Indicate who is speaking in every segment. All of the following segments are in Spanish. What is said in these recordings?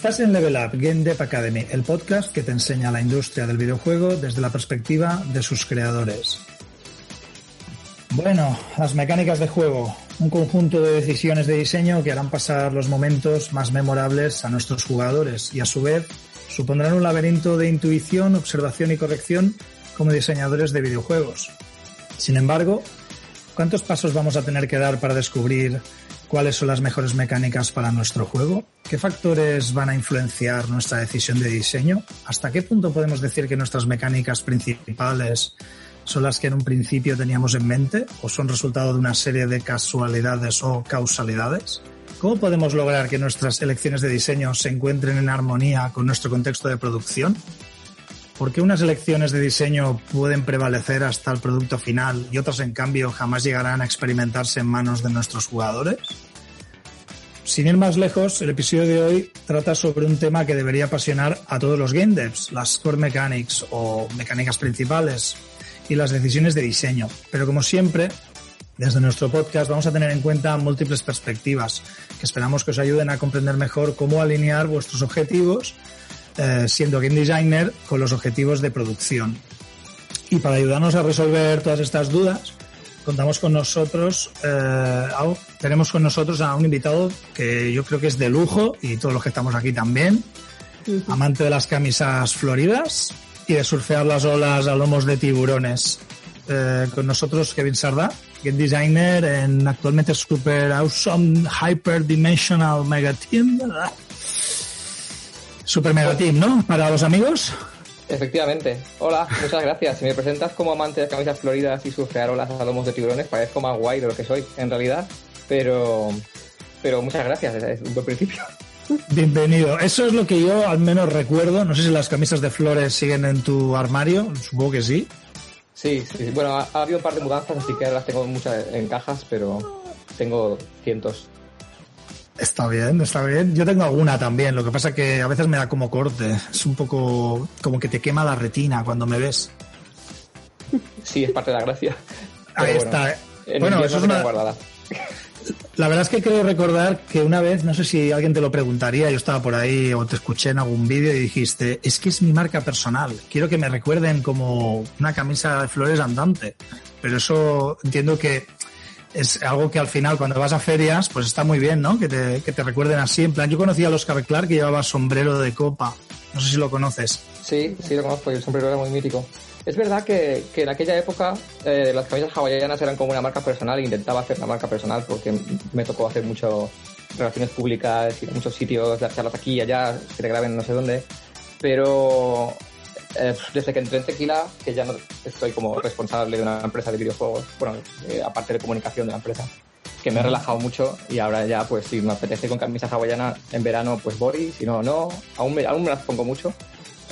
Speaker 1: Estás en Level Up Game Dev Academy, el podcast que te enseña la industria del videojuego desde la perspectiva de sus creadores. Bueno, las mecánicas de juego, un conjunto de decisiones de diseño que harán pasar los momentos más memorables a nuestros jugadores y a su vez supondrán un laberinto de intuición, observación y corrección como diseñadores de videojuegos. Sin embargo, ¿cuántos pasos vamos a tener que dar para descubrir cuáles son las mejores mecánicas para nuestro juego? ¿Qué factores van a influenciar nuestra decisión de diseño? ¿Hasta qué punto podemos decir que nuestras mecánicas principales son las que en un principio teníamos en mente o son resultado de una serie de casualidades o causalidades? ¿Cómo podemos lograr que nuestras elecciones de diseño se encuentren en armonía con nuestro contexto de producción? ¿Por qué unas elecciones de diseño pueden prevalecer hasta el producto final y otras, en cambio, jamás llegarán a experimentarse en manos de nuestros jugadores? Sin ir más lejos, el episodio de hoy trata sobre un tema que debería apasionar a todos los game devs, las core mechanics o mecánicas principales y las decisiones de diseño. Pero como siempre, desde nuestro podcast vamos a tener en cuenta múltiples perspectivas que esperamos que os ayuden a comprender mejor cómo alinear vuestros objetivos eh, siendo game designer con los objetivos de producción. Y para ayudarnos a resolver todas estas dudas, contamos con nosotros, eh, tenemos con nosotros a un invitado que yo creo que es de lujo y todos los que estamos aquí también, amante de las camisas floridas y de surfear las olas a lomos de tiburones. Eh, con nosotros Kevin Sarda, game designer en actualmente Super Awesome Hyper Dimensional Mega Team. Super Mega Team, ¿no? Para los amigos.
Speaker 2: Efectivamente. Hola, muchas gracias. Si me presentas como amante de camisas floridas y surfear olas a lomos de tiburones, parezco más guay de lo que soy, en realidad. Pero, pero muchas gracias, es un buen principio.
Speaker 1: Bienvenido. Eso es lo que yo al menos recuerdo. No sé si las camisas de flores siguen en tu armario. Supongo que sí.
Speaker 2: Sí, sí. Bueno, ha, ha habido un par de mudanzas, así que las tengo muchas en cajas, pero tengo cientos.
Speaker 1: Está bien, está bien. Yo tengo alguna también. Lo que pasa que a veces me da como corte. Es un poco como que te quema la retina cuando me ves.
Speaker 2: Sí, es parte de la gracia.
Speaker 1: Ahí
Speaker 2: Pero
Speaker 1: está.
Speaker 2: en
Speaker 1: Bueno, eso es una,
Speaker 2: guardada.
Speaker 1: La verdad es que creo recordar que una vez, no sé si alguien te lo preguntaría, yo estaba por ahí o te escuché en algún vídeo y dijiste, es que es mi marca personal, quiero que me recuerden como una camisa de flores andante. Pero eso entiendo que es algo que al final cuando vas a ferias, pues está muy bien, ¿no? Que te, que te recuerden así. En plan, yo conocía a Oscar Clark que llevaba sombrero de copa. No sé si lo conoces.
Speaker 2: Sí, sí lo conozco el sombrero era muy mítico. Es verdad que, que en aquella época eh, las camisas hawaianas eran como una marca personal e intentaba hacer una marca personal porque me tocó hacer mucho relaciones públicas, ir a muchos sitios, dar charlas aquí y allá, que te graben no sé dónde. Pero eh, desde que entré en Tequila, que ya no estoy como responsable de una empresa de videojuegos, bueno, eh, aparte de comunicación de la empresa, que me he relajado mucho y ahora ya, pues si me apetece con camisas hawaianas en verano, pues voy, si no, no. Aún me, aún me las pongo mucho,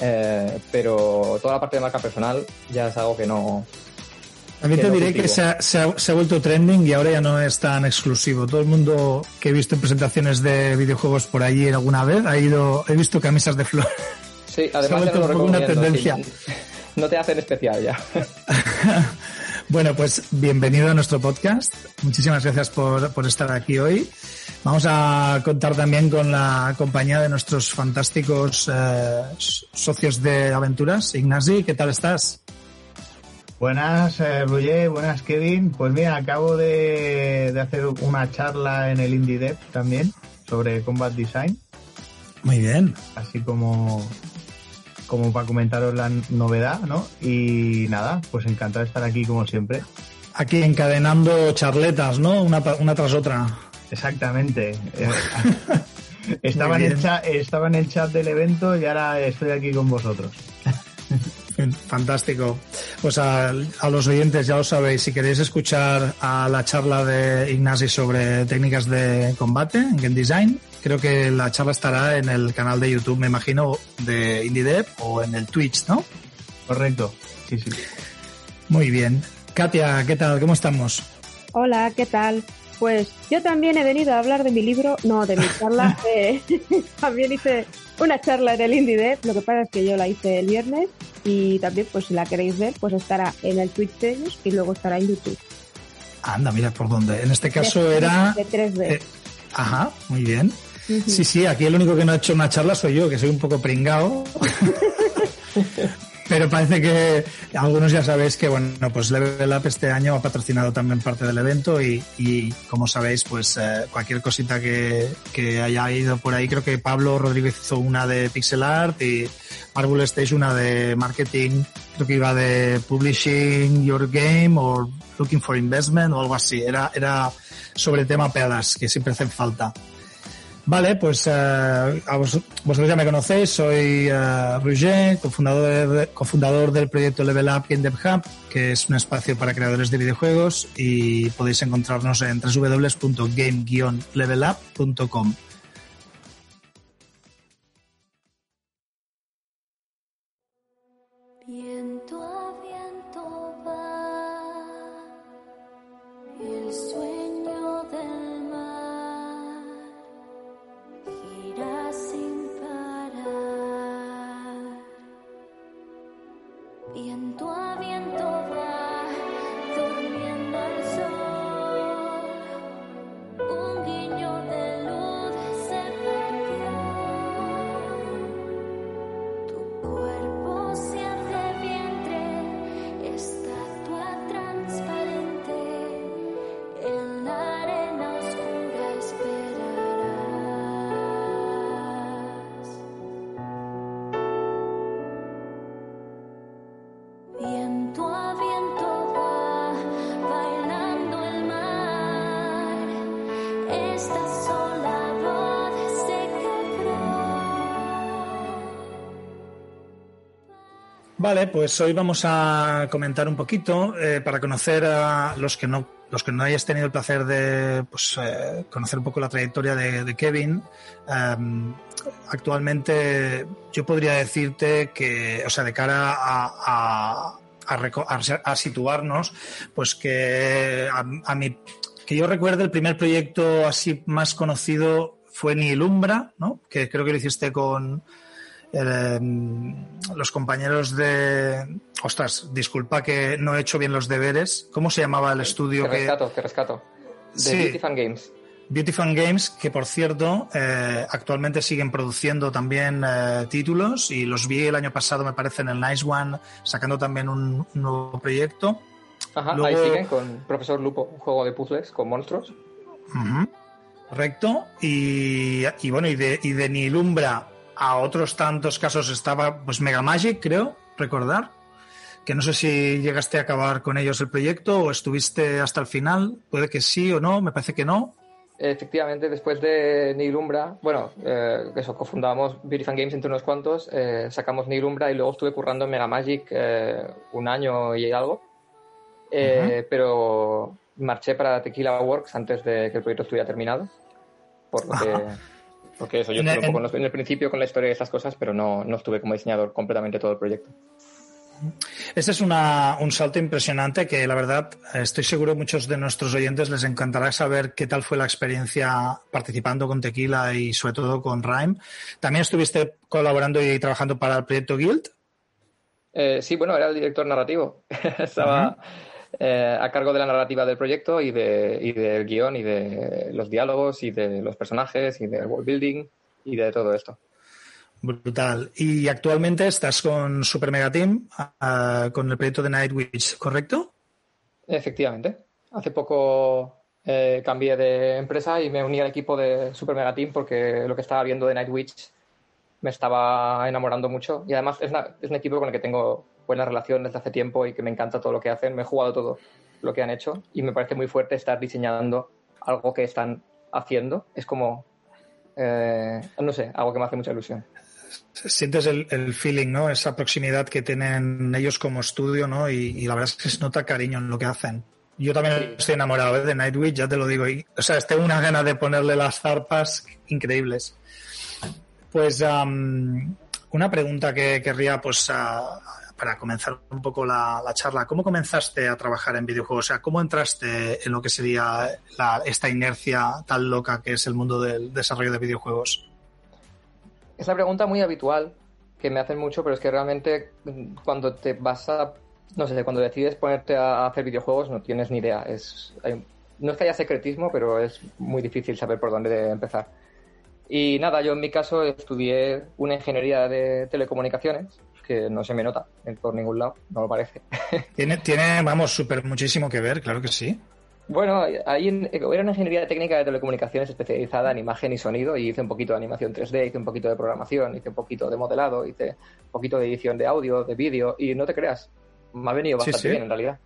Speaker 2: eh, pero toda la parte de marca personal ya es algo que no.
Speaker 1: También
Speaker 2: que
Speaker 1: te
Speaker 2: no
Speaker 1: diré que se ha, se ha- se ha vuelto trending y ahora ya no es tan exclusivo. Todo el mundo que he visto en presentaciones de videojuegos por allí alguna vez ha ido, he visto camisas de flores.
Speaker 2: Sí, además ya lo
Speaker 1: un poco una tendencia.
Speaker 2: sí. No te hacen especial ya.
Speaker 1: Bueno, pues bienvenido a nuestro podcast. Muchísimas gracias por, por estar aquí hoy. Vamos a contar también con la compañía de nuestros fantásticos eh, socios de aventuras. Ignasi, ¿qué tal estás?
Speaker 3: Buenas, eh, Roger, buenas, Kevin. Pues mira, acabo de, de hacer una charla en el Indie Dev también sobre Combat Design,
Speaker 1: Muy bien.
Speaker 3: así como, como para comentaros la novedad, ¿no? Y nada, pues encantado de estar aquí como siempre.
Speaker 1: Aquí encadenando charletas, ¿no? Una, una tras otra.
Speaker 3: Exactamente. Estaba, en el chat, estaba en el chat del evento y ahora estoy aquí con vosotros.
Speaker 1: Fantástico. Pues a, a los oyentes ya lo sabéis, si queréis escuchar a la charla de Ignasi sobre técnicas de combate en Game Design, creo que la charla estará en el canal de YouTube, me imagino, de IndieDev o en el Twitch, ¿no?
Speaker 3: Correcto. Sí, sí.
Speaker 1: Muy bien. Katia, ¿qué tal? ¿Cómo estamos?
Speaker 4: Hola, ¿qué tal? Pues yo también he venido a hablar de mi libro, no, de mi charla. eh, también hice una charla en el Indie Dev, lo que pasa es que yo la hice el viernes y también, pues si la queréis ver, pues estará en el Twitch de ellos y luego estará en YouTube.
Speaker 1: Anda, mira por dónde. En este caso
Speaker 4: De-
Speaker 1: era...
Speaker 4: De 3D.
Speaker 1: eh, ajá, muy bien. Sí, sí, aquí el único que no ha hecho una charla soy yo, que soy un poco pringao. Pero parece que algunos ya sabéis que, bueno, pues Level Up este año ha patrocinado también parte del evento y, y como sabéis, pues eh, cualquier cosita que, que, haya ido por ahí, creo que Pablo Rodríguez hizo una de pixel art y Marvel Stage una de marketing, creo que iba de publishing your game o looking for investment o algo así. Era, era sobre tema pedas que siempre hacen falta. Vale, pues uh, a vos, vosotros ya me conocéis, soy uh, cofundador, cofundador del proyecto Level Up Game Dev Hub, que es un espacio para creadores de videojuegos y podéis encontrarnos en www.game-levelup.com. Vale, pues hoy vamos a comentar un poquito eh, para conocer a los que no los que no hayáis tenido el placer de pues, eh, conocer un poco la trayectoria de, de Kevin. em, actualmente yo podría decirte que, o sea, de cara a, a, a a- situarnos, pues que a mi que yo recuerde el primer proyecto así más conocido fue Nilumbra, ¿no? Que creo que lo hiciste con eh, los compañeros de. Ostras, disculpa que no he hecho bien los deberes. ¿Cómo se llamaba el estudio
Speaker 2: Te
Speaker 1: que.?
Speaker 2: rescato, te rescato. De
Speaker 1: Sí.
Speaker 2: Beauty Fan Games.
Speaker 1: Beauty Fan Games, que por cierto, eh, actualmente siguen produciendo también eh, títulos y los vi el año pasado, me parece, en el Nice One, sacando también un, un nuevo proyecto.
Speaker 2: Ajá,
Speaker 1: Luego-
Speaker 2: ahí siguen con Profesor Lupo, un juego de puzzles con monstruos.
Speaker 1: Ujú. Correcto. Y, y bueno, y de, y de Nilumbra a otros tantos casos estaba pues Mega Magic, creo, recordar. Que no sé si llegaste a acabar con ellos el proyecto o estuviste hasta el final. Puede que sí o no, me parece que no.
Speaker 2: Efectivamente, después de Nilumbra, bueno, eh, eso, cofundamos Beauty Fan Games entre unos cuantos, eh, sacamos Nilumbra y luego estuve currando en Mega Magic eh, un año y algo. Eh, Pero marché para Tequila Works antes de que el proyecto estuviera terminado. Por lo que. Porque eso, yo
Speaker 1: En-
Speaker 2: estuve un poco
Speaker 1: en-
Speaker 2: en, los- en el principio con la historia de estas cosas, pero no, no estuve como diseñador completamente todo el proyecto.
Speaker 1: Este es una- un salto impresionante que la verdad estoy seguro muchos de nuestros oyentes les encantará saber qué tal fue la experiencia participando con Tequila y sobre todo con Rhyme. También estuviste colaborando y trabajando para el proyecto Guild.
Speaker 2: Eh, sí, bueno, era el director narrativo. Estaba eh, a cargo de la narrativa del proyecto y, de, y del guion y de los diálogos y de los personajes y del world building y de todo esto.
Speaker 1: Brutal. Y actualmente estás con Super Mega Team, ah, con el proyecto de Nightwitch, ¿correcto?
Speaker 2: Efectivamente. Hace poco eh, cambié de empresa y me uní al equipo de Super Mega Team porque lo que estaba viendo de Nightwitch me estaba enamorando mucho y además es, una- es un equipo con el que tengo buena relación desde hace tiempo y que me encanta todo lo que hacen. Me he jugado todo lo que han hecho y me parece muy fuerte estar diseñando algo que están haciendo. Es como, eh, no sé, algo que me hace mucha ilusión.
Speaker 1: Sientes el, el feeling, ¿no? Esa proximidad que tienen ellos como estudio, ¿no? Y, y la verdad es que se nota cariño en lo que hacen. Yo también
Speaker 2: Sí.
Speaker 1: estoy enamorado ¿eh? de Nightwitch, ya te lo digo. Y, o sea, tengo una gana de ponerle las zarpas increíbles. Pues am, una pregunta que querría, pues, a- para comenzar un poco la, la charla. ¿Cómo comenzaste a trabajar en videojuegos? O sea, ¿cómo entraste en lo que sería la- esta inercia tan loca que es el mundo del desarrollo de videojuegos?
Speaker 2: Es una pregunta muy habitual que me hacen mucho, pero es que realmente mm, cuando te vas a, no sé, cuando decides ponerte a hacer videojuegos no tienes ni idea. Es, no es que haya secretismo, pero es muy difícil saber por dónde empezar. Y nada, yo en mi caso estudié una ingeniería de telecomunicaciones, que no se me nota en- por ningún lado, no lo parece.
Speaker 1: Tiene, tiene vamos, súper muchísimo que ver, claro que sí.
Speaker 2: Bueno, ahí en- era una ingeniería técnica de telecomunicaciones especializada en imagen y sonido y hice un poquito de animación 3D, hice un poquito de programación, hice un poquito de modelado, hice un poquito de edición de audio, de vídeo y no te creas, me ha venido bastante
Speaker 1: sí.
Speaker 2: bien en realidad.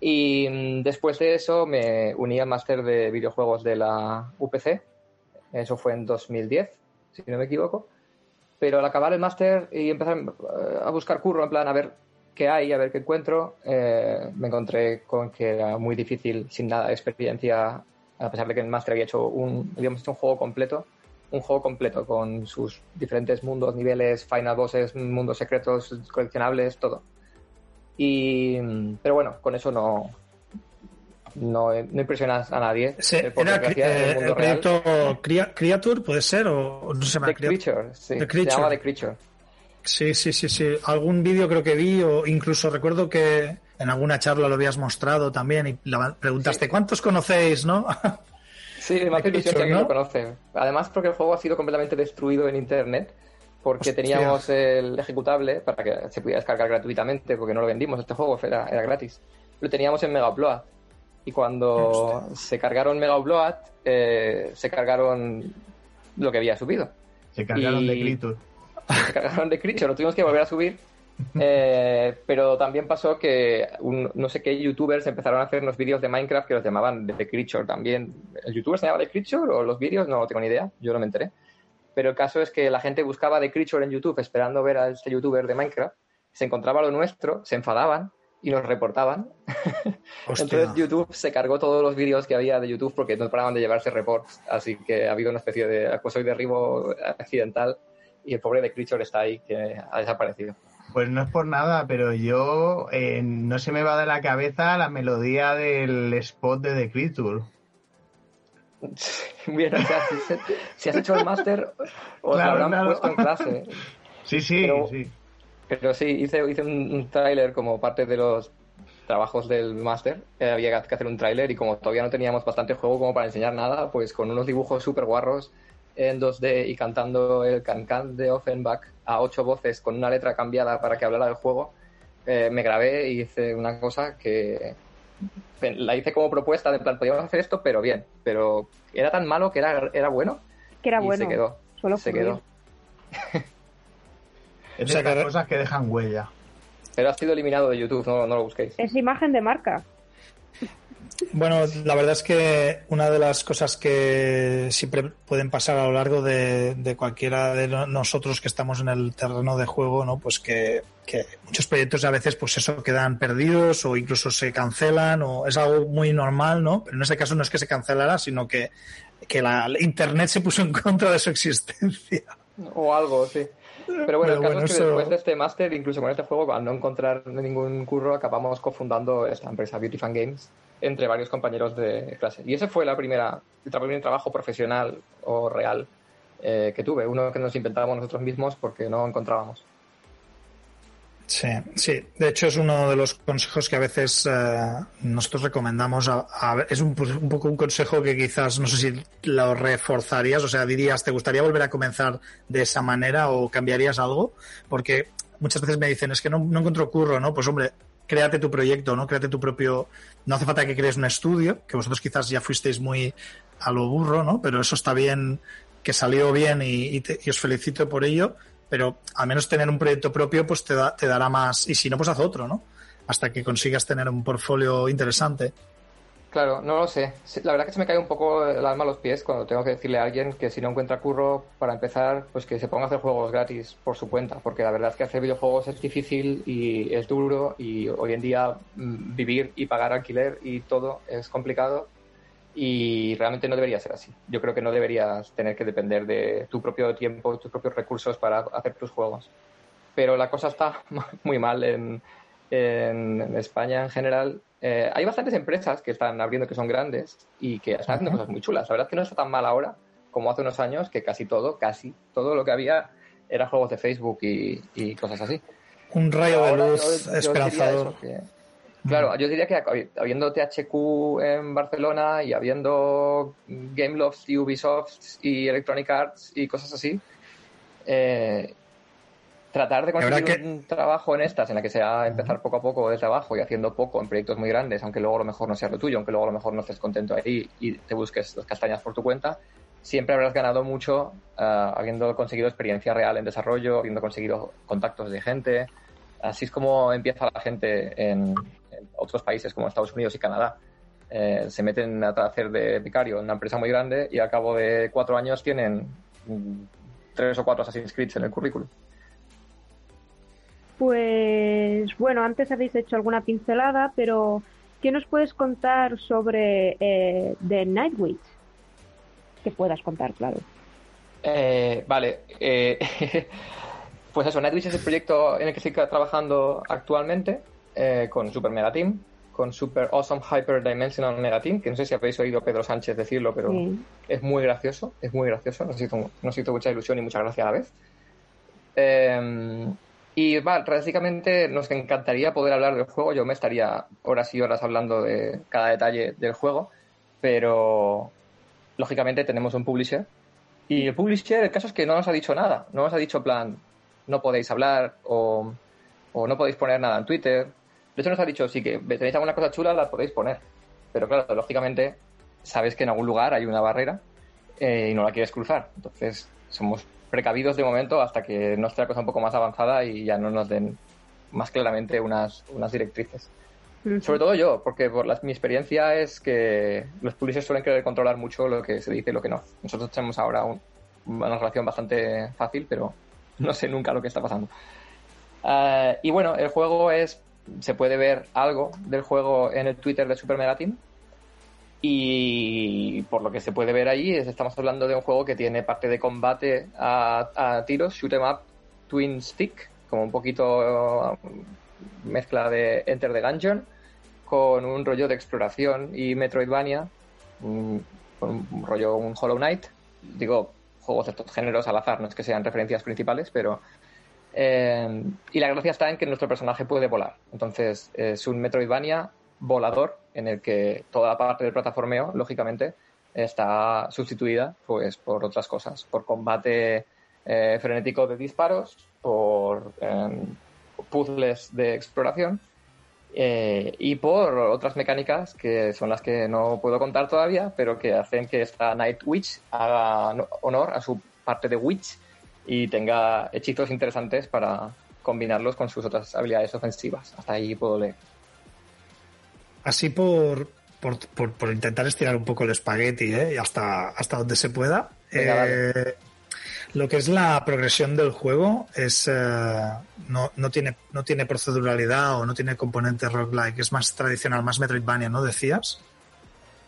Speaker 2: Y mm, después de eso me uní al máster de videojuegos de la UPC, eso fue en 2010, si no me equivoco. Pero al acabar el máster y empezar eh, a buscar curro, en plan a ver qué hay, a ver qué encuentro, eh, me encontré con que era muy difícil, sin nada de experiencia, a pesar de que el máster había hecho un, habíamos hecho un juego completo, un juego completo con sus diferentes mundos, niveles, final bosses, mundos secretos, coleccionables, todo. Y, pero bueno, con eso no, no, no impresionas a nadie.
Speaker 1: Ese
Speaker 2: eh,
Speaker 1: era
Speaker 2: en
Speaker 1: eh,
Speaker 2: el
Speaker 1: el proyecto Crea- Creature, puede ser, o no se llama
Speaker 2: The
Speaker 1: Creature.
Speaker 2: Sí.
Speaker 1: The
Speaker 2: Se
Speaker 1: Creature.
Speaker 2: llama The Creature.
Speaker 1: Sí, sí, sí, sí. Algún vídeo creo que vi, o incluso recuerdo que en alguna charla lo habías mostrado también y preguntaste,
Speaker 2: Sí.
Speaker 1: ¿cuántos conocéis, no?
Speaker 2: Sí, me hace ilusión que alguien
Speaker 1: ¿no?
Speaker 2: lo conoce. Además, porque el juego ha sido completamente destruido en internet, porque
Speaker 1: Hostia.
Speaker 2: teníamos el ejecutable para que se pudiera descargar gratuitamente, porque no lo vendimos, este juego era, era gratis. Lo teníamos en Mega Upload. Y cuando se cargaron Mega Upload, eh, se cargaron lo que había subido.
Speaker 3: Se cargaron
Speaker 2: Y-
Speaker 3: de Creature.
Speaker 2: se cargaron de lo tuvimos que volver a subir. Eh, pero también pasó que un- no sé qué youtubers empezaron a hacer unos vídeos de Minecraft que los llamaban de The Creature también. ¿El youtuber se llamaba The Creature o los vídeos? No tengo ni idea, yo no me enteré. Pero el caso es que la gente buscaba The Creature en YouTube esperando ver a este youtuber de Minecraft, se encontraba lo nuestro, se enfadaban y nos reportaban.
Speaker 1: Hostia.
Speaker 2: Entonces YouTube se cargó todos los vídeos que había de YouTube porque no paraban de llevarse reports. Así que ha habido una especie de acoso y derribo accidental y el pobre de Creature está ahí, que ha desaparecido.
Speaker 3: Pues no es por nada, pero yo eh, no se me va de la cabeza la melodía del spot de The Creature.
Speaker 2: Bien, o sea, si, si has hecho el máster, os
Speaker 3: Claro,
Speaker 2: lo habrán
Speaker 3: claro.
Speaker 2: puesto en clase.
Speaker 3: Sí, sí,
Speaker 2: Pero-
Speaker 3: sí.
Speaker 2: Pero sí, hice, hice un, tráiler como parte de los trabajos del máster. Eh, había que hacer un tráiler y como todavía no teníamos bastante juego como para enseñar nada, pues con unos dibujos súper guarros en 2D y cantando el Can-Can de Offenbach a ocho voces con una letra cambiada para que hablara del juego, eh, me grabé y hice una cosa que la hice como propuesta de plan, podíamos hacer esto, pero bien. Pero era tan malo que era, era bueno
Speaker 4: Que era
Speaker 2: y
Speaker 4: bueno.
Speaker 2: se quedó.
Speaker 4: Solo
Speaker 2: se quedó.
Speaker 3: Es
Speaker 1: O sea
Speaker 3: cosas que dejan huella.
Speaker 2: Pero ha sido eliminado de YouTube, no, no lo busquéis.
Speaker 4: Es imagen de marca.
Speaker 1: Bueno, la verdad es que una de las cosas que siempre pueden pasar a lo largo de, de cualquiera de no- nosotros que estamos en el terreno de juego, ¿no? Pues que, que muchos proyectos a veces, pues eso, quedan perdidos o incluso se cancelan o es algo muy normal, ¿no? Pero en ese caso no es que se cancelara, sino que, que la Internet se puso en contra de su existencia.
Speaker 2: O algo, sí. Pero bueno, el caso
Speaker 1: bueno,
Speaker 2: es que
Speaker 1: eso-
Speaker 2: después de este máster, incluso con este juego, al no encontrar ningún curro, acabamos cofundando esta empresa Beauty Fan Games entre varios compañeros de clase. Y ese fue la primera, el primer trabajo profesional o real eh, que tuve. Uno que nos inventábamos nosotros mismos porque no encontrábamos.
Speaker 1: Sí, sí. De hecho, es uno de los consejos que a veces eh, nosotros recomendamos. A, a- es un, pues, un poco un consejo que quizás no sé si lo reforzarías, o sea, dirías, ¿te gustaría volver a comenzar de esa manera o cambiarías algo? Porque muchas veces me dicen, es que no, no encuentro curro, ¿no? Pues hombre, créate tu proyecto, ¿no? Créate tu propio. No hace falta que crees un estudio, que vosotros quizás ya fuisteis muy a lo burro, ¿no? Pero eso está bien, que salió bien y, y te- y os felicito por ello. Pero al menos tener un proyecto propio, pues te, da, te dará más. Y si no, pues haz otro, ¿no? Hasta que consigas tener un portfolio interesante.
Speaker 2: Claro, no lo sé. La verdad que se me cae un poco el alma a los pies cuando tengo que decirle a alguien que si no encuentra curro para empezar, pues que se ponga a hacer juegos gratis por su cuenta, porque la verdad es que hacer videojuegos es difícil y es duro y hoy en día mm, vivir y pagar alquiler y todo es complicado y realmente no debería ser así. Yo creo que no deberías tener que depender de tu propio tiempo, tus propios recursos para hacer tus juegos. Pero la cosa está muy mal en, en, España en general. Eh, hay bastantes empresas que están abriendo que son grandes y que están haciendo cosas muy chulas. La verdad es que no está tan mal ahora como hace unos años, que casi todo, casi todo lo que había era juegos de Facebook y, y cosas así.
Speaker 1: Un rayo de
Speaker 2: Ahora
Speaker 1: luz
Speaker 2: yo- yo
Speaker 1: esperanzador.
Speaker 2: eso, que, Claro, yo diría que habi- habiendo THQ en Barcelona y habiendo Gameloft y Ubisoft y Electronic Arts y cosas así, eh, tratar de conseguir
Speaker 1: que-
Speaker 2: un trabajo en estas, en la que sea empezar poco a poco desde abajo y haciendo poco en proyectos muy grandes, aunque luego a lo mejor no sea lo tuyo, aunque luego a lo mejor no estés contento ahí y te busques las castañas por tu cuenta, siempre habrás ganado mucho ah, habiendo conseguido experiencia real en desarrollo, habiendo conseguido contactos de gente. Así es como empieza la gente en, en otros países como Estados Unidos y Canadá. Eh, se meten a hacer de vicario en una empresa muy grande y al cabo de cuatro años tienen mm, tres o cuatro Assassin's Creed en el currículum.
Speaker 4: Pues bueno, antes habéis hecho alguna pincelada, pero ¿qué nos puedes contar sobre eh, The Night Witch? Que puedas contar, claro.
Speaker 2: Eh, vale. eh, pues eso, Nightwish es el proyecto en el que estoy trabajando actualmente eh, con Super Mega Team, con Super Awesome Hyper Dimensional Mega Team, que no sé si habéis oído a Pedro Sánchez decirlo, pero
Speaker 4: Sí.
Speaker 2: es muy gracioso, es muy gracioso, nos hizo, nos hizo mucha ilusión y mucha gracia a la vez. Eh, y va, básicamente nos encantaría poder hablar del juego, yo me estaría horas y horas hablando de cada detalle del juego, pero lógicamente tenemos un publisher y el publisher, el caso es que no nos ha dicho nada. No nos ha dicho, en plan, no podéis hablar o, o no podéis poner nada en Twitter. De hecho, nos ha dicho, sí que tenéis alguna cosa chula, la podéis poner. Pero claro, lógicamente, sabes que en algún lugar hay una barrera eh, y no la quieres cruzar. Entonces, somos precavidos de momento hasta que no esté la cosa un poco más avanzada y ya no nos den más claramente unas, unas directrices. Sobre todo yo, porque por la- mi experiencia es que los publishers suelen querer controlar mucho lo que se dice y lo que no. Nosotros tenemos ahora un- una relación bastante fácil, pero no sé nunca lo que está pasando. Ah, y bueno, el juego es. Se puede ver algo del juego en el Twitter de Super Mega Team. Y por lo que se puede ver ahí, es- estamos hablando de un juego que tiene parte de combate a, a tiros, shoot 'em up, twin stick, como un poquito uh, mezcla de Enter the Gungeon, con un rollo de exploración y Metroidvania, con un rollo, un Hollow Knight. Digo, juegos de estos géneros al azar, no es que sean referencias principales, pero. Eh, y la gracia está en que nuestro personaje puede volar. Entonces, es un Metroidvania volador en el que toda la parte del plataformeo, lógicamente, está sustituida pues por otras cosas, por combate eh, frenético de disparos, por eh, puzzles de exploración eh, y por otras mecánicas que son las que no puedo contar todavía, pero que hacen que esta Night Witch haga no- honor a su parte de Witch y tenga hechizos interesantes para combinarlos con sus otras habilidades ofensivas. Hasta ahí puedo leer.
Speaker 1: Así por, por, por- por intentar estirar un poco el espagueti, ¿eh? Y hasta, hasta donde se pueda.
Speaker 2: Venga,
Speaker 1: Eh, Lo que es la progresión del juego es eh, no, no, tiene, no tiene proceduralidad o no tiene componente roguelike, es más tradicional, más Metroidvania, ¿no? Decías.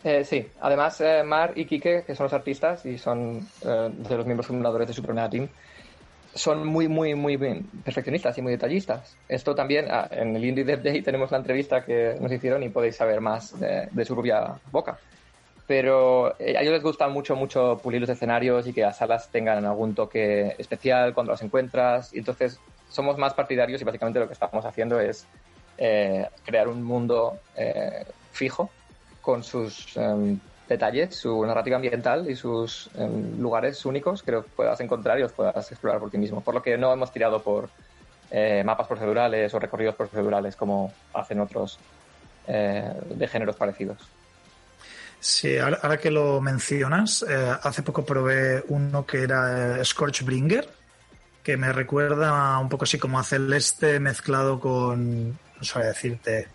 Speaker 2: Eh, sí, además eh, Mar y Kike, que son los artistas y son eh, de los miembros fundadores de Super Mega Team, son muy, muy, muy bien perfeccionistas y muy detallistas. Esto también, ah, en el Indie Dev Day tenemos la entrevista que nos hicieron y podéis saber más de, de su rubia boca. Pero eh, a ellos les gusta mucho, mucho pulir los escenarios y que las salas tengan algún toque especial cuando las encuentras. Y entonces somos más partidarios y básicamente lo que estamos haciendo es eh, crear un mundo eh, fijo con sus em, detalles, su narrativa ambiental y sus em, lugares únicos que los puedas encontrar y los puedas explorar por ti mismo. Por lo que no hemos tirado por eh, mapas procedurales o recorridos procedurales como hacen otros eh, de géneros parecidos.
Speaker 1: Sí, ahora, que lo mencionas, eh, hace poco probé uno que era Scorchbringer, que me recuerda un poco así como a Celeste mezclado con, no sé decirte,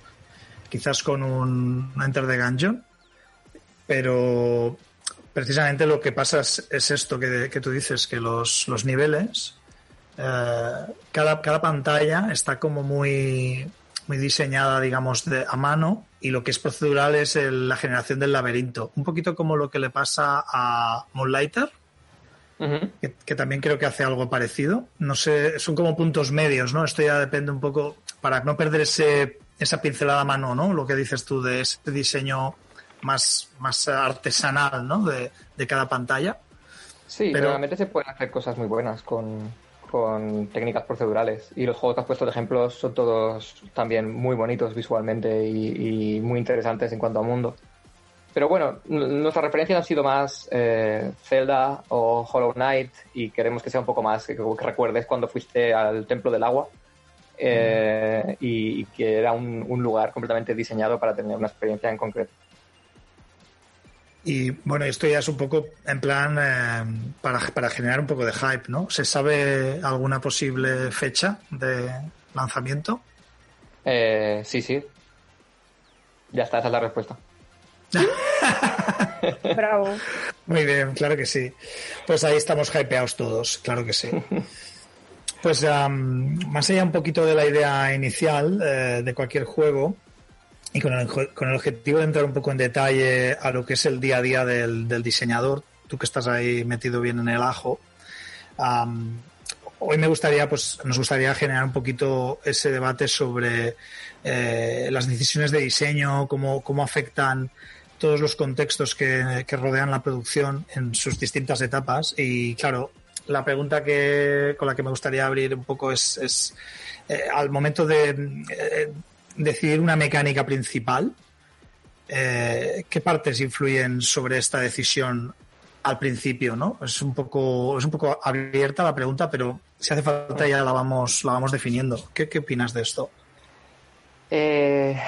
Speaker 1: quizás con un Enter the Gungeon, pero precisamente lo que pasa es, es esto que, que tú dices, que los, los niveles, eh, cada, cada pantalla está como muy, muy diseñada, digamos, de, a mano y lo que es procedural es el- la generación del laberinto. Un poquito como lo que le pasa a Moonlighter,
Speaker 2: Ujú.
Speaker 1: que, que también creo que hace algo parecido. No sé, son como puntos medios, ¿no? Esto ya depende un poco, para no perder ese, esa pincelada a mano, ¿no? Lo que dices tú de ese diseño más, más artesanal, ¿no? De, de cada pantalla.
Speaker 2: Sí,
Speaker 1: Pero-
Speaker 2: realmente se pueden hacer cosas muy buenas con, con técnicas procedurales. Y los juegos que has puesto de ejemplos son todos también muy bonitos visualmente y, y muy interesantes en cuanto a mundo. Pero bueno, nuestras referencias han sido más eh, Zelda o Hollow Knight y queremos que sea un poco más, que, que recuerdes cuando fuiste al Templo del Agua eh, y, y que era un, un lugar completamente diseñado para tener una experiencia en concreto.
Speaker 1: Y bueno, esto ya es un poco en plan eh, para, para generar un poco de hype, ¿no? ¿Se sabe alguna posible fecha de lanzamiento?
Speaker 2: Eh, sí, sí. Ya está, esa es la respuesta.
Speaker 4: Bravo.
Speaker 1: Muy bien, claro que sí. Pues ahí estamos hypeados todos, claro que sí. Pues am, más allá un poquito de la idea inicial eh, de cualquier juego y con el, con el objetivo de entrar un poco en detalle a lo que es el día a día del, del diseñador, tú que estás ahí metido bien en el ajo, hoy me gustaría, pues nos gustaría generar un poquito ese debate sobre eh, las decisiones de diseño, cómo, cómo afectan todos los contextos que, que rodean la producción en sus distintas etapas. Y claro, la pregunta que, con la que me gustaría abrir un poco es, es eh, al momento de eh, decidir una mecánica principal, eh, ¿qué partes influyen sobre esta decisión al principio, no? Es un poco, es un poco abierta la pregunta, pero si hace falta ya la vamos, la vamos definiendo. ¿Qué, qué opinas de esto?
Speaker 2: Eh,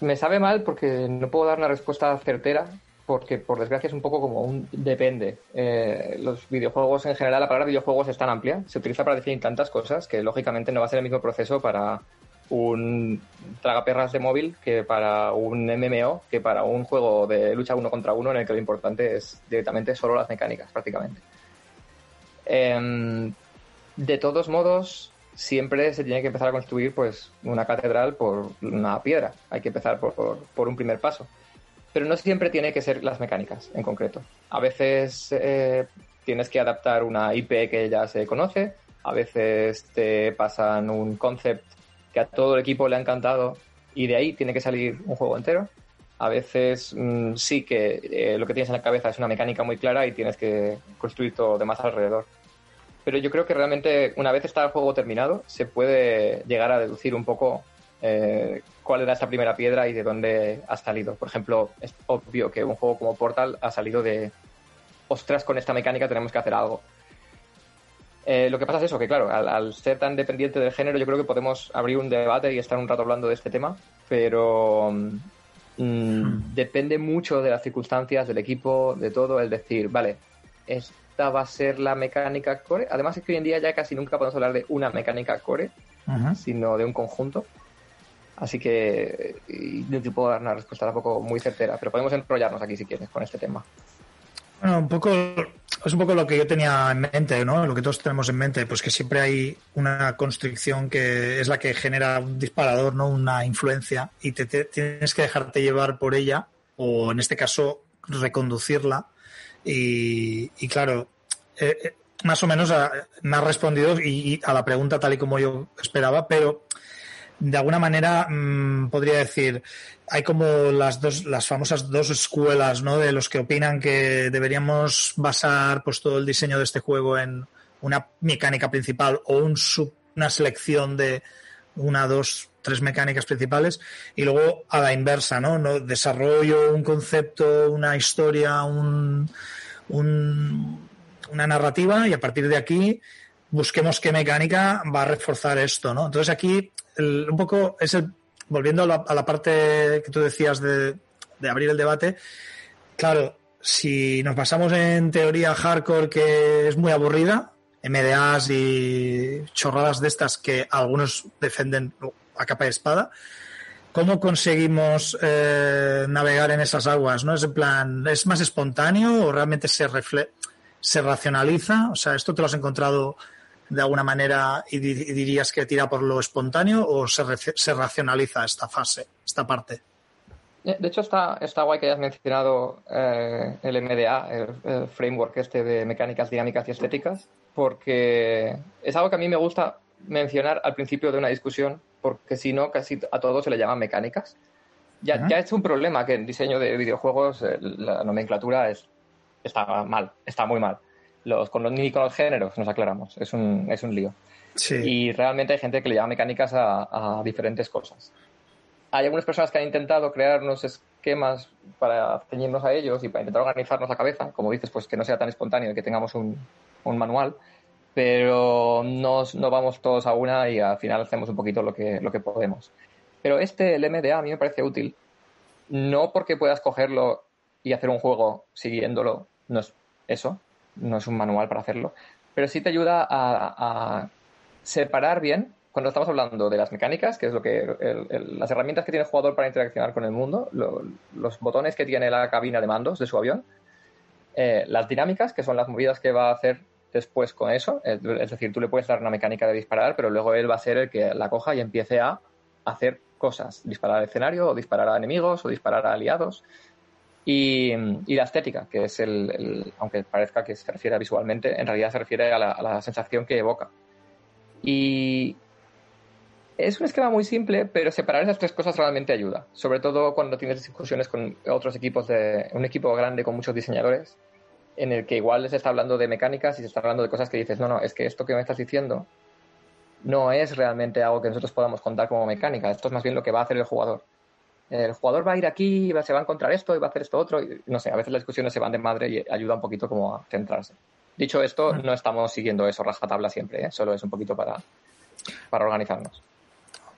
Speaker 2: me sabe mal porque no puedo dar una respuesta certera, porque por desgracia es un poco como un depende. Eh, los videojuegos en general, la palabra videojuegos es tan amplia, se utiliza para definir tantas cosas que lógicamente no va a ser el mismo proceso para un tragaperras de móvil que para un MMO, que para un juego de lucha uno contra uno en el que lo importante es directamente solo las mecánicas, prácticamente. Em, de todos modos, siempre se tiene que empezar a construir pues una catedral por una piedra. Hay que empezar por, por- un primer paso. Pero no siempre tiene que ser las mecánicas en concreto. A veces eh, tienes que adaptar una IP que ya se conoce, a veces te pasan un concept que a todo el equipo le ha encantado y de ahí tiene que salir un juego entero. A veces mm, sí que eh, lo que tienes en la cabeza es una mecánica muy clara y tienes que construir todo demás alrededor. Pero yo creo que realmente una vez está el juego terminado, se puede llegar a deducir un poco eh, cuál era esa primera piedra y de dónde ha salido. Por ejemplo, es obvio que un juego como Portal ha salido de, ostras, con esta mecánica tenemos que hacer algo. Eh, lo que pasa es eso, que claro, al, al ser tan dependiente del género, yo creo que podemos abrir un debate y estar un rato hablando de este tema, pero mm, depende mucho de las circunstancias, del equipo, de todo, el decir, vale, esta va a ser la mecánica core. Además es que hoy en día ya casi nunca podemos hablar de una mecánica core, sino de un conjunto. Así que no te puedo dar una respuesta tampoco muy certera, pero podemos enrollarnos aquí si quieres con este tema.
Speaker 1: Un poco es un poco lo que yo tenía en mente, ¿no? Lo que todos tenemos en mente, pues que siempre hay una constricción que es la que genera un disparador, ¿no? Una influencia y te, tienes que dejarte llevar por ella o en este caso reconducirla y, y claro, eh, eh, más o menos ah, me ha respondido y, y a la pregunta tal y como yo esperaba, pero de alguna manera mm, podría decir hay como las dos las famosas dos escuelas no de los que opinan que deberíamos basar pues todo el diseño de este juego en una mecánica principal o un sub- una selección de una dos tres mecánicas principales y luego a la inversa no, no desarrollo un concepto una historia un, un- una narrativa y a partir de aquí busquemos qué mecánica va a reforzar esto, ¿no? Entonces aquí el- un poco es volviendo a la, a la parte que tú decías de, de abrir el debate, claro, si nos basamos en teoría hardcore que es muy aburrida, MDAs y chorradas de estas que algunos defienden a capa y espada, ¿cómo conseguimos eh, navegar en esas aguas? ¿No? Es en plan, ¿es más espontáneo o realmente se se racionaliza? O sea, ¿esto te lo has encontrado de alguna manera y, di- y dirías que tira por lo espontáneo o se, se racionaliza esta fase, esta parte?
Speaker 2: De hecho, está, está guay que hayas mencionado eh, el MDA, el, el framework este de mecánicas dinámicas y estéticas, porque es algo que a mí me gusta mencionar al principio de una discusión, porque si no, casi a todo se le llaman mecánicas. Ya,
Speaker 1: Ajá.
Speaker 2: ya es un problema que en diseño de videojuegos eh, la nomenclatura es, está mal, está muy mal. Los, con los, ni con los géneros nos aclaramos, es un, es un lío.
Speaker 1: Sí.
Speaker 2: Y realmente hay gente que le llama mecánicas a, a diferentes cosas. Hay algunas personas que han intentado crear unos esquemas para ceñirnos a ellos y para intentar organizarnos la cabeza, como dices, pues que no sea tan espontáneo y que tengamos un, un manual, pero no, no vamos todos a una y al final hacemos un poquito lo que, lo que podemos. Pero este, el MDA, a mí me parece útil, no porque puedas cogerlo y hacer un juego siguiéndolo, no es eso, no es un manual para hacerlo, pero sí te ayuda a, separar bien cuando estamos hablando de las mecánicas, que es lo que las herramientas que tiene el jugador para interaccionar con el mundo, lo- los botones que tiene la cabina de mandos de su avión, eh, las dinámicas, que son las movidas que va a hacer después con eso, es, es decir, tú le puedes dar una mecánica de disparar, pero luego él va a ser el que la coja y empiece a hacer cosas, disparar al escenario, o disparar a enemigos, o disparar a aliados. Y, la estética, que es el, aunque parezca que se refiere a visualmente, en realidad se refiere a la, sensación que evoca. Y es un esquema muy simple, pero separar esas tres cosas realmente ayuda. Sobre todo cuando tienes discusiones con otros equipos de un equipo grande con muchos diseñadores, en el que igual les está hablando de mecánicas y se está hablando de cosas que dices, no, no, es que esto que me estás diciendo no es realmente algo que nosotros podamos contar como mecánica. Esto es más bien lo que va a hacer el jugador. El jugador va a ir aquí, va- se va a encontrar esto y va a hacer esto otro. Y, no sé, a veces las discusiones se van de madre y ayuda un poquito como a centrarse. Dicho esto, no estamos siguiendo eso rajatabla siempre, ¿eh? solo es un poquito para, para organizarnos.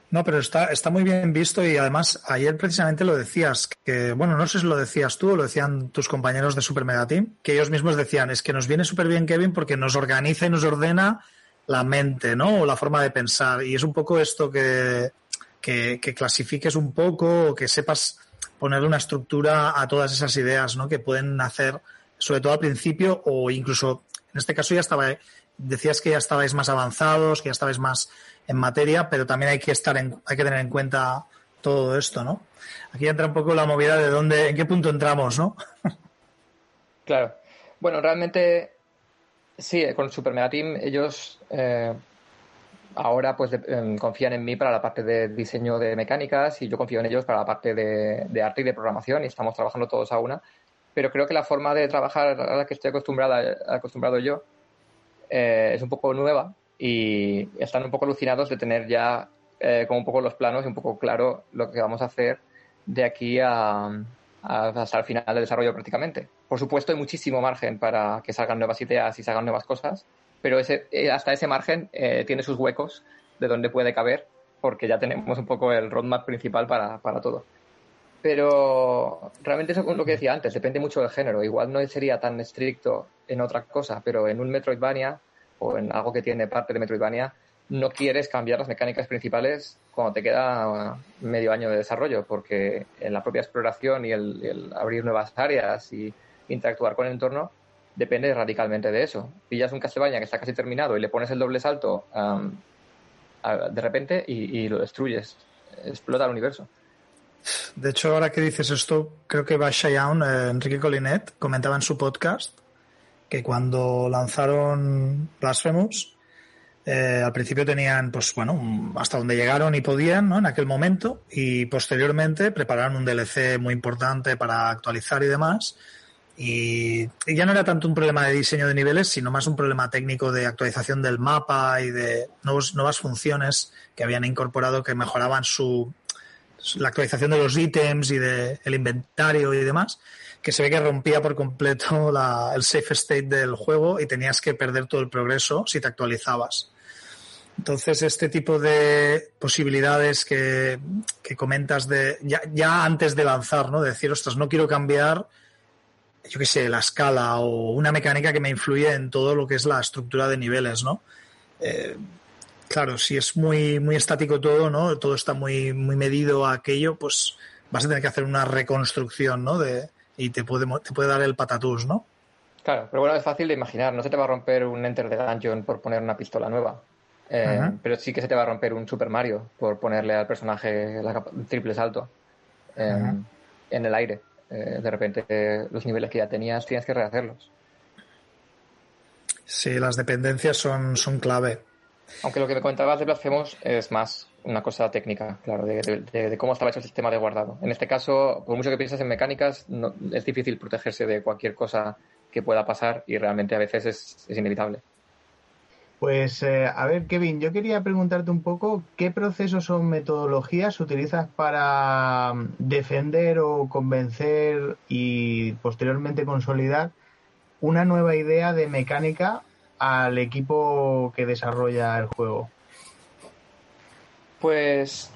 Speaker 1: No, pero está, está muy bien visto y además ayer precisamente lo decías, que bueno, no sé si lo decías tú o lo decían tus compañeros de Super Mega Team, que ellos mismos decían, es que nos viene súper bien Kevin porque nos organiza y nos ordena la mente, ¿no? O la forma de pensar. Y es un poco esto que, que, que clasifiques un poco o que sepas poner una estructura a todas esas ideas, ¿no? Que pueden hacer, sobre todo al principio o incluso, en este caso ya estaba, decías que ya estabais más avanzados, que ya estabais más en materia, pero también hay que estar en, hay que tener en cuenta todo esto, ¿no? Aquí entra un poco la movida de dónde, en qué punto entramos, ¿no?
Speaker 2: Claro. Bueno, realmente sí, eh, con Super Mega Team ellos eh, ahora pues de- em, confían en mí para la parte de diseño de mecánicas y yo confío en ellos para la parte de, de arte y de programación y estamos trabajando todos a una. Pero creo que la forma de trabajar a la que estoy acostumbrada, acostumbrado yo eh, es un poco nueva y están un poco alucinados de tener ya eh, como un poco los planos y un poco claro lo que vamos a hacer de aquí a, a- hasta el final del desarrollo prácticamente. Por supuesto, hay muchísimo margen para que salgan nuevas ideas y salgan nuevas cosas, pero ese, eh, hasta ese margen eh, tiene sus huecos de donde puede caber, porque ya tenemos un poco el roadmap principal para, para todo. Pero realmente eso es lo que decía antes, depende mucho del género. Igual no sería tan estricto en otra cosa, pero en un Metroidvania o en algo que tiene parte de Metroidvania, no quieres cambiar las mecánicas principales cuando te queda medio año de desarrollo, porque en la propia exploración y el, abrir nuevas áreas y interactuar con el entorno depende radicalmente de eso. Pillas un Castlevania que está casi terminado y le pones el doble salto de repente y, lo destruyes. Explota el universo.
Speaker 1: De hecho, ahora que dices esto, creo que Basha Young, eh, Enrique Colinet, comentaba en su podcast que cuando lanzaron Blasphemous, eh, al principio tenían, pues bueno, hasta donde llegaron y podían, ¿no? En aquel momento, y posteriormente prepararon un DLC muy importante para actualizar y demás. Y, ya no era tanto un problema de diseño de niveles, sino más un problema técnico de actualización del mapa y de nuevos, nuevas funciones que habían incorporado que mejoraban su, la actualización de los ítems y del el inventario y demás, que se ve que rompía por completo la- el safe state del juego y tenías que perder todo el progreso si te actualizabas. Entonces, este tipo de posibilidades que, que comentas de ya, ya antes de lanzar, ¿no? De decir, ostras, no quiero cambiar, yo qué sé, la escala o una mecánica que me influye en todo lo que es la estructura de niveles, ¿no? Eh, claro, si es muy, muy estático todo, ¿no? Todo está muy, muy medido a aquello, pues vas a tener que hacer una reconstrucción, ¿no? De, y te puede, te puede dar el patatús, ¿no?
Speaker 2: Claro, pero bueno, es fácil de imaginar. No se te va a romper un Enter the Dungeon por poner una pistola nueva. Eh. Pero sí que se te va a romper un Super Mario por ponerle al personaje la triple salto eh, en el aire. Eh, de repente, los niveles que ya tenías tienes que rehacerlos.
Speaker 1: Sí, las dependencias son, son clave.
Speaker 2: Aunque lo que me comentabas de Blasphemous es más una cosa técnica, claro, de, de- de- de cómo estaba hecho el sistema de guardado. En este caso, por mucho que pienses en mecánicas, no- es difícil protegerse de cualquier cosa que pueda pasar y realmente a veces es, es inevitable.
Speaker 3: Pues eh, a ver, Kevin, yo quería preguntarte un poco qué procesos o metodologías utilizas para mm, defender o convencer y posteriormente consolidar una nueva idea de mecánica al equipo que desarrolla el juego.
Speaker 2: Pues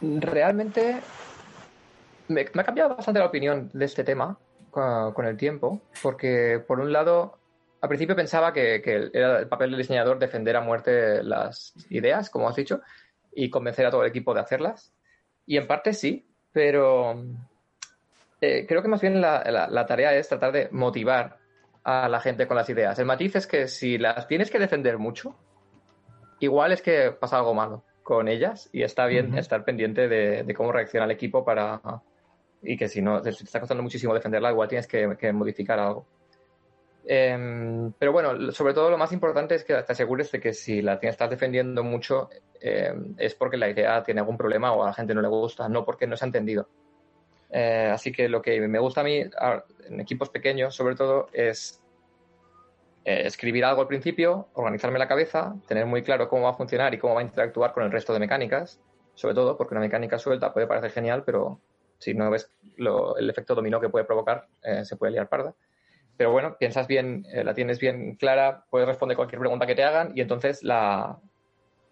Speaker 2: realmente me, ha cambiado bastante la opinión de este tema con, con el tiempo, porque por un lado al principio pensaba que, que, era el papel del diseñador defender a muerte las ideas, como has dicho, y convencer a todo el equipo de hacerlas. Y en parte sí, pero eh, creo que más bien la, la, la, tarea es tratar de motivar a la gente con las ideas. El matiz es que si las tienes que defender mucho, igual es que pasa algo malo con ellas y está bien uh -huh. estar pendiente de, de, cómo reacciona el equipo para... Y que si no te está costando muchísimo defenderla, igual tienes que, que modificar algo. Eh, pero bueno, sobre todo lo más importante es que te asegures de que si la estás defendiendo mucho eh, es porque la idea tiene algún problema o a la gente no le gusta, no porque no se ha entendido. Eh, así que lo que me gusta a mí en equipos pequeños, sobre todo, es eh, escribir algo al principio, organizarme la cabeza, tener muy claro cómo va a funcionar y cómo va a interactuar con el resto de mecánicas, sobre todo porque una mecánica suelta puede parecer genial, pero si no ves lo, el efecto dominó que puede provocar, eh, se puede liar parda pero bueno, piensas bien, eh, la tienes bien clara, puedes responder cualquier pregunta que te hagan y entonces la,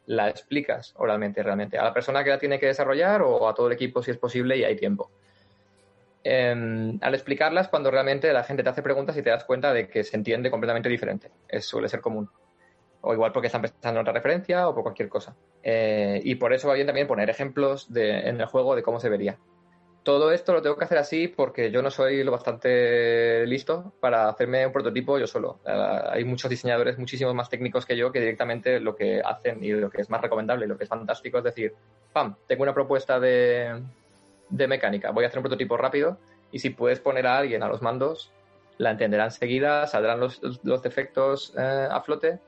Speaker 2: la explicas oralmente realmente a la persona que la tiene que desarrollar o a todo el equipo si es posible y hay tiempo. Eh, al explicarlas, cuando realmente la gente te hace preguntas y te das cuenta de que se entiende completamente diferente, eso suele ser común. O igual porque están pensando en otra referencia o por cualquier cosa. Eh, y por eso va bien también poner ejemplos de, en el juego de cómo se vería todo esto lo tengo que hacer así porque yo no soy lo bastante listo para hacerme un prototipo yo solo. Uh, hay muchos diseñadores muchísimos más técnicos que yo que directamente lo que hacen y lo que es más recomendable y lo que es fantástico es decir, pam, tengo una propuesta de, de mecánica, voy a hacer un prototipo rápido y si puedes poner a alguien a los mandos, la entenderá enseguida, saldrán los, los defectos eh, a flote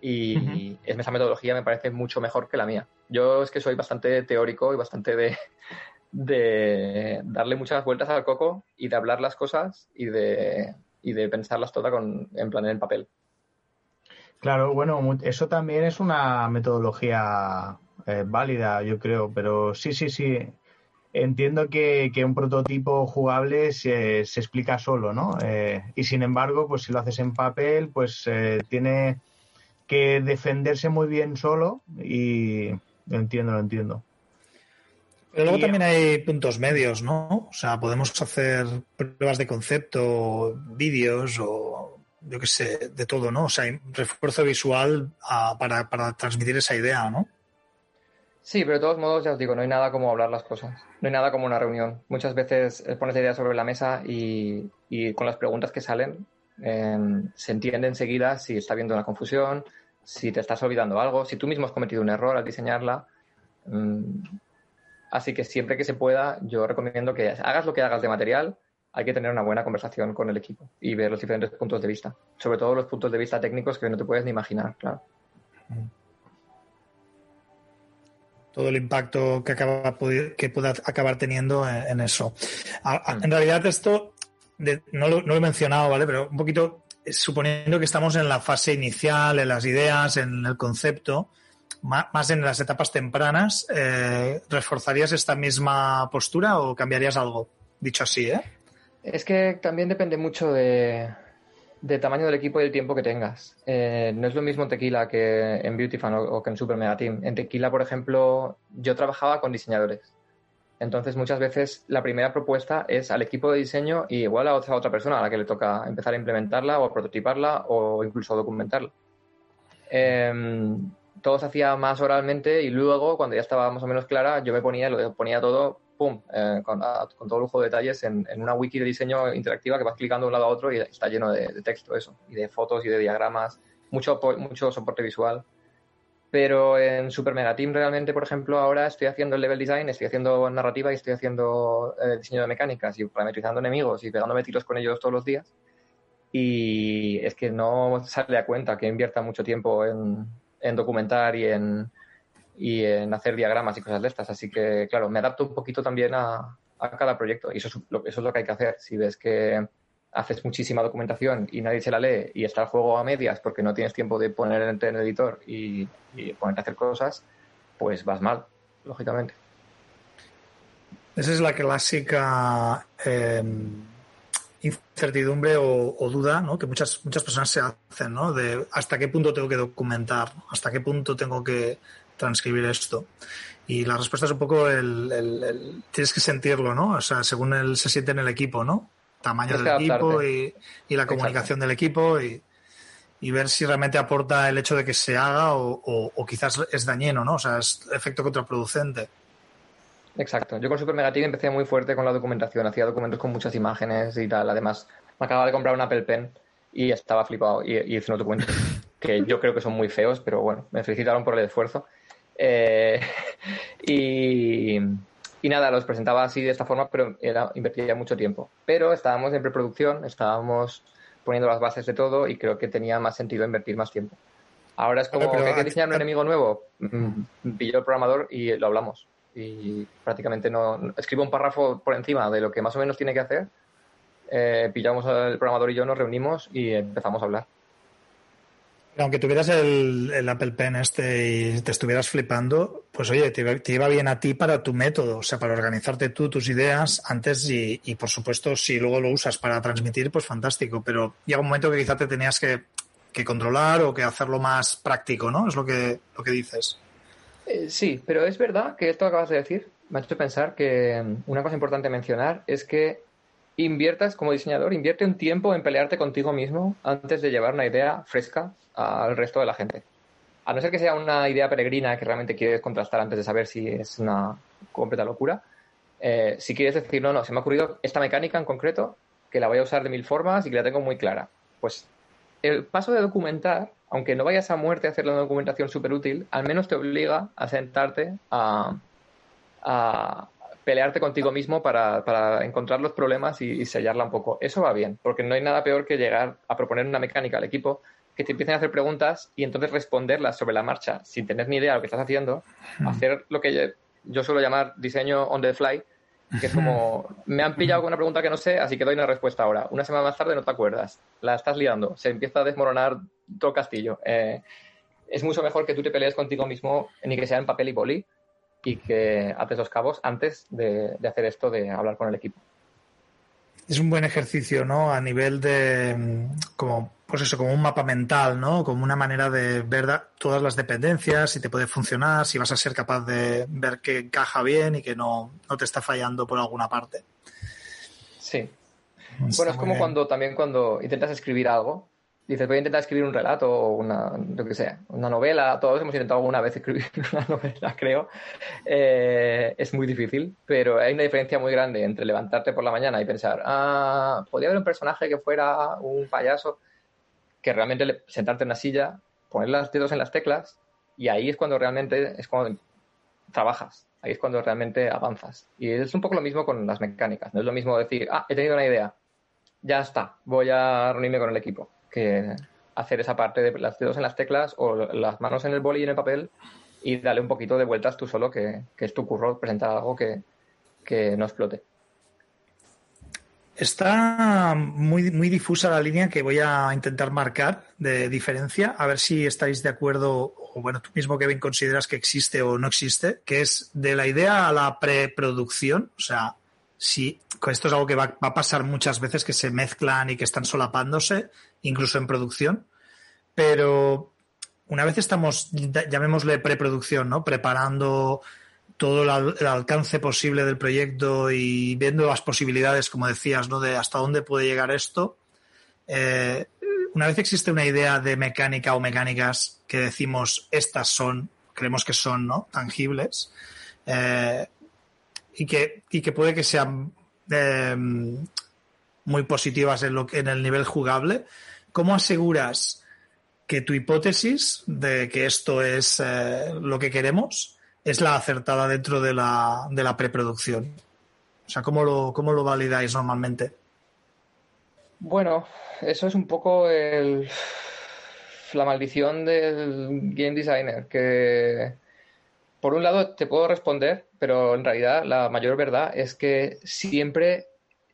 Speaker 2: y uh -huh. esa metodología me parece mucho mejor que la mía. Yo es que soy bastante teórico y bastante de de darle muchas vueltas al coco y de hablar las cosas y de, y de pensarlas todas con, en plan en el papel.
Speaker 3: Claro, bueno, eso también es una metodología eh, válida, yo creo, pero sí, sí, sí. Entiendo que, que un prototipo jugable se, se explica solo, ¿no? Eh, y sin embargo, pues si lo haces en papel, pues eh, tiene que defenderse muy bien solo y lo entiendo, lo entiendo.
Speaker 1: Pero luego también hay puntos medios, ¿no? O sea, podemos hacer pruebas de concepto, vídeos o yo qué sé, de todo, ¿no? O sea, hay refuerzo visual a, para, para transmitir esa idea, ¿no?
Speaker 2: Sí, pero de todos modos, ya os digo, no hay nada como hablar las cosas. No hay nada como una reunión. Muchas veces pones la idea sobre la mesa y, y con las preguntas que salen eh, se entiende enseguida si está habiendo una confusión, si te estás olvidando algo, si tú mismo has cometido un error al diseñarla. Mmm, Así que siempre que se pueda, yo recomiendo que hagas lo que hagas de material, hay que tener una buena conversación con el equipo y ver los diferentes puntos de vista. Sobre todo los puntos de vista técnicos que no te puedes ni imaginar, claro.
Speaker 1: Todo el impacto que, acaba, que pueda acabar teniendo en eso. En realidad esto, no, lo, no lo he mencionado, ¿vale? Pero un poquito suponiendo que estamos en la fase inicial, en las ideas, en el concepto, más en las etapas tempranas, eh, ¿reforzarías esta misma postura o cambiarías algo? Dicho así, ¿eh?
Speaker 2: Es que también depende mucho de, de tamaño del equipo y el tiempo que tengas. Eh, no es lo mismo en Tequila que en Beautyfan o, o, que en Super Mega Team. En Tequila, por ejemplo, yo trabajaba con diseñadores. Entonces, muchas veces la primera propuesta es al equipo de diseño y igual a otra, a otra persona a la que le toca empezar a implementarla o a prototiparla o incluso a documentarla. Eh, todo se hacía más oralmente y luego, cuando ya estaba más o menos clara, yo me ponía, lo ponía todo, pum, eh, con, a, con, todo lujo de detalles en, en, una wiki de diseño interactiva que vas clicando de un lado a otro y está lleno de, de, texto eso, y de fotos y de diagramas, mucho, mucho soporte visual. Pero en Super Mega Team realmente, por ejemplo, ahora estoy haciendo el level design, estoy haciendo narrativa y estoy haciendo eh, diseño de mecánicas y parametrizando enemigos y pegándome tiros con ellos todos los días. Y es que no sale a cuenta que invierta mucho tiempo en, en documentar y en, y en hacer diagramas y cosas de estas. Así que, claro, me adapto un poquito también a, a cada proyecto y eso es, lo, eso es lo que hay que hacer. Si ves que haces muchísima documentación y nadie se la lee y está el juego a medias porque no tienes tiempo de poner en el editor y, y ponerte a hacer cosas, pues vas mal, lógicamente.
Speaker 1: Esa es la clásica eh, incertidumbre o, o duda ¿no? que muchas, muchas personas se hacen, ¿no? De hasta qué punto tengo que documentar, hasta qué punto tengo que transcribir esto. Y la respuesta es un poco el, el- el- tienes que sentirlo, ¿no? O sea, según el, se siente en el equipo, ¿no? Tamaño del equipo y, y la comunicación del equipo y, y ver si realmente aporta el hecho de que se haga o, o- o quizás es dañino, ¿no? O sea, es efecto contraproducente.
Speaker 2: Exacto. Yo con Super Mega Team empecé muy fuerte con la documentación. Hacía documentos con muchas imágenes y tal. Además, me acababa de comprar un Apple Pen y estaba flipado y, y hice unos documentos que yo creo que son muy feos, pero bueno, me felicitaron por el esfuerzo. Eh, y, y nada, los presentaba así de esta forma, pero era, invertía mucho tiempo. Pero estábamos en preproducción, estábamos poniendo las bases de todo y creo que tenía más sentido invertir más tiempo. Ahora es como que hay que diseñar un enemigo nuevo. Mm, Pillo el programador y lo hablamos. Y prácticamente no. Escribo un párrafo por encima de lo que más o menos tiene que hacer. Eh, pillamos al programador y yo, nos reunimos y empezamos a hablar.
Speaker 1: Aunque tuvieras el, Apple Pen este y te estuvieras flipando, pues oye, te, te iba bien a ti para tu método, o sea, para organizarte tú tus ideas antes y, y, por supuesto si luego lo usas para transmitir, pues fantástico, pero llega un momento que quizá te tenías que, que controlar o que hacerlo más práctico, ¿no? Es lo que, lo que dices.
Speaker 2: Eh, sí, pero es verdad que esto que acabas de decir me ha hecho pensar que mm, una cosa importante mencionar es que inviertas como diseñador, invierte un tiempo en pelearte contigo mismo antes de llevar una idea fresca al resto de la gente. A no ser que sea una idea peregrina que realmente quieres contrastar antes de saber si es una completa locura. eh, si quieres decir, no, no, se me ha ocurrido esta mecánica en concreto, que la voy a usar de mil formas y que la tengo muy clara. Pues el paso de documentar, aunque no vayas a muerte a hacer la documentación súper útil, al menos te obliga a sentarte a, a pelearte contigo mismo para, para encontrar los problemas y, y sellarla un poco. Eso va bien, porque no hay nada peor que llegar a proponer una mecánica al equipo que te empiecen a hacer preguntas y entonces responderlas sobre la marcha sin tener ni idea de lo que estás haciendo, hacer lo que yo, yo suelo llamar diseño on the fly, que es como, me han pillado con una pregunta que no sé, así que doy una respuesta ahora. Una semana más tarde no te acuerdas, la estás liando, se empieza a desmoronar todo el castillo. Eh, es mucho mejor que tú te pelees contigo mismo, ni que sea en papel y boli, y que ates los cabos antes de, de hacer esto de hablar con el equipo.
Speaker 1: Es un buen ejercicio, ¿no? A nivel de, mm, como, pues eso, como un mapa mental, ¿no? Como una manera de ver da- todas las dependencias, si te puede funcionar, si vas a ser capaz de ver que encaja bien y que no, no te está fallando por alguna parte.
Speaker 2: Sí.
Speaker 1: Está
Speaker 2: Bueno, es como
Speaker 1: bien.
Speaker 2: cuando también cuando intentas escribir algo, dices, voy a intentar escribir un relato o una, yo qué sé, una novela, todos hemos intentado alguna vez escribir una novela, creo. Eh, es muy difícil, pero hay una diferencia muy grande entre levantarte por la mañana y pensar, ah, podría haber un personaje que fuera un payaso, que realmente sentarte en una silla, poner los dedos en las teclas y ahí es cuando realmente es cuando trabajas, ahí es cuando realmente avanzas. Y es un poco lo mismo con las mecánicas, no es lo mismo decir, ah, he tenido una idea, ya está, voy a reunirme con el equipo, que hacer esa parte de las dedos en las teclas o las manos en el boli y en el papel y darle un poquito de vueltas tú solo, que, que es tu curro presentar algo que, que no explote.
Speaker 1: Está muy, muy difusa la línea que voy a intentar marcar de diferencia, a ver si estáis de acuerdo, o bueno, tú mismo, Kevin, consideras que existe o no existe, que es de la idea a la preproducción, o sea, si esto es algo que va, va a pasar muchas veces, que se mezclan y que están solapándose, incluso en producción, pero una vez estamos, llamémosle preproducción, ¿no? Preparando todo el, al- el alcance posible del proyecto y viendo las posibilidades, como decías, ¿no? De hasta dónde puede llegar esto. Eh, una vez existe una idea de mecánica o mecánicas que decimos estas son, creemos que son, ¿no? Tangibles. eh, y que, y que puede que sean eh, muy positivas en, lo, en el nivel jugable. ¿Cómo aseguras que tu hipótesis de que esto es lo que queremos es la acertada dentro de la, de la preproducción? O sea, ¿cómo lo, ¿cómo lo validáis normalmente?
Speaker 2: Bueno, eso es un poco el, la maldición del game designer, que por un lado te puedo responder, pero en realidad la mayor verdad es que siempre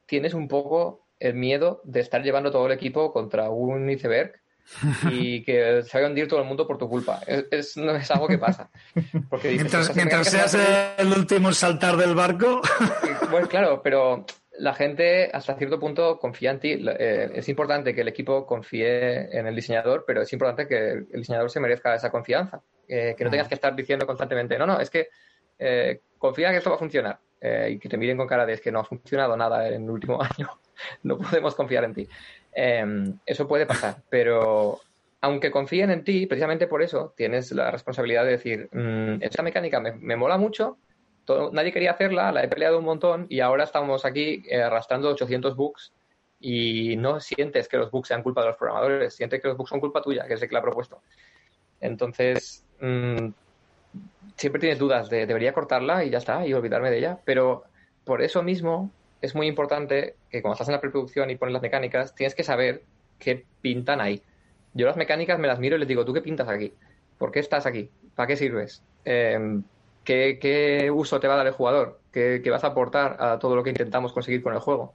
Speaker 2: tienes un poco el miedo de estar llevando todo el equipo contra un iceberg y que se vaya a hundir todo el mundo por tu culpa. Es, es- no es algo que pasa. Porque dices,
Speaker 1: Mientras,
Speaker 2: "Estas
Speaker 1: mientras seas el último en saltar del barco.
Speaker 2: Bueno, claro, pero la gente hasta cierto punto confía en ti. Eh, es importante que el equipo confíe en el diseñador, pero es importante que el diseñador se merezca esa confianza. Eh, que no tengas que estar diciendo constantemente, no, no, es que eh, confía que esto va a funcionar. eh, y que te miren con cara de es que no ha funcionado nada en el último año. no podemos confiar en ti. Eh, eso puede pasar, pero aunque confíen en ti, precisamente por eso tienes la responsabilidad de decir, "Mm, esta mecánica me, me mola mucho, todo- nadie quería hacerla, la he peleado un montón y ahora estamos aquí eh, arrastrando 800 bugs y no sientes que los bugs sean culpa de los programadores, sientes que los bugs son culpa tuya, que es el que la ha propuesto. Entonces, mm, siempre tienes dudas de debería cortarla y ya está, y olvidarme de ella, pero por eso mismo es muy importante que cuando estás en la preproducción y pones las mecánicas, tienes que saber qué pintan ahí. Yo las mecánicas me las miro y les digo, ¿tú qué pintas aquí? ¿Por qué estás aquí? ¿Para qué sirves? Eh, ¿qué, qué uso te va a dar el jugador? ¿Qué, qué vas a aportar a todo lo que intentamos conseguir con el juego?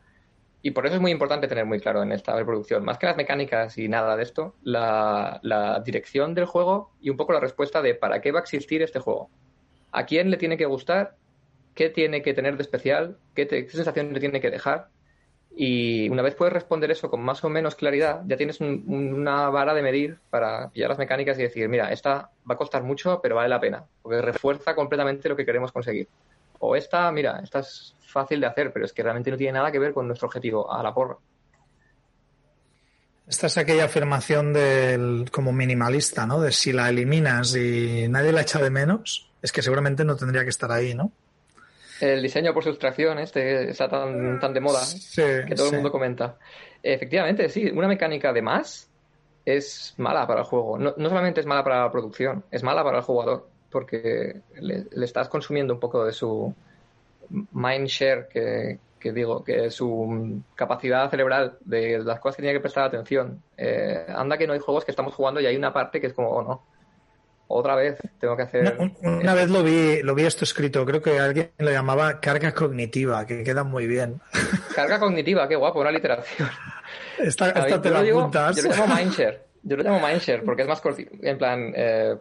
Speaker 2: Y por eso es muy importante tener muy claro en esta preproducción, más que las mecánicas y nada de esto, la, la dirección del juego y un poco la respuesta de para qué va a existir este juego. ¿A quién le tiene que gustar? ¿Qué tiene que tener de especial? ¿Qué, te- qué sensación le tiene que dejar? Y una vez puedes responder eso con más o menos claridad, ya tienes un- un- una vara de medir para pillar las mecánicas y decir, mira, esta va a costar mucho, pero vale la pena, porque refuerza completamente lo que queremos conseguir. O esta, mira, esta es fácil de hacer, pero es que realmente no tiene nada que ver con nuestro objetivo, a la porra.
Speaker 1: Esta es aquella afirmación del como minimalista, ¿no? De si la eliminas y nadie la echa de menos, es que seguramente no tendría que estar ahí, ¿no?
Speaker 2: El diseño por sustracción, este está tan, tan de moda,
Speaker 1: Sí,
Speaker 2: que todo
Speaker 1: sí.
Speaker 2: el mundo comenta. Efectivamente, sí, una mecánica de más es mala para el juego. No, no solamente es mala para la producción, es mala para el jugador, porque le, le estás consumiendo un poco de su mindshare, que, que digo, que su capacidad cerebral de las cosas que tiene que prestar atención. Eh, anda que no hay juegos que estamos jugando y hay una parte que es como, oh no, otra vez tengo que hacer...
Speaker 1: Una, un- una vez lo vi, lo vi esto escrito, creo que alguien lo llamaba carga cognitiva, que queda muy bien.
Speaker 2: Carga cognitiva, qué guapo, una literación.
Speaker 1: Esta, esta
Speaker 2: ver,
Speaker 1: te la
Speaker 2: digo-
Speaker 1: apuntas.
Speaker 2: yo lo llamo mindshare. Yo lo llamo mindshare porque es más corti, en plan, eh,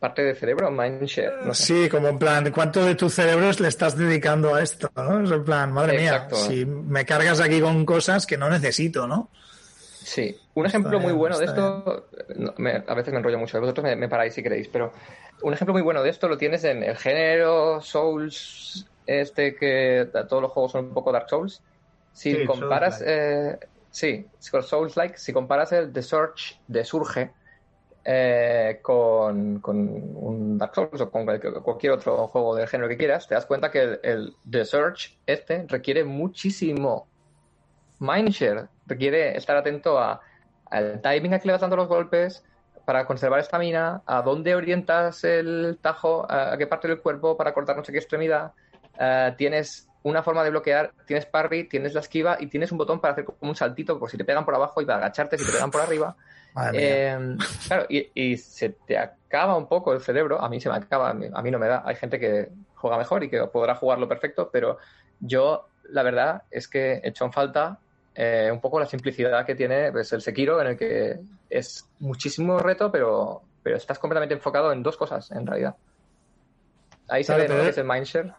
Speaker 2: parte del cerebro, mindshare. No sé.
Speaker 1: Sí, como en plan, ¿cuánto de tu cerebro le estás dedicando a esto? ¿no? Es en plan, madre
Speaker 2: Exacto.
Speaker 1: mía, si me cargas aquí con cosas que no necesito, ¿no?
Speaker 2: Sí. Un ejemplo muy bueno de esto, me- a veces me enrollo mucho, vosotros me, me paráis si queréis, pero un ejemplo muy bueno de esto lo tienes en el género Souls, este que todos los juegos son un poco Dark Souls. Si
Speaker 3: Sí,
Speaker 2: comparas, eh, sí, Souls like, si comparas el The Surge de Surge eh, con, con un Dark Souls o con cualquier, otro juego del género que quieras, te das cuenta que el, el The Surge este requiere muchísimo mindshare, requiere estar atento a, al timing a que le vas dando los golpes para conservar estamina, a dónde orientas el tajo, a, a qué parte del cuerpo para cortar no sé qué extremidad. Eh, tienes una forma de bloquear, tienes parry, tienes la esquiva y tienes un botón para hacer como un saltito por si te pegan por abajo y para agacharte si te pegan por arriba. Eh, claro, y, y se te acaba un poco el cerebro. A mí se me acaba, a mí, a mí no me da. Hay gente que juega mejor y que podrá jugarlo perfecto, pero yo, la verdad, es que he hecho en falta eh, un poco la simplicidad que tiene pues, el Sekiro, en el que es muchísimo reto, pero, pero estás completamente enfocado en dos cosas, en realidad. Ahí se
Speaker 1: Claro,
Speaker 2: es el mindshare.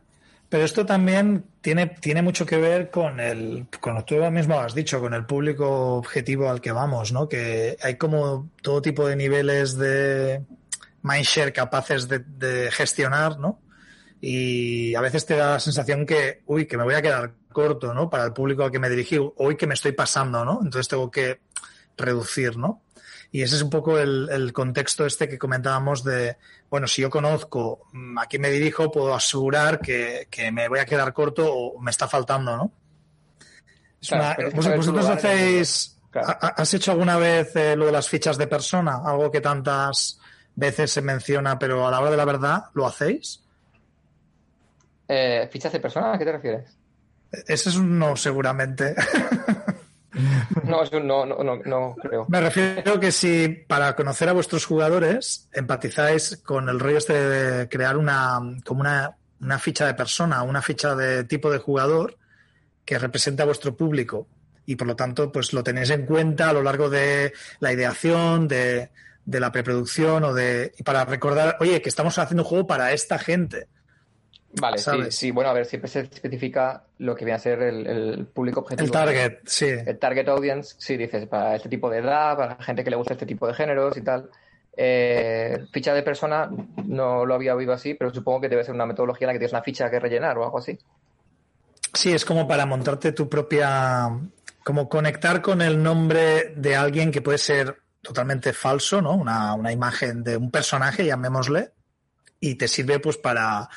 Speaker 1: Pero esto también tiene, tiene mucho que ver con el, con lo que tú mismo has dicho, con el público objetivo al que vamos, ¿no? Que hay como todo tipo de niveles de mindshare capaces de, de gestionar, ¿no? Y a veces te da la sensación que, uy, que me voy a quedar corto, ¿no? Para el público al que me dirigí, hoy que me estoy pasando, ¿no? Entonces tengo que reducir, ¿no? Y ese es un poco el, el contexto este que comentábamos de, bueno, si yo conozco mm, a quién me dirijo, puedo asegurar que, que me voy a quedar corto o me está faltando, ¿no? Es
Speaker 2: Claro,
Speaker 1: una- vos- ¿Vosotros hacéis,
Speaker 2: Claro.
Speaker 1: has hecho alguna vez eh, lo de las fichas de persona? Algo que tantas veces se menciona, pero a la hora de la verdad, ¿lo hacéis?
Speaker 2: Eh, ¿Fichas de persona? ¿A qué te refieres?
Speaker 1: Ese es un no, seguramente.
Speaker 2: No, eso no, no, no, no creo.
Speaker 1: Me refiero que si para conocer a vuestros jugadores empatizáis con el rollo este de crear una como una, una ficha de persona, una ficha de tipo de jugador que represente a vuestro público y por lo tanto pues lo tenéis en cuenta a lo largo de la ideación, de, de la preproducción o de y para recordar, oye, que estamos haciendo un juego para esta gente.
Speaker 2: Vale, sí, sí, bueno, a ver, siempre se especifica lo que viene a ser el, el público objetivo.
Speaker 1: El target, sí.
Speaker 2: El target audience, sí, dices, para este tipo de edad, para gente que le gusta este tipo de géneros y tal. Eh, ficha de persona, no lo había oído así, pero supongo que debe ser una metodología en la que tienes una ficha que rellenar o algo así.
Speaker 1: Sí, es como para montarte tu propia. como conectar con el nombre de alguien que puede ser totalmente falso, ¿no? Una, una imagen de un personaje, llamémosle, y te sirve pues para,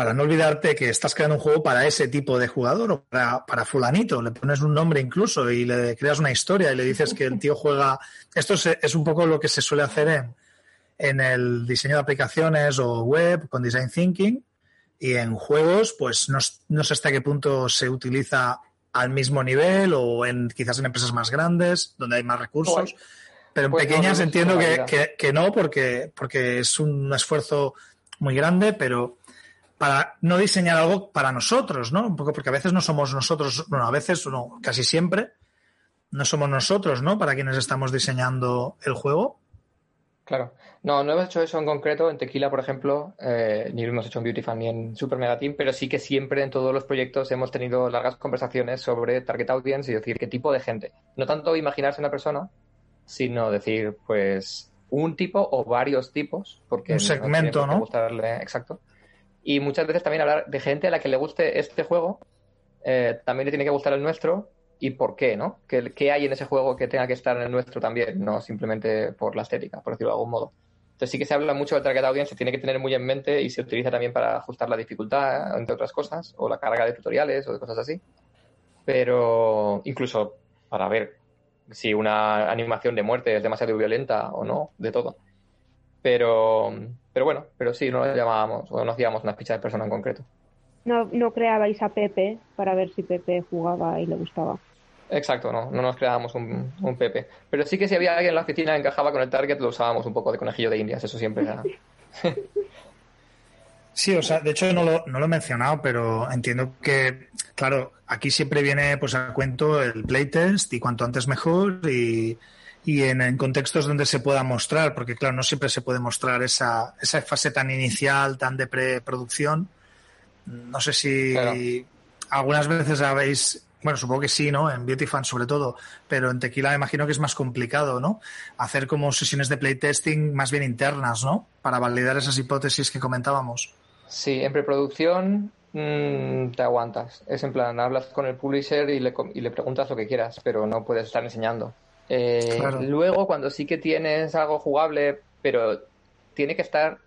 Speaker 1: para no olvidarte que estás creando un juego para ese tipo de jugador o para, para fulanito. Le pones un nombre incluso y le creas una historia y le dices que el tío juega. Esto es, es un poco lo que se suele hacer en, en el diseño de aplicaciones o web con design thinking y en juegos, pues no, no sé hasta qué punto se utiliza al mismo nivel o en quizás en empresas más grandes donde hay más recursos. Pero en
Speaker 2: Pues
Speaker 1: pequeñas
Speaker 2: no,
Speaker 1: entiendo
Speaker 2: no,
Speaker 1: que,
Speaker 2: no.
Speaker 1: que- que no, porque, porque es un esfuerzo muy grande, pero para no diseñar algo para nosotros, ¿no? Un poco porque a veces no somos nosotros, bueno, a veces no, casi siempre no somos nosotros, ¿no? Para quienes estamos diseñando el juego.
Speaker 2: Claro. No, no hemos hecho eso en concreto en Tequila, por ejemplo, eh, ni lo hemos hecho en Beauty Fan ni en Super Mega Team, pero sí que siempre en todos los proyectos hemos tenido largas conversaciones sobre target audience y decir qué tipo de gente. No tanto imaginarse una persona, sino decir, pues, un tipo o varios tipos, porque
Speaker 1: Un segmento, ¿no?
Speaker 2: gustarle, exacto. Y muchas veces también hablar de gente a la que le guste este juego, eh, también le tiene que gustar el nuestro y por qué, ¿no? ¿Qué, qué hay en ese juego que tenga que estar en el nuestro también, no simplemente por la estética, por decirlo de algún modo. Entonces sí que se habla mucho del target audience, se tiene que tener muy en mente y se utiliza también para ajustar la dificultad, entre otras cosas, o la carga de tutoriales o de cosas así. Pero incluso para ver si una animación de muerte es demasiado violenta o no, de todo. Pero, pero bueno, pero sí, no lo llamábamos o no hacíamos una ficha de persona en concreto.
Speaker 4: No, no creabais a Pepe para ver si Pepe jugaba y le gustaba.
Speaker 2: Exacto, no, no nos creábamos un, un Pepe. Pero sí que si había alguien en la oficina que encajaba con el target, lo usábamos un poco de conejillo de indias, eso siempre era.
Speaker 1: Sí, o sea, de hecho no lo, no lo he mencionado, pero entiendo que, claro, aquí siempre viene pues a cuento el playtest y cuanto antes mejor y, y en, en contextos donde se pueda mostrar, porque claro, no siempre se puede mostrar esa, esa fase tan inicial, tan de preproducción. No sé si
Speaker 2: Claro.
Speaker 1: algunas veces habéis, bueno, supongo que sí, ¿no? En Beauty Fan sobre todo, pero en Tequila me imagino que es más complicado, ¿no? Hacer como sesiones de playtesting más bien internas, ¿no? Para validar esas hipótesis que comentábamos.
Speaker 2: Sí, en preproducción mm, te aguantas. Es en plan, hablas con el publisher y le, y le preguntas lo que quieras, pero no puedes estar enseñando. Eh,
Speaker 1: Claro.
Speaker 2: Luego, cuando sí que tienes algo jugable, pero tiene que estar...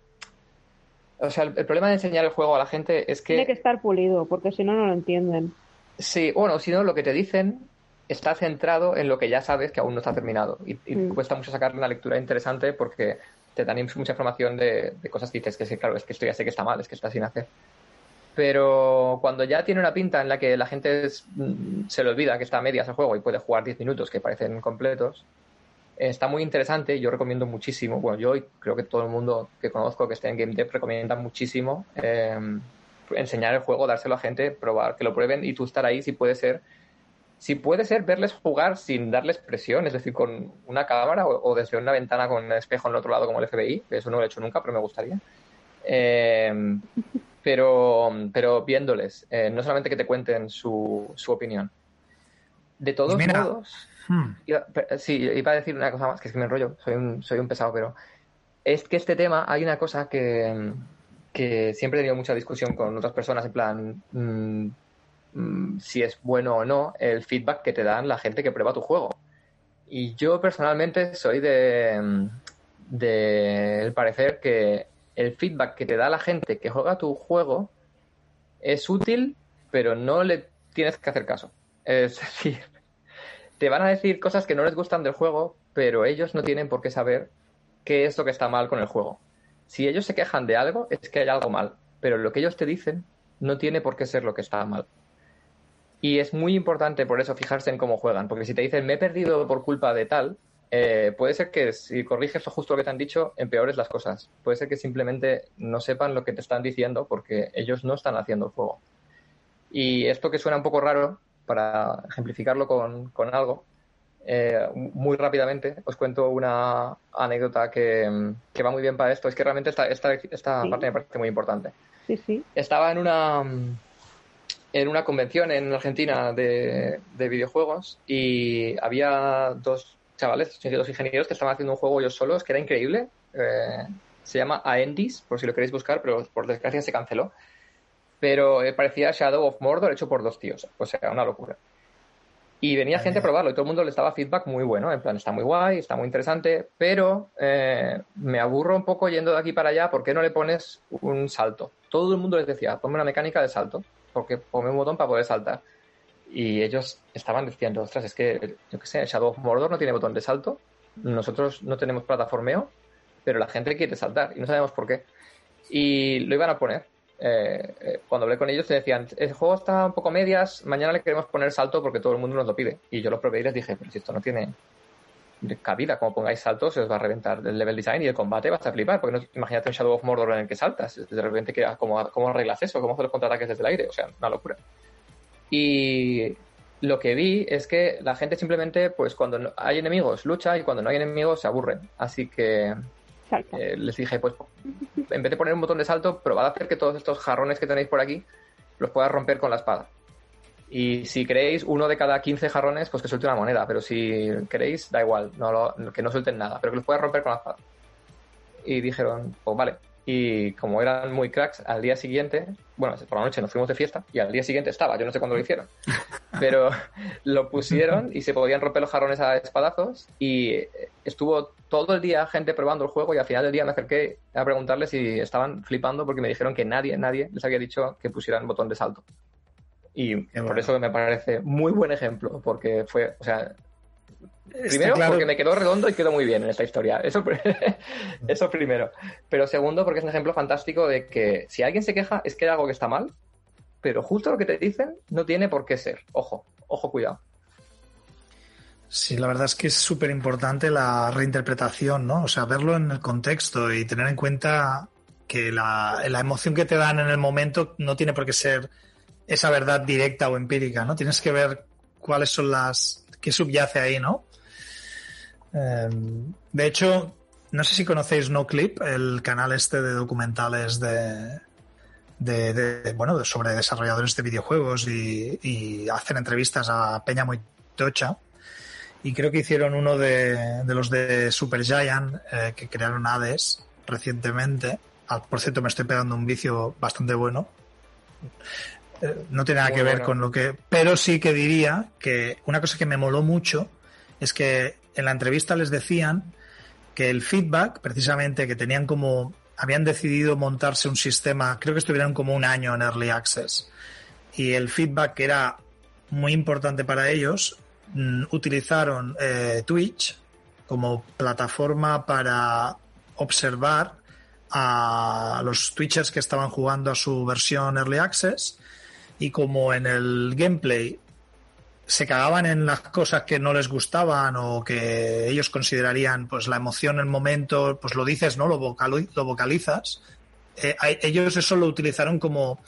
Speaker 2: O sea, el, el problema de enseñar el juego a la gente es
Speaker 4: Tiene que estar pulido, porque si no, no lo entienden.
Speaker 2: Sí, bueno, si no, lo que te dicen está centrado en lo que ya sabes que aún no está terminado. Y, y
Speaker 4: Mm.
Speaker 2: cuesta mucho sacarle una lectura interesante porque te dan mucha información de, de cosas que dices que sí, claro, es que esto ya sé que está mal, es que está sin hacer. Pero cuando ya tiene una pinta en la que la gente mm, se le olvida que está a medias el juego y puede jugar 10 minutos que parecen completos, está muy interesante. Yo recomiendo muchísimo. Bueno, yo y creo que todo el mundo que conozco que esté en Game Dev recomienda muchísimo eh, enseñar el juego, dárselo a gente, probar, que lo prueben y tú estar ahí si puede ser. Si puede ser verles jugar sin darles presión, es decir, con una cámara o, o desde una ventana con un espejo en el otro lado como el FBI, que eso no lo he hecho nunca, pero me gustaría. Eh, pero, pero viéndoles, eh, no solamente que te cuenten su, su opinión. De todos
Speaker 1: Pues mira,
Speaker 2: modos,
Speaker 1: Hmm.
Speaker 2: Iba- sí, iba a decir una cosa más, que es que me enrollo, soy un, soy un pesado, pero es que este tema hay una cosa que, que siempre he tenido mucha discusión con otras personas, en plan, mm, mm, si es bueno o no el feedback que te dan la gente que prueba tu juego. Y yo personalmente soy de, mm, de el parecer que el feedback que te da la gente que juega tu juego es útil, pero no le tienes que hacer caso. Es decir, te van a decir cosas que no les gustan del juego, pero ellos no tienen por qué saber qué es lo que está mal con el juego. Si ellos se quejan de algo, es que hay algo mal, pero lo que ellos te dicen no tiene por qué ser lo que está mal. Y es muy importante por eso fijarse en cómo juegan, porque si te dicen me he perdido por culpa de tal, eh, puede ser que si corriges justo lo que te han dicho, empeores las cosas. Puede ser que simplemente no sepan lo que te están diciendo porque ellos no están haciendo el juego. Y esto que suena un poco raro, para ejemplificarlo con, con algo, eh, muy rápidamente os cuento una anécdota que, que, va muy bien para esto. Es que realmente esta, esta, esta
Speaker 4: Sí.
Speaker 2: parte me parece muy importante.
Speaker 4: Sí, sí.
Speaker 2: Estaba en una en una convención en Argentina de, de videojuegos y había dos chavales, dos ingenieros que estaban haciendo un juego ellos solos que era increíble. Eh, se llama Aendis, por si lo queréis buscar, pero por desgracia se canceló. Pero eh, parecía Shadow of Mordor hecho por dos tíos. O sea, una locura. Y venía gente a probarlo y todo el mundo les daba feedback muy bueno. En plan, está muy guay, está muy interesante, pero eh, me aburro un poco yendo de aquí para allá. ¿Por qué no le pones un salto? Todo el mundo les decía, ponme una mecánica de salto, porque ponme un botón para poder saltar. Y ellos estaban diciendo, ostras, es que, yo qué sé, Shadow of Mordor no tiene botón de salto, nosotros no tenemos plataformeo, pero la gente quiere saltar y no sabemos por qué. Y lo iban a poner. Eh, eh, cuando hablé con ellos te decían, el juego está un poco medias, mañana le queremos poner salto porque todo el mundo nos lo pide. Y yo lo probé y les dije, pero si esto no tiene cabida, como pongáis salto, se os va a reventar el level design y el combate vas a flipar, porque no, imagínate un Shadow of Mordor en el que saltas, de repente, ¿qué- ¿cómo, ¿cómo arreglas eso? ¿Cómo haces los contraataques desde el aire? O sea, una locura. Y lo que vi es que la gente simplemente, pues cuando hay enemigos, lucha y cuando no hay enemigos, se aburren. Así que eh, les dije, pues en vez de poner un botón de salto, probad a hacer que todos estos jarrones que tenéis por aquí los puedas romper con la espada. Y si queréis uno de cada 15 jarrones, pues que suelte una moneda. Pero si queréis, da igual, no lo- que no suelten nada, pero que los puedas romper con la espada. Y dijeron, pues vale. Y como eran muy cracks, al día siguiente, bueno, por la noche nos fuimos de fiesta y al día siguiente estaba, yo no sé cuándo lo hicieron, pero lo pusieron y se podían romper los jarrones a espadazos y estuvo todo el día gente probando el juego y al final del día me acerqué a preguntarles si estaban flipando porque me dijeron que nadie, nadie les había dicho que pusieran botón de salto. Y
Speaker 1: Qué
Speaker 2: por
Speaker 1: bueno.
Speaker 2: eso me parece muy buen ejemplo, porque fue, o sea, Primero,
Speaker 1: claro-
Speaker 2: porque me quedó redondo y quedó muy bien en esta historia. Eso, eso primero. Pero segundo, porque es un ejemplo fantástico de que si alguien se queja es que hay algo que está mal, pero justo lo que te dicen no tiene por qué ser. Ojo, ojo, cuidado.
Speaker 1: Sí, la verdad es que es súper importante la reinterpretación, ¿no? O sea, verlo en el contexto y tener en cuenta que la, la emoción que te dan en el momento no tiene por qué ser esa verdad directa o empírica, ¿no? Tienes que ver cuáles son las... qué subyace ahí, ¿no? Eh, de hecho, no sé si conocéis NoClip, el canal este de documentales de, de, de- bueno, sobre desarrolladores de videojuegos y, y hacen entrevistas a Peña muy tocha. Y creo que hicieron uno de, de los de Supergiant, eh, que crearon Hades recientemente. Ah, por cierto, me estoy pegando un vicio bastante bueno. Eh, no tiene nada
Speaker 2: Muy
Speaker 1: que ver con lo que... Pero sí que diría que una cosa que me moló mucho es que en la entrevista les decían que el feedback, precisamente, que tenían como... Habían decidido montarse un sistema, creo que estuvieron como un año en Early Access. Y el feedback que era muy importante para ellos, mm, utilizaron eh, Twitch como plataforma para observar a los Twitchers que estaban jugando a su versión Early Access y como en el gameplay se cagaban en las cosas que no les gustaban o que ellos considerarían pues la emoción el momento, pues lo dices, ¿no? Lo, vocali- lo vocalizas. Eh, ellos eso lo utilizaron como,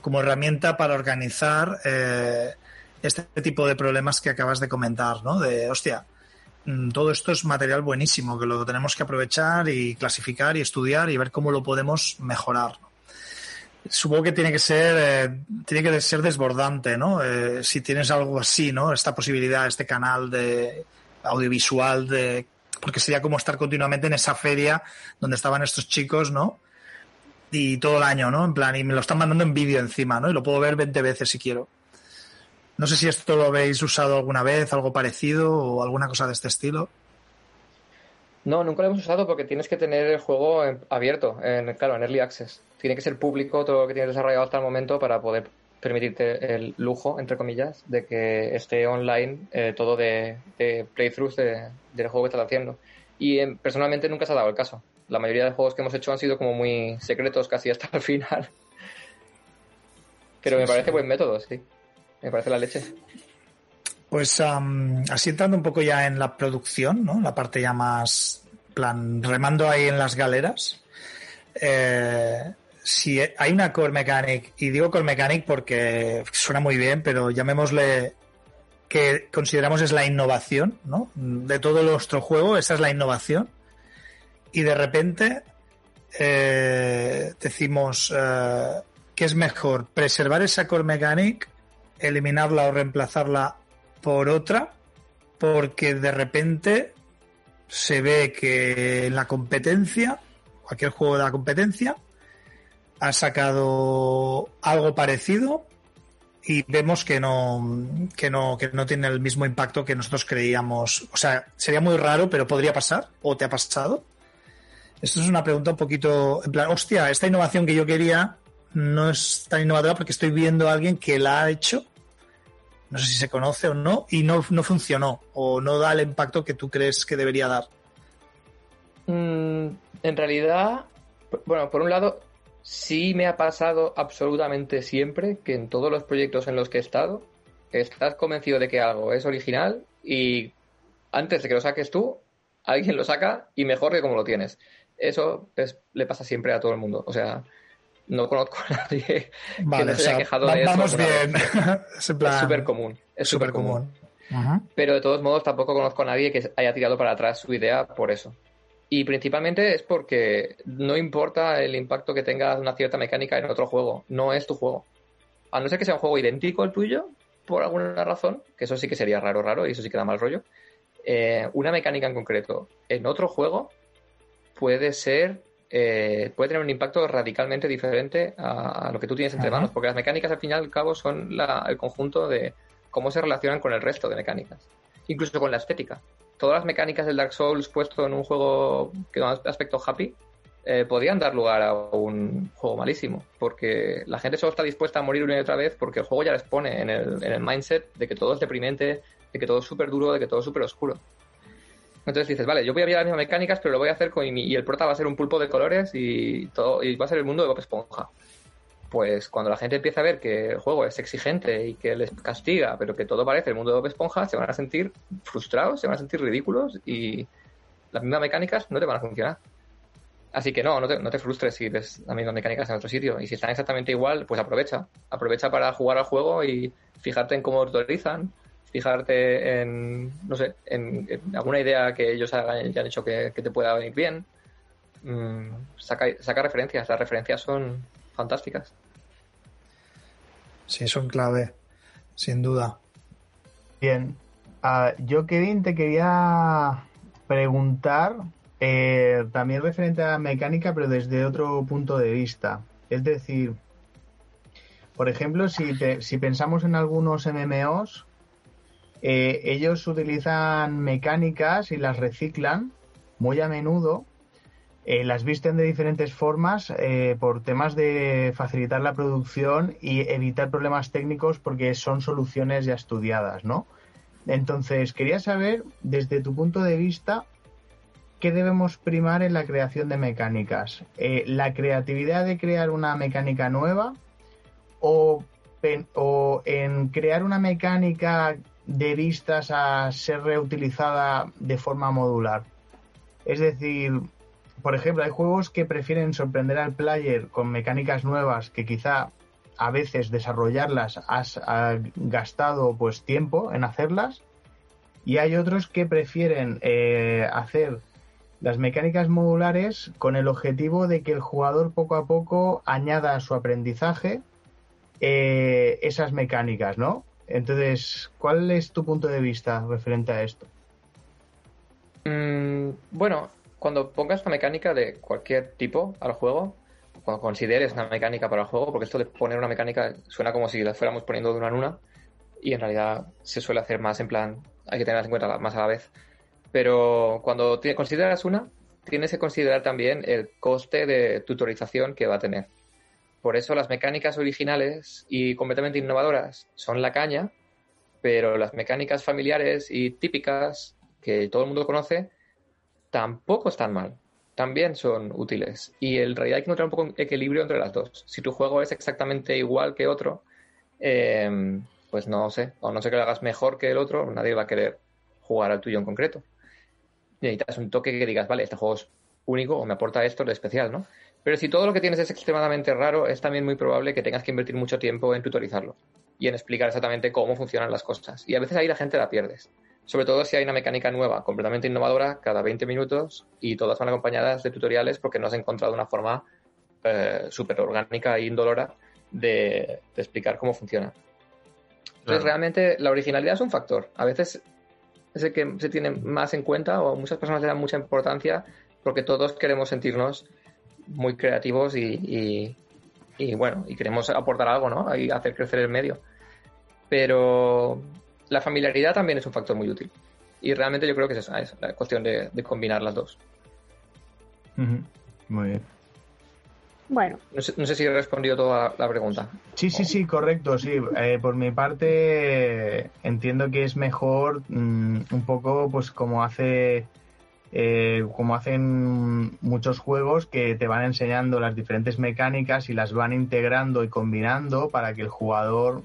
Speaker 1: como herramienta para organizar eh, este tipo de problemas que acabas de comentar, ¿no? De, hostia, mm, todo esto es material buenísimo, que lo tenemos que aprovechar y clasificar y estudiar y ver cómo lo podemos mejorar. ¿no? Supongo que tiene que ser, eh, tiene que ser desbordante, ¿no? Eh, si tienes algo así, ¿no? Esta posibilidad, este canal de audiovisual, de porque sería como estar continuamente en esa feria donde estaban estos chicos, ¿no? Y todo el año, ¿no? En plan, y me lo están mandando en vídeo encima, ¿no? Y lo puedo ver 20 veces si quiero. No sé si esto lo habéis usado alguna vez, algo parecido o alguna cosa de este estilo.
Speaker 2: No, nunca lo hemos usado porque tienes que tener el juego abierto, en, claro, en Early Access. Tiene que ser público todo lo que tienes desarrollado hasta el momento para poder permitirte el lujo, entre comillas, de que esté online eh, todo de, de playthroughs de- del juego que estás haciendo. Y eh, personalmente nunca se ha dado el caso. La mayoría de juegos que hemos hecho han sido como muy secretos casi hasta el final. Pero
Speaker 1: Sí,
Speaker 2: me parece
Speaker 1: sí.
Speaker 2: buen método, sí. Me parece la leche.
Speaker 1: Pues am, así entrando un poco ya en la producción, ¿no? La parte ya más, plan, remando ahí en las galeras. Eh, si hay una core mechanic, y digo core mechanic porque suena muy bien, pero llamémosle que consideramos es la innovación, ¿no? De todo nuestro juego, esa es la innovación. Y de repente eh, decimos eh, que es mejor preservar esa core mechanic, eliminarla o reemplazarla por otra, porque de repente se ve que en la competencia, cualquier juego de la competencia, ha sacado algo parecido y vemos que no, que no, que no tiene el mismo impacto que nosotros creíamos. O sea, sería muy raro, pero podría pasar, o te ha pasado. Esto es una pregunta un poquito, en plan, hostia, esta innovación que yo quería no es tan innovadora porque estoy viendo a alguien que la ha hecho, no sé si se conoce o no, y no, no funcionó, o no da el impacto que tú crees que debería dar.
Speaker 2: Mm, en realidad, bueno, por un lado, sí me ha pasado absolutamente siempre que en todos los proyectos en los que he estado, estás convencido de que algo es original y antes de que lo saques tú, alguien lo saca y mejor que como lo tienes. Eso es- le pasa siempre a todo el mundo. O sea, no conozco a nadie que no se haya quejado de eso.
Speaker 1: vamos bien. es
Speaker 2: súper común. Es súper común. Pero de todos modos tampoco conozco a nadie que haya tirado para atrás su idea por eso. Y principalmente es porque no importa el impacto que tenga una cierta mecánica en otro juego, no es tu juego. A no ser que sea un juego idéntico al tuyo, por alguna razón, que eso sí que sería raro, raro, y eso sí que da mal rollo. eh, una mecánica en concreto en otro juego puede ser, eh, puede tener un impacto radicalmente diferente a, a lo que tú tienes entre
Speaker 1: Ajá.
Speaker 2: manos, porque las mecánicas al fin y al cabo son la- el conjunto de cómo se relacionan con el resto de mecánicas, incluso con la estética. Todas las mecánicas del Dark Souls puesto en un juego que da aspecto happy eh, podrían dar lugar a un juego malísimo, porque la gente solo está dispuesta a morir una y otra vez porque el juego ya les pone en el, en el mindset de que todo es deprimente, de que todo es súper duro, de que todo es súper oscuro. Entonces dices, vale, yo voy a ver las mismas mecánicas, pero lo voy a hacer con mi- y el prota va a ser un pulpo de colores y todo y va a ser el mundo de Bob Esponja. Pues cuando la gente empieza a ver que el juego es exigente y que les castiga, pero que todo parece el mundo de Esponja, se van a sentir frustrados, se van a sentir ridículos y las mismas mecánicas no te van a funcionar. Así que no, no te, no te frustres si ves las mismas mecánicas en otro sitio. Y si están exactamente igual, pues aprovecha. Aprovecha para jugar al juego y fijarte en cómo tutorizan, fijarte en, no sé, en, alguna idea que ellos han hecho que, que te pueda venir bien. Mm, saca, saca referencias, las referencias son fantásticas.
Speaker 1: Sí, son clave, sin duda.
Speaker 3: Bien. Ah, yo, Kevin, te quería preguntar eh, también referente a la mecánica, pero desde otro punto de vista. Es decir, por ejemplo, si, te- si pensamos en algunos MMOs, eh, ellos utilizan mecánicas y las reciclan muy a menudo. Eh, las visten de diferentes formas eh, por temas de facilitar la producción y evitar problemas técnicos porque son soluciones ya estudiadas, ¿no? Entonces, quería saber, desde tu punto de vista, ¿qué debemos primar en la creación de mecánicas? Eh, ¿La creatividad de crear una mecánica nueva o, o en crear una mecánica de vistas a ser reutilizada de forma modular? Es decir, por ejemplo, hay juegos que prefieren sorprender al player con mecánicas nuevas que quizá a veces desarrollarlas has gastado pues tiempo en hacerlas y hay otros que prefieren eh, hacer las mecánicas modulares con el objetivo de que el jugador poco a poco añada a su aprendizaje eh, esas mecánicas, ¿no? Entonces, ¿cuál es tu punto de vista referente a esto?
Speaker 2: Mm, bueno, cuando pongas una mecánica de cualquier tipo al juego, cuando consideres una mecánica para el juego, porque esto de poner una mecánica suena como si la fuéramos poniendo de una en una, y en realidad se suele hacer más en plan, hay que tenerlas en cuenta más a la vez. Pero cuando te- consideras una, tienes que considerar también el coste de tutorización que va a tener. Por eso las mecánicas originales y completamente innovadoras son la caña, pero las mecánicas familiares y típicas que todo el mundo conoce tampoco están mal. También son útiles. Y en realidad hay que encontrar un poco equilibrio entre las dos. Si tu juego es exactamente igual que otro, eh, pues no sé, o no sé que lo hagas mejor que el otro, nadie va a querer jugar al tuyo en concreto. Necesitas un toque que digas, vale, este juego es único o me aporta esto de especial, ¿no? Pero si todo lo que tienes es extremadamente raro, es también muy probable que tengas que invertir mucho tiempo en tutorizarlo. y en explicar exactamente cómo funcionan las cosas. Y a veces ahí la gente la pierdes. Sobre todo si hay una mecánica nueva, completamente innovadora, cada 20 minutos y todas van acompañadas de tutoriales porque no has encontrado una forma eh, súper orgánica e indolora de, de explicar cómo funciona. Entonces,
Speaker 3: Claro.
Speaker 2: realmente la originalidad es un factor. A veces es el que se tiene más en cuenta o muchas personas le dan mucha importancia porque todos queremos sentirnos muy creativos y, y- y, bueno, y queremos aportar algo, ¿no? Y hacer crecer el medio. Pero la familiaridad también es un factor muy útil. Y realmente yo creo que es esa, es la cuestión de, de combinar las dos.
Speaker 3: Muy bien.
Speaker 4: Bueno,
Speaker 2: No sé, no sé si he respondido toda la pregunta.
Speaker 3: Sí, sí, sí, correcto, sí. Eh, por mi parte, entiendo que es mejor mm, un poco, pues como hace, eh, como hacen muchos juegos que te van enseñando las diferentes mecánicas y las van integrando y combinando para que el jugador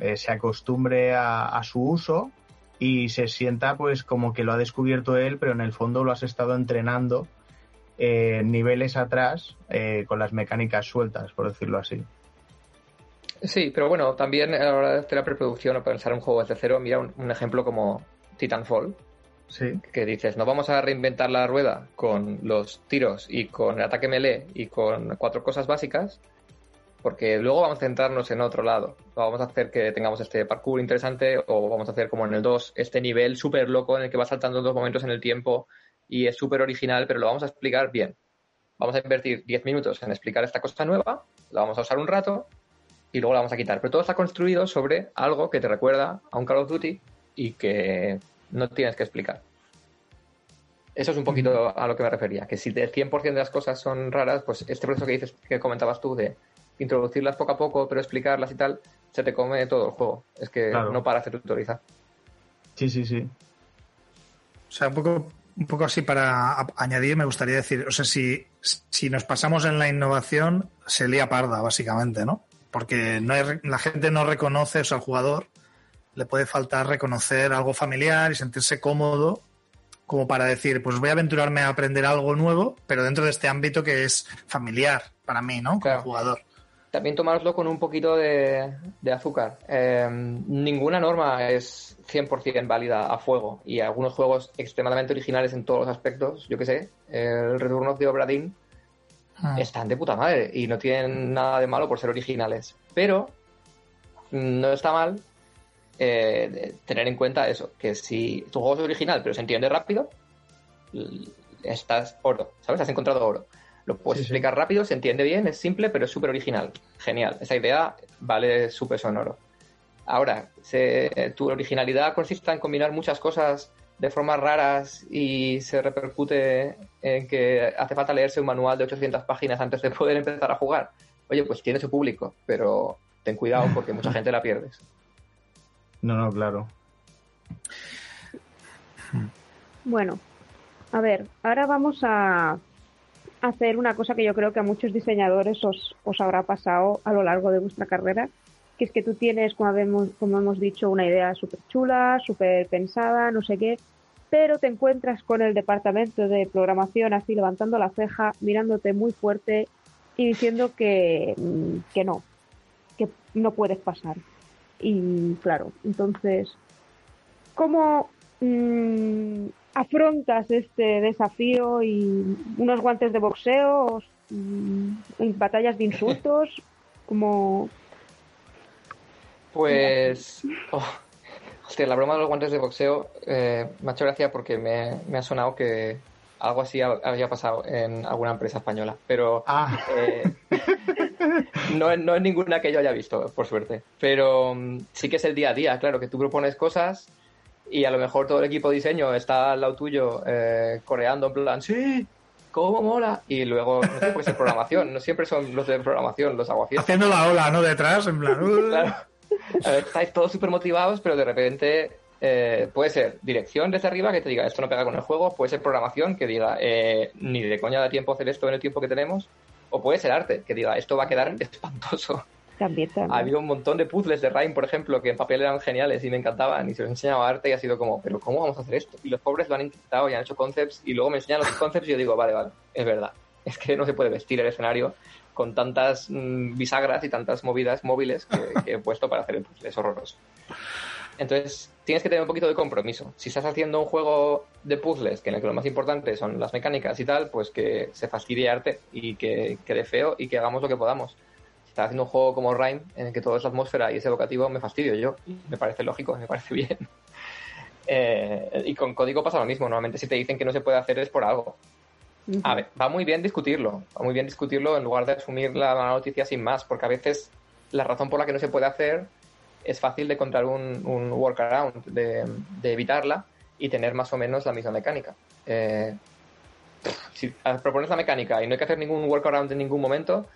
Speaker 3: eh, se acostumbre a, a su uso y se sienta, pues, como que lo ha descubierto él, pero en el fondo lo has estado entrenando eh, niveles atrás eh, con las mecánicas sueltas, por decirlo así.
Speaker 2: Sí, pero bueno, también a la hora de hacer la preproducción o pensar un juego desde cero, mira un, un ejemplo como Titanfall,
Speaker 3: Sí.
Speaker 2: que dices, no vamos a reinventar la rueda con los tiros y con el ataque melee y con cuatro cosas básicas, porque luego vamos a centrarnos en otro lado. Vamos a hacer que tengamos este parkour interesante o vamos a hacer como en el 2 este nivel súper loco en el que va saltando dos momentos en el tiempo y es súper original, pero lo vamos a explicar bien. Vamos a invertir 10 minutos en explicar esta cosa nueva, la vamos a usar un rato y luego la vamos a quitar. Pero todo está construido sobre algo que te recuerda a un Call of Duty y que no tienes que explicar. Eso es un poquito a lo que me refería, que si el 100% de las cosas son raras, pues este proceso que dices, que comentabas tú de introducirlas poco a poco, pero explicarlas y tal, se te come todo el juego. Es que
Speaker 3: Claro.
Speaker 2: no paras de tutorizar.
Speaker 3: Sí, sí, sí.
Speaker 1: O sea, un poco, un poco así para añadir, me gustaría decir, o sea, si, si nos pasamos en la innovación, se lía parda, básicamente, ¿no? Porque no hay re- la gente no reconoce, o sea, al jugador le puede faltar reconocer algo familiar y sentirse cómodo como para decir, pues voy a aventurarme a aprender algo nuevo, pero dentro de este ámbito que es familiar para mí, ¿no? Como
Speaker 2: Claro.
Speaker 1: jugador.
Speaker 2: También tomároslo con un poquito de, de azúcar. Eh, ninguna norma es 100% válida a fuego y algunos juegos extremadamente originales en todos los aspectos, yo que sé, el Return of the Obra Dinn
Speaker 1: Mm.
Speaker 2: están de puta madre y no tienen nada de malo por ser originales. Pero no está mal eh, tener en cuenta eso, que si tu juego es original pero se entiende rápido, estás oro, ¿sabes? Has encontrado oro. Lo puedes
Speaker 3: Sí, sí.
Speaker 2: explicar rápido, se entiende bien, es simple, pero es súper original. Genial. Esa idea vale su peso en oro. Ahora, se- tu originalidad consiste en combinar muchas cosas de formas raras y se repercute en que hace falta leerse un manual de 800 páginas antes de poder empezar a jugar. Oye, pues tiene su público, pero ten cuidado porque mucha gente la pierdes.
Speaker 3: No, no, claro.
Speaker 4: Bueno, a ver, ahora vamos a hacer una cosa que yo creo que a muchos diseñadores os, os habrá pasado a lo largo de vuestra carrera, que es que tú tienes, como hemos, como hemos dicho, una idea súper chula, súper pensada, no sé qué, pero te encuentras con el departamento de programación así levantando la ceja, mirándote muy fuerte y diciendo que, mm, que no, que no puedes pasar. Y claro, entonces, ¿cómo mm, afrontas este desafío y unos guantes de boxeo, mm, batallas de insultos? como
Speaker 2: Pues. oh, hostia, la broma de los guantes de boxeo eh, me ha hecho gracia porque me, me ha sonado que algo así ha- había pasado en alguna empresa española. Pero
Speaker 3: Ah,
Speaker 2: eh, no, es- no es ninguna que yo haya visto, por suerte. Pero mm, sí que es el día a día, claro, que tú propones cosas y a lo mejor todo el equipo de diseño está al lado tuyo eh, coreando en plan, sí, cómo mola. Y luego, no sé, pues en programación, no siempre son los de programación los aguafiestas.
Speaker 1: Haciendo la ola, ¿no? Detrás, en plan. "Uh".
Speaker 2: Claro. Ver, estáis todos súper motivados, pero de repente eh, puede ser dirección desde arriba que te diga esto no pega con el juego, puede ser programación que diga eh, ni de coña da tiempo hacer esto en el tiempo que tenemos, o puede ser arte que diga esto va a quedar espantoso.
Speaker 4: También, también.
Speaker 2: Ha habido un montón de puzzles de Rhyme, por ejemplo, que en papel eran geniales y me encantaban y se los enseñaba arte y ha sido como, pero ¿cómo vamos a hacer esto? Y los pobres lo han intentado y han hecho concepts y luego me enseñan los concepts y yo digo, vale, vale, es verdad. Es que no se puede vestir el escenario con tantas mm, bisagras y tantas movidas móviles que, que he puesto para hacer el puzzle. Es horroroso. Entonces, tienes que tener un poquito de compromiso. Si estás haciendo un juego de puzzles, que en el que lo más importante son las mecánicas y tal, pues que se fastidie arte y que quede feo y que hagamos lo que podamos. Estás haciendo un juego como Rhyme, en el que todo es atmósfera y es evocativo, me fastidio yo. Me parece lógico, me parece bien. Eh, y con código pasa lo mismo. Normalmente si te dicen que no se puede hacer es por algo. A ver, va muy bien discutirlo. Va muy bien discutirlo en lugar de asumir la mala noticia sin más, porque a veces la razón por la que no se puede hacer es fácil de encontrar un, un workaround, de, de evitarla y tener más o menos la misma mecánica. Eh, si propones la mecánica y no hay que hacer ningún workaround en ningún momento,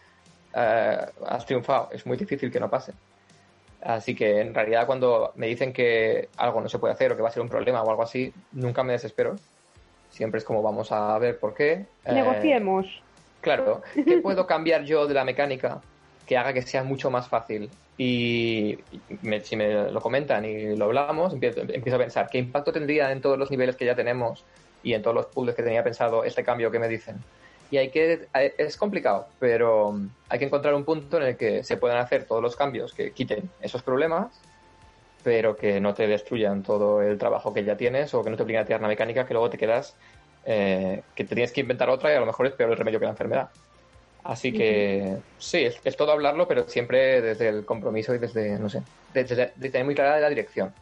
Speaker 2: eh, has triunfado. Es muy difícil que no pase. Así que en realidad cuando me dicen que algo no se puede hacer o que va a ser un problema o algo así, nunca me desespero. Siempre es como vamos a ver por qué. Eh,
Speaker 4: Negociemos.
Speaker 2: Claro, ¿qué puedo cambiar yo de la mecánica que haga que sea mucho más fácil? Y me- si me lo comentan y lo hablamos, empiezo, empiezo a pensar qué impacto tendría en todos los niveles que ya tenemos y en todos los puzzles que tenía pensado este cambio que me dicen. Y hay que, es complicado, pero hay que encontrar un punto en el que se puedan hacer todos los cambios que quiten esos problemas, pero que no te destruyan todo el trabajo que ya tienes o que no te obliguen a tirar una mecánica que luego te quedas, eh, que te tienes que inventar otra y a lo mejor es peor el remedio que la enfermedad. Así que sí, es, es todo hablarlo, pero siempre desde el compromiso y desde, no sé, desde, desde tener muy clara la dirección,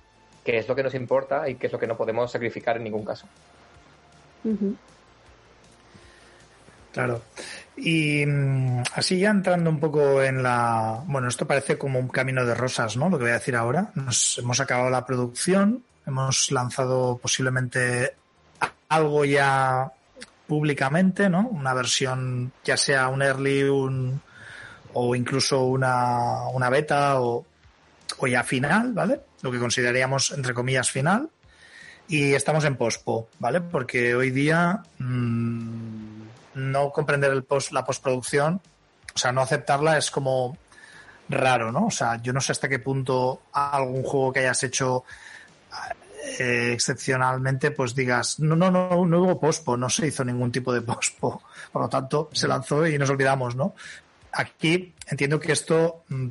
Speaker 2: que es lo que nos importa y que es lo que no podemos sacrificar en ningún caso.
Speaker 1: Claro. Y mm, así ya entrando un poco en la... Bueno, esto parece como un camino de rosas, ¿no? Lo que voy a decir ahora. Nos hemos acabado la producción, hemos lanzado posiblemente algo ya públicamente, ¿no? Una versión, ya sea un early, un o incluso una, una beta o, o ya final, ¿vale? Lo que consideraríamos, entre comillas, final. Y estamos en pospo, ¿vale? Porque hoy día mmm, no comprender el post, la postproducción, o sea, no aceptarla es como raro, ¿no? O sea, yo no sé hasta qué punto algún juego que hayas hecho eh, excepcionalmente, pues digas, no, no, no, no hubo pospo, no se hizo ningún tipo de pospo. Por lo tanto, se lanzó y nos olvidamos, ¿no? Aquí entiendo que esto mm,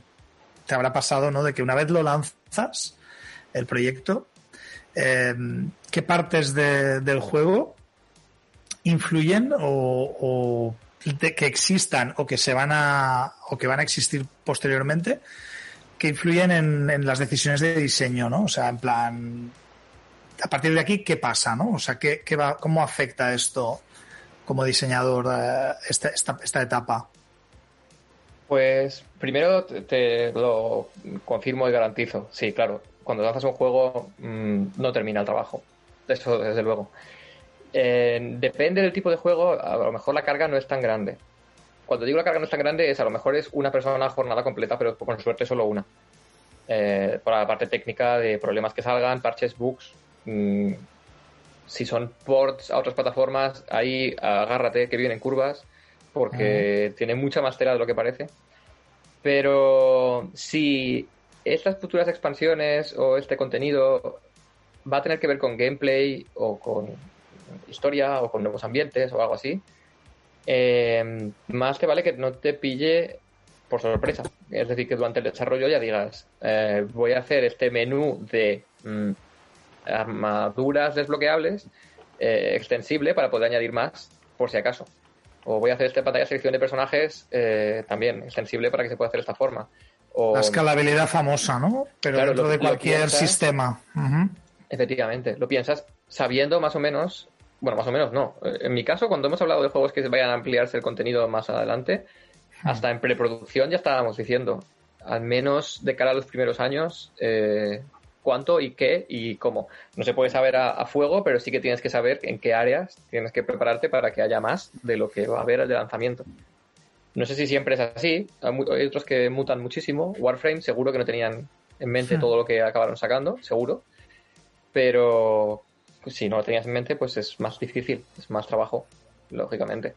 Speaker 1: te habrá pasado, ¿no? De que una vez lo lanzas, el proyecto, eh, ¿qué partes de, del juego influyen o, que existan o que se van a o que van a existir posteriormente que influyen en, en, las decisiones de diseño, ¿no? O sea, en plan, a partir de aquí, ¿qué pasa, no? O sea, ¿qué, qué va, ¿cómo afecta esto como diseñador eh, esta, esta, esta, etapa?
Speaker 2: Pues primero te, lo confirmo y garantizo. Sí, claro, cuando lanzas un juego mmm, no termina el trabajo. Eso desde luego. Eh, depende del tipo de juego, a lo mejor la carga no es tan grande. Cuando digo la carga no es tan grande, es a lo mejor es una persona jornada completa, pero con suerte solo una. Eh, por la parte técnica de problemas que salgan, parches, bugs. Mmm, si son ports a otras plataformas, ahí agárrate que vienen curvas, porque uh -huh. tiene mucha más tela de lo que parece. Pero si estas futuras expansiones o este contenido va a tener que ver con gameplay o con historia o con nuevos ambientes o algo así, eh, más que vale que no te pille por sorpresa. Es decir, que durante el desarrollo ya digas, eh, voy a hacer este menú de mm, armaduras desbloqueables eh, extensible para poder añadir más por si acaso. O voy a hacer esta pantalla de selección de personajes eh, también extensible para que se pueda hacer de esta forma. O,
Speaker 1: La escalabilidad famosa, ¿no? Pero claro, dentro lo, de cualquier piensas, sistema. Uh -huh.
Speaker 2: Efectivamente, lo piensas sabiendo más o menos bueno, más o menos no. En mi caso, cuando hemos hablado de juegos que vayan a ampliarse el contenido más adelante, hasta en preproducción ya estábamos diciendo, al menos de cara a los primeros años, eh, cuánto y qué y cómo. No se puede saber a, a, fuego, pero sí que tienes que saber en qué áreas tienes que prepararte para que haya más de lo que va a haber de lanzamiento. No sé si siempre es así, hay otros que mutan muchísimo. Warframe seguro que no tenían en mente sí. todo lo que acabaron sacando, seguro. Pero si no lo tenías en mente, pues es más difícil, es más trabajo, lógicamente.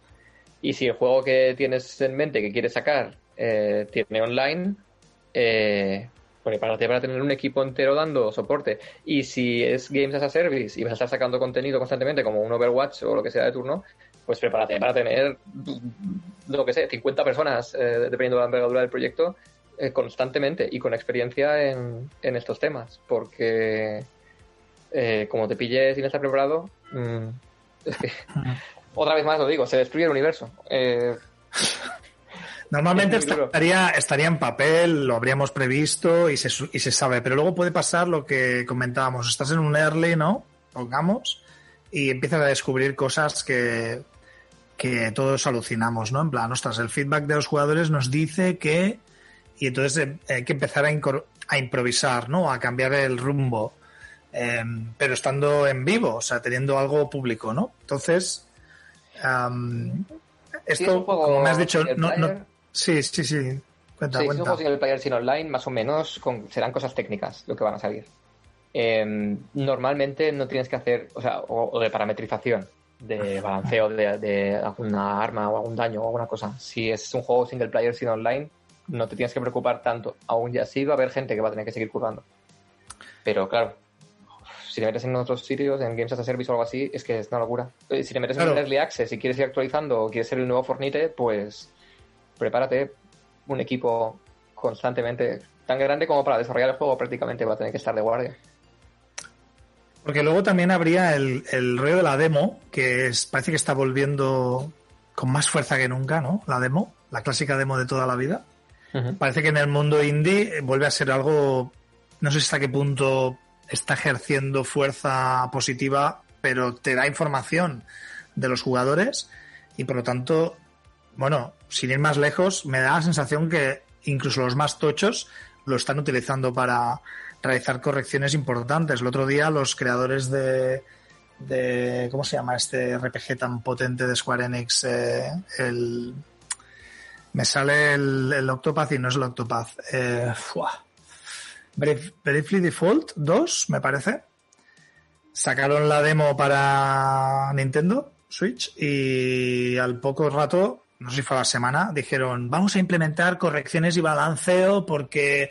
Speaker 2: Y si el juego que tienes en mente que quieres sacar eh, tiene online, eh, prepárate para tener un equipo entero dando soporte. Y si es Games as a Service y vas a estar sacando contenido constantemente, como un Overwatch o lo que sea de turno, pues prepárate para tener, lo que sé, 50 personas, eh, dependiendo de la envergadura del proyecto, eh, constantemente y con experiencia en, en estos temas, porque eh, como te pille sin estar preparado, mm, es que, otra vez más lo digo, se destruye el universo. Eh,
Speaker 1: Normalmente
Speaker 2: Es
Speaker 1: estaría, estaría en papel, lo habríamos previsto y se, y se sabe, pero luego puede pasar lo que comentábamos, estás en un early, ¿no? Pongamos, y empiezas a descubrir cosas que, que todos alucinamos, ¿no? En plan, ostras, el feedback de los jugadores nos dice que... Y entonces eh, hay que empezar a, a improvisar, ¿no? A cambiar el rumbo, eh, pero estando en vivo, o sea, teniendo algo público, ¿no? Entonces, esto, como me has dicho,
Speaker 2: single
Speaker 1: no, no-
Speaker 2: player.
Speaker 1: Sí, sí, sí. Cuenta,
Speaker 2: Sí, si es un player sin online, más o menos con- serán cosas técnicas lo que van a salir. Eh, normalmente no tienes que hacer, o sea, o, o de parametrización, de balanceo de, de alguna arma o algún daño o alguna cosa. Si es un juego single player sin online, no te tienes que preocupar tanto. Aún ya sí va a haber gente que va a tener que seguir currando. Pero claro, si te metes en otros sitios, en Games as a Service o algo así, es que es una locura. Eh, Si te metes
Speaker 1: Claro.
Speaker 2: en Early Access y quieres ir actualizando o quieres ser el nuevo Fornite, pues prepárate un equipo constantemente tan grande como para desarrollar el juego prácticamente va a tener que estar de guardia.
Speaker 1: Porque luego también habría el, el rollo de la demo, que es, parece que está volviendo con más fuerza que nunca, ¿no? La demo, la clásica demo de toda la vida. Parece que en el mundo indie vuelve a ser algo, no sé hasta qué punto está ejerciendo fuerza positiva, pero te da información de los jugadores y por lo tanto, bueno, sin ir más lejos, me da la sensación que incluso los más tochos lo están utilizando para realizar correcciones importantes. El otro día los creadores de, de ¿cómo se llama este RPG tan potente de Square Enix? Eh, el me sale el, el Octopath y no es el Octopath. Eh. Brief- Briefly Default 2, me parece. Sacaron la demo para Nintendo Switch y al poco rato, no sé si fue a la semana, dijeron vamos a implementar correcciones y balanceo porque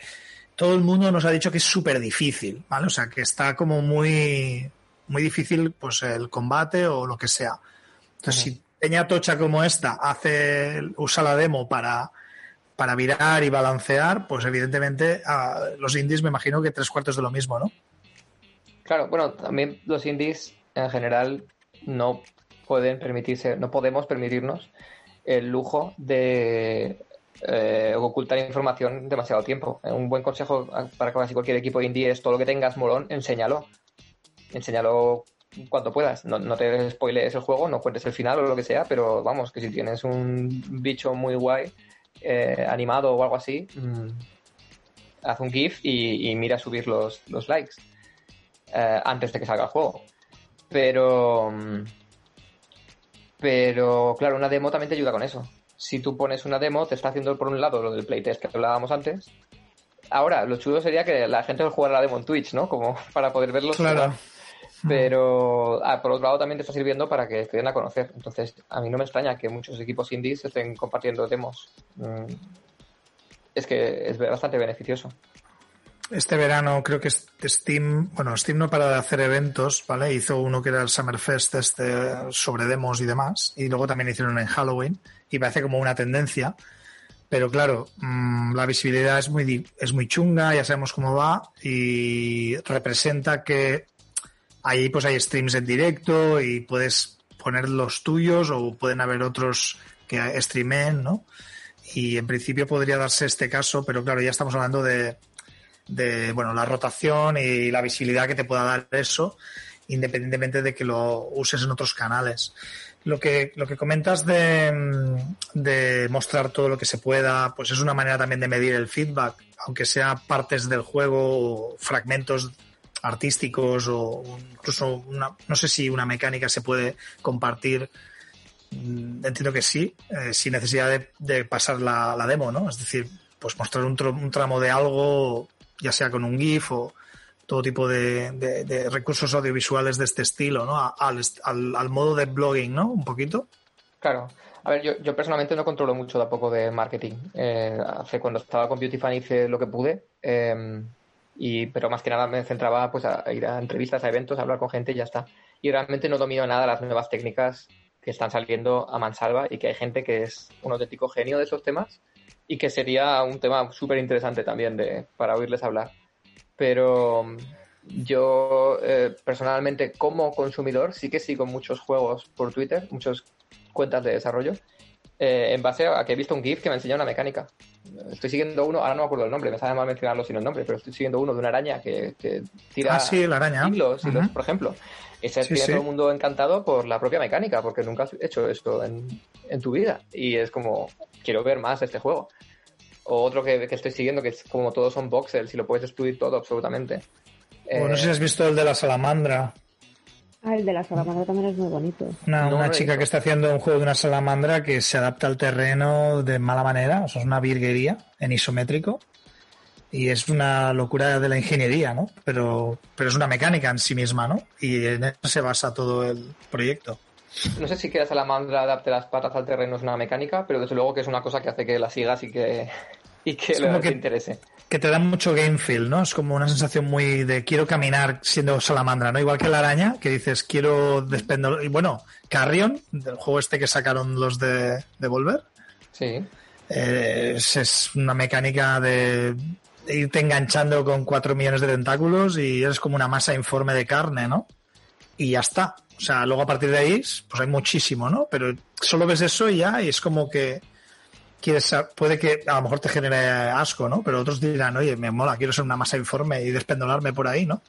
Speaker 1: todo el mundo nos ha dicho que es súper difícil, ¿vale? O sea, que está como muy, muy difícil pues el combate o lo que sea. Entonces, si Peña Tocha como esta hace, usa la demo para, para virar y balancear, pues evidentemente a los indies me imagino que tres cuartos de lo mismo, ¿no?
Speaker 2: Claro, bueno, también los indies en general no pueden permitirse, no podemos permitirnos el lujo de eh, ocultar información demasiado tiempo. Un buen consejo para casi cualquier equipo indie es todo lo que tengas molón, enséñalo. Enséñalo cuanto puedas. No, no te spoilees el juego, no cuentes el final o lo que sea, pero vamos, que si tienes un bicho muy guay, eh, animado o algo así, mm, haz un GIF y, y mira subir los, los likes eh, antes de que salga el juego. Pero. mm, Pero, claro, una demo también te ayuda con eso. Si tú pones una demo, te está haciendo por un lado lo del playtest que hablábamos antes. Ahora, lo chulo sería que la gente jugara la demo en Twitch, ¿no? Como para poder verlos
Speaker 1: Claro.
Speaker 2: jugar. Pero ah, por otro lado también te está sirviendo para que te den a conocer. Entonces, a mí no me extraña que muchos equipos indies estén compartiendo demos. Mm, Es que es bastante beneficioso.
Speaker 1: Este verano creo que Steam, bueno, Steam no para de hacer eventos, ¿vale? Hizo uno que era el Summerfest este sobre demos y demás, y luego también hicieron en Halloween, y parece como una tendencia. Pero claro, mm, la visibilidad es muy, es muy chunga, ya sabemos cómo va, y representa que ahí pues hay streams en directo y puedes poner los tuyos o pueden haber otros que streamen, ¿no? Y en principio podría darse este caso, pero claro, ya estamos hablando de, de bueno, la rotación y la visibilidad que te pueda dar eso, independientemente de que lo uses en otros canales. Lo que, lo que comentas de, de mostrar todo lo que se pueda, pues es una manera también de medir el feedback, aunque sea partes del juego o fragmentos artísticos o incluso una, no sé si una mecánica se puede compartir. Mm, Entiendo que sí, eh, sin necesidad de, pasar la, demo, ¿no? Es decir, pues mostrar un, tro- un tramo de algo, ya sea con un GIF o todo tipo de, recursos audiovisuales de este estilo, ¿no? Al, al, al modo de blogging, ¿no? Un poquito.
Speaker 2: Claro. A ver, yo, yo personalmente no controlo mucho tampoco de marketing. Eh, hace cuando estaba con Beauty Fan hice lo que pude, eh, y, pero más que nada me centraba pues, a, ir a entrevistas, a eventos, a hablar con gente y ya está. Y realmente no domino nada las nuevas técnicas que están saliendo a mansalva y que hay gente que es un auténtico genio de esos temas y que sería un tema súper interesante también de, para oírles hablar. Pero yo eh, personalmente como consumidor sí que sigo muchos juegos por Twitter, muchas cuentas de desarrollo, eh, en base a que he visto un GIF que me enseña una mecánica. Estoy siguiendo uno, ahora no me acuerdo el nombre, me sabe mal mencionarlo sin el nombre, pero estoy siguiendo uno de una araña que, que tira
Speaker 1: Ah, sí, la araña.
Speaker 2: hilos, hilos,
Speaker 1: Ujú.
Speaker 2: por ejemplo.
Speaker 1: Sí,
Speaker 2: tiene
Speaker 1: sí.
Speaker 2: todo el mundo encantado por la propia mecánica, porque nunca has hecho esto en, en tu vida. Y es como, quiero ver más este juego. O otro que, que estoy siguiendo, que es como todos son voxels y lo puedes destruir todo absolutamente.
Speaker 1: O no sé si has visto el de la salamandra.
Speaker 4: Ah, el de la salamandra también es muy bonito.
Speaker 1: Una,
Speaker 2: No,
Speaker 1: una chica que está haciendo un juego de una salamandra que se adapta al terreno de mala manera. O sea, es una virguería en isométrico. Y es una locura de la ingeniería, ¿no? Pero, pero es una mecánica en sí misma, ¿no? Y en eso se basa todo el proyecto.
Speaker 2: No sé si que la salamandra adapte las patas al terreno es una mecánica, pero desde luego que es una cosa que hace que la sigas y que, y que
Speaker 1: Es como
Speaker 2: te
Speaker 1: que-
Speaker 2: interese.
Speaker 1: Que te da mucho game feel, ¿no? Es como una sensación muy de quiero caminar siendo salamandra, ¿no? Igual que la araña, que dices quiero despender. Y bueno, Carrion, del juego este que sacaron los de, de Volver,
Speaker 2: Sí.
Speaker 1: Eh, es, es una mecánica de, de irte enganchando con cuatro millones de tentáculos y eres como una masa informe de carne, ¿no? Y ya está. O sea, luego a partir de ahí, pues hay muchísimo, ¿no? Pero solo ves eso y ya, y es como que quieres, puede que a lo mejor te genere asco, ¿no? Pero otros dirán, oye, me mola, quiero ser una masa informe y despendolarme por ahí, ¿no?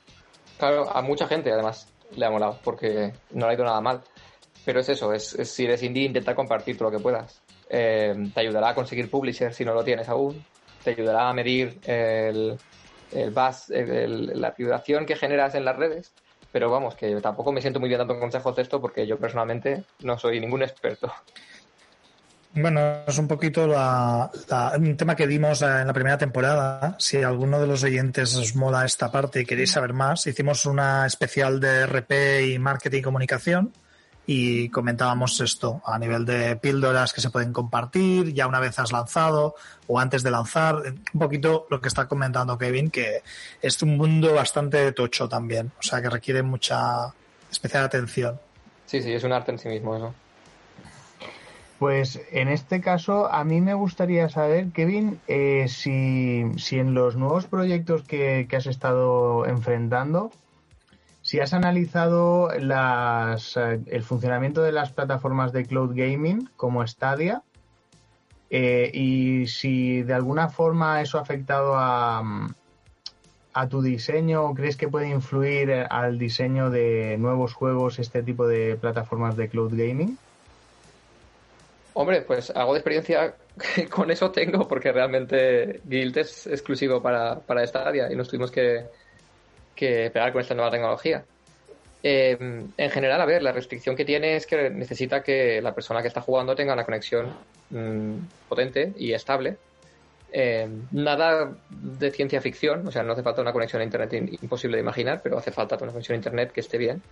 Speaker 2: Claro, a mucha gente además le ha molado porque no le ha ido nada mal. Pero es eso, es, es- si eres indie, intenta compartir todo lo que puedas. Eh, te ayudará a conseguir publisher si no lo tienes aún. Te ayudará a medir el, el buzz, el- el- la vibración que generas en las redes. Pero vamos, que tampoco me siento muy bien dando consejos de esto porque yo personalmente no soy ningún experto.
Speaker 1: Bueno, es un poquito la- un tema que dimos en la primera temporada. Si alguno de los oyentes os mola esta parte y queréis saber más, hicimos una especial de RP y marketing y comunicación y comentábamos esto a nivel de píldoras que se pueden compartir ya una vez has lanzado o antes de lanzar. Un poquito lo que está comentando Kevin, que es un mundo bastante tocho también, o sea que requiere mucha especial atención.
Speaker 2: Sí, sí, es un arte en sí mismo eso.
Speaker 3: Pues en este caso, a mí me gustaría saber, Kevin, eh, si, si en los nuevos proyectos que, que has estado enfrentando, si has analizado eh, el funcionamiento de las plataformas de cloud gaming como Stadia eh, y si de alguna forma eso ha afectado a, a tu diseño o crees que puede influir al diseño de nuevos juegos este tipo de plataformas de cloud gaming.
Speaker 2: Hombre, pues algo de experiencia con eso tengo, porque realmente Guild es exclusivo para, para Stadia y nos tuvimos que, que pegar con esta nueva tecnología. Eh, en general, a ver, la restricción que tiene es que necesita que la persona que está jugando tenga una conexión mm, potente y estable. Eh, nada de ciencia ficción, o sea, no hace falta una conexión a Internet in- imposible de imaginar, pero hace falta una conexión a Internet que esté bien.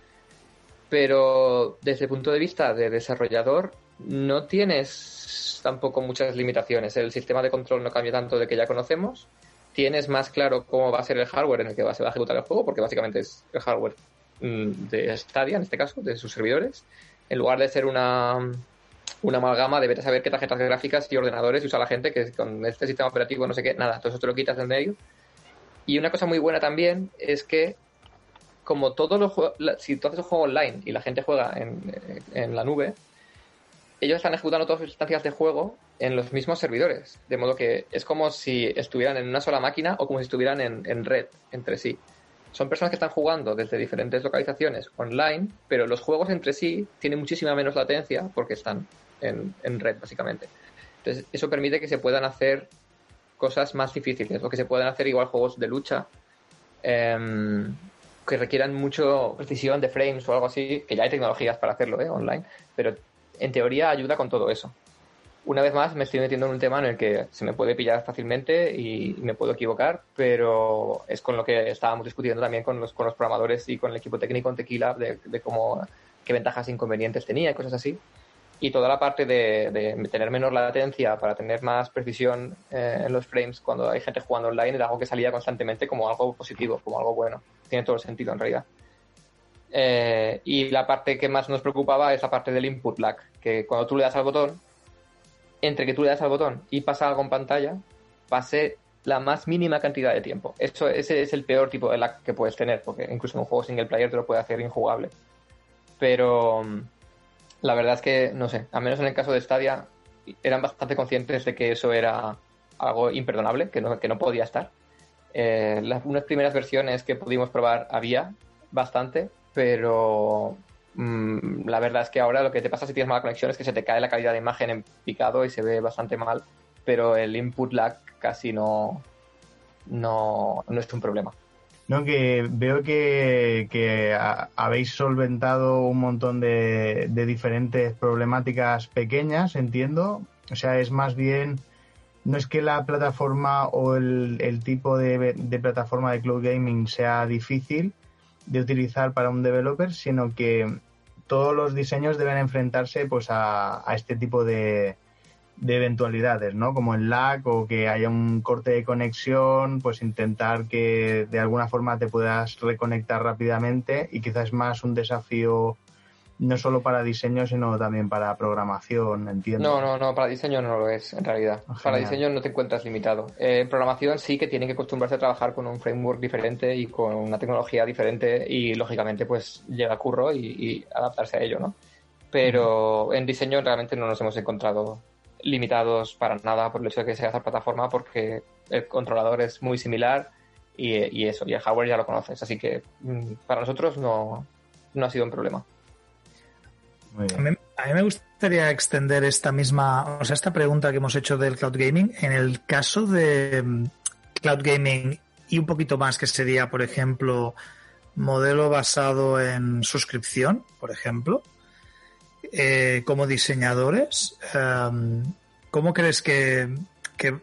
Speaker 2: Pero desde el punto de vista de desarrollador, no tienes tampoco muchas limitaciones. El sistema de control no cambia tanto de que ya conocemos. Tienes más claro cómo va a ser el hardware en el que se va a ejecutar el juego, porque básicamente es el hardware mm, de Stadia, en este caso, de sus servidores. En lugar de ser una, una amalgama, de saber qué tarjetas gráficas y ordenadores usa la gente, que con este sistema operativo no sé qué, nada, todo eso te lo quitas del medio. Y una cosa muy buena también es que como todos los juegos, si tú haces un juego online y la gente juega en, en la nube, ellos están ejecutando todas sus instancias de juego en los mismos servidores. De modo que es como si estuvieran en una sola máquina o como si estuvieran en, en red entre sí. Son personas que están jugando desde diferentes localizaciones online, pero los juegos entre sí tienen muchísima menos latencia porque están en, en red, básicamente. Entonces, eso permite que se puedan hacer cosas más difíciles o que se puedan hacer igual juegos de lucha em, que requieran mucho precisión de frames o algo así, que ya hay tecnologías para hacerlo ¿eh? online, pero en teoría ayuda con todo eso. Una vez más me estoy metiendo en un tema en el que se me puede pillar fácilmente y me puedo equivocar, pero es con lo que estábamos discutiendo también con los, con los programadores y con el equipo técnico en Tequila de, de cómo, qué ventajas e inconvenientes tenía y cosas así. Y toda la parte de, de tener menos latencia para tener más precisión eh, en los frames cuando hay gente jugando online era algo que salía constantemente como algo positivo, como algo bueno. Tiene todo el sentido en realidad. Eh, y la parte que más nos preocupaba es la parte del input lag, que cuando tú le das al botón, entre que tú le das al botón y pasa algo en pantalla, pase la más mínima cantidad de tiempo. Eso, ese es el peor tipo de lag que puedes tener, porque incluso en un juego single player te lo puede hacer injugable. Pero mm, la verdad es que, no sé, al menos en el caso de Stadia, eran bastante conscientes de que eso era algo imperdonable, que no, que no podía estar. Eh, las unas primeras versiones que pudimos probar había bastante, pero mm, la verdad es que ahora lo que te pasa si tienes mala conexión es que se te cae la calidad de imagen en picado y se ve bastante mal, pero el input lag casi no, no, no es un problema.
Speaker 3: No, que veo que, que ha- habéis solventado un montón de, de diferentes problemáticas pequeñas, entiendo. O sea, es más bien, no es que la plataforma o el, el tipo de, de plataforma de cloud gaming sea difícil de utilizar para un developer, sino que todos los diseños deben enfrentarse pues a, a este tipo de, de eventualidades, ¿no? Como el lag o que haya un corte de conexión, pues intentar que de alguna forma te puedas reconectar rápidamente y quizás es más un desafío no solo para diseño, sino también para programación, entiendo.
Speaker 2: No, no, no, para diseño no lo es, en realidad.
Speaker 3: Ah,
Speaker 2: Para diseño no te encuentras limitado. Eh, en programación sí que tienen que acostumbrarse a trabajar con un framework diferente y con una tecnología diferente y, lógicamente, pues llega curro y, y adaptarse a ello, ¿no? Pero en diseño realmente no nos hemos encontrado limitados para nada por el hecho de que sea esa plataforma porque el controlador es muy similar y, y eso, y el hardware ya lo conoces. Así que mm, para nosotros no, no ha sido un problema.
Speaker 3: Muy
Speaker 1: A
Speaker 3: bien.
Speaker 1: mí, a mí me gustaría extender esta misma, o sea, esta pregunta que hemos hecho del cloud gaming en el caso de mm, cloud gaming y un poquito más que sería, por ejemplo, modelo basado en suscripción, por ejemplo, eh, como diseñadores, em, ¿cómo crees que,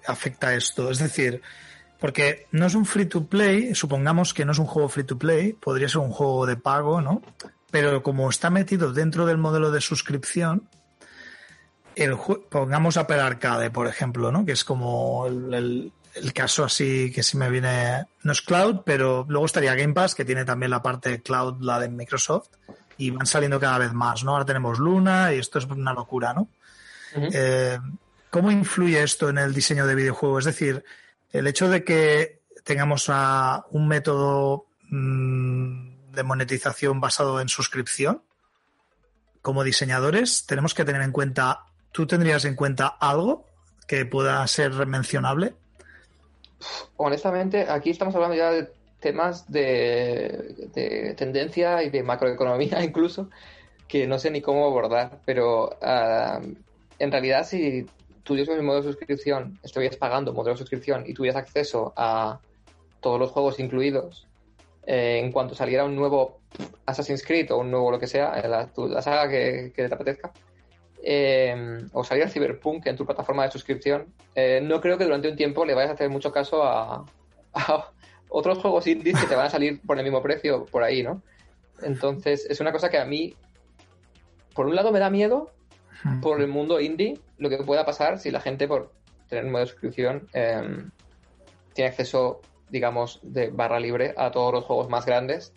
Speaker 1: afecta esto? Es decir, porque no es un free to play, supongamos que no es un juego free to play, podría ser un juego de pago, ¿no? Pero como está metido dentro del modelo de suscripción, el pongamos Apple Arcade, por ejemplo, ¿no? Que es como el, caso así que se me viene, no es cloud, pero luego estaría Game Pass, que tiene también la parte cloud, la de Microsoft, y van saliendo cada vez más, ¿no? Ahora tenemos Luna y esto es una locura, ¿no? Eh, ¿Cómo influye esto en el diseño de videojuegos? Es decir, el hecho de que tengamos a un método mm, de monetización basado en suscripción, como diseñadores, tenemos que tener en cuenta, ¿tú tendrías en cuenta algo que pueda ser mencionable?
Speaker 2: Honestamente, aquí estamos hablando ya de temas de, de tendencia y de macroeconomía incluso, que no sé ni cómo abordar, pero ah, en realidad si tuvieses un modelo de suscripción, estuvieras pagando un modelo de suscripción y tuvieras acceso a todos los juegos incluidos, eh, en cuanto saliera un nuevo Assassin's Creed o un nuevo lo que sea, eh, la, la saga que, te apetezca, eh, o saliera Cyberpunk en tu plataforma de suscripción, eh, no creo que durante un tiempo le vayas a hacer mucho caso a otros juegos indies que te van a salir por el mismo precio por ahí, ¿no? Entonces, es una cosa que a mí, por un lado, me da miedo por el mundo indie, lo que pueda pasar si la gente, por tener un modo de suscripción, eh, tiene acceso, digamos, de barra libre a todos los juegos más grandes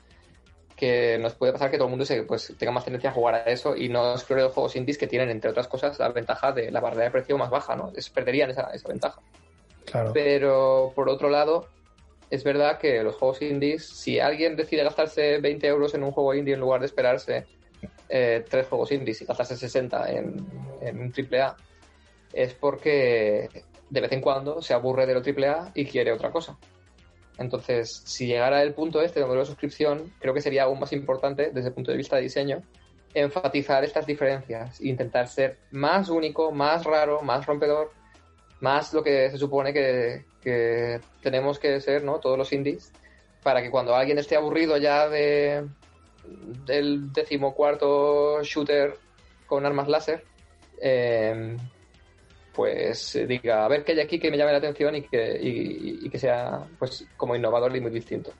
Speaker 2: que nos puede pasar que todo el mundo se, pues, tenga más tendencia a jugar a eso y no explore los juegos indies que tienen, entre otras cosas, la ventaja de la barrera de precio más baja, ¿no? Es, perderían esa, esa ventaja.
Speaker 1: Claro.
Speaker 2: Pero por otro lado, es verdad que los juegos indies, si alguien decide gastarse 20 euros en un juego indie en lugar de esperarse eh, tres juegos indies y gastarse 60 en, en un AAA, es porque de vez en cuando se aburre de lo AAA y quiere otra cosa. Entonces, si llegara el punto este de modelo de suscripción, creo que sería aún más importante desde el punto de vista de diseño enfatizar estas diferencias, intentar ser más único, más raro, más rompedor, más lo que se supone que, que tenemos que ser, ¿no? Todos los indies, para que cuando alguien esté aburrido ya de del decimocuarto shooter con armas láser, eh, pues diga, a ver qué hay aquí que me llame la atención y que, y, que sea pues como innovador y muy distinto.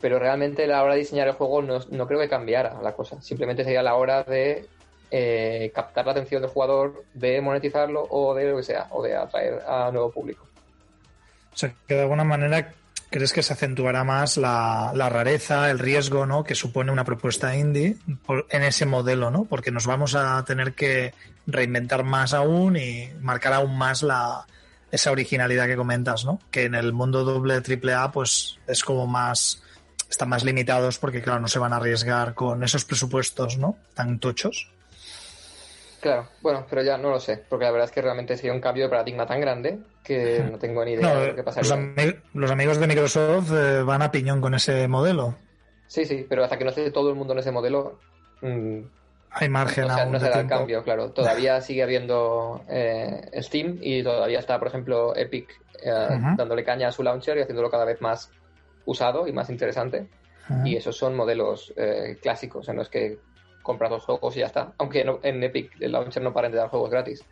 Speaker 2: Pero realmente la hora de diseñar el juego no, no creo que cambiara la cosa. Simplemente sería la hora de eh, captar la atención del jugador, de monetizarlo o de lo que sea, o de atraer a nuevo público.
Speaker 1: O sea, que de alguna manera ¿crees que se acentuará más la, rareza, el riesgo, ¿no? Que supone una propuesta indie en ese modelo, ¿no? Porque nos vamos a tener que reinventar más aún y marcar aún más la, esa originalidad que comentas, ¿no? Que en el mundo doble triple A, pues es como más, están más limitados porque, claro, no se van a arriesgar con esos presupuestos, ¿no? Tan tochos.
Speaker 2: Claro, bueno, pero ya no lo sé, porque la verdad es que realmente sería un cambio de paradigma tan grande que no tengo ni idea
Speaker 1: No,
Speaker 2: de lo que
Speaker 1: los,
Speaker 2: pasaría.
Speaker 1: los amigos de Microsoft eh, van a piñón con ese modelo.
Speaker 2: Sí, sí, pero hasta que no esté todo el mundo en ese modelo, mm,
Speaker 1: Hay margen
Speaker 2: no, se-
Speaker 1: aún
Speaker 2: no será el cambio, claro. Todavía sigue habiendo eh, Steam y todavía está, por ejemplo, Epic eh, dándole caña a su launcher y haciéndolo cada vez más usado y más interesante. Y esos son modelos eh, clásicos en los que compras los juegos y ya está. Aunque no- en Epic el launcher no paren de dar juegos gratis,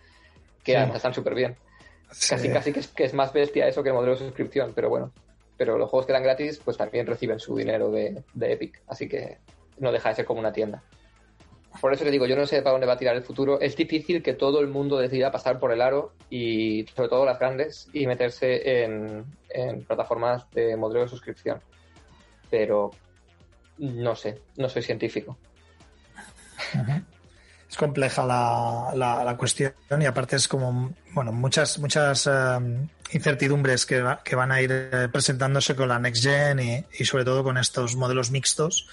Speaker 2: que
Speaker 1: Sí.
Speaker 2: además están súper bien. Casi,
Speaker 1: Sí.
Speaker 2: casi que es, que es más bestia eso que el modelo de suscripción, pero bueno. Pero los juegos que dan gratis, pues también reciben su dinero de, de Epic, así que no deja de ser como una tienda. Por eso que digo, yo no sé para dónde va a tirar el futuro. Es difícil que todo el mundo decida pasar por el aro y sobre todo las grandes y meterse en, en plataformas de modelo de suscripción. Pero no sé, no soy científico.
Speaker 1: Es compleja la, la, cuestión y aparte es como, bueno, muchas, muchas eh, incertidumbres que, va- que van a ir eh, presentándose con la Next Gen y, y sobre todo con estos modelos mixtos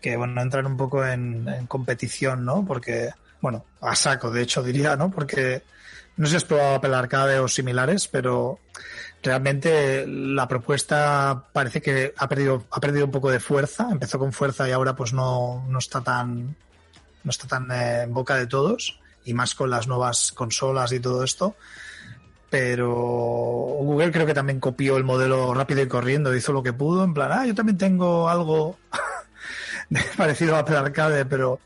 Speaker 1: que, bueno, entran un poco en, en competición, ¿no? Porque, bueno, a saco, de hecho, diría, ¿no? Porque no sé si has probado Apple Arcade o similares, pero realmente la propuesta parece que ha perdido, ha perdido un poco de fuerza, empezó con fuerza y ahora pues no, no está tan no está tan en boca de todos y más con las nuevas consolas y todo esto. Pero Google creo que también copió el modelo rápido y corriendo, hizo lo que pudo, en plan, ah, yo también tengo algo parecido a Apple Arcade, pero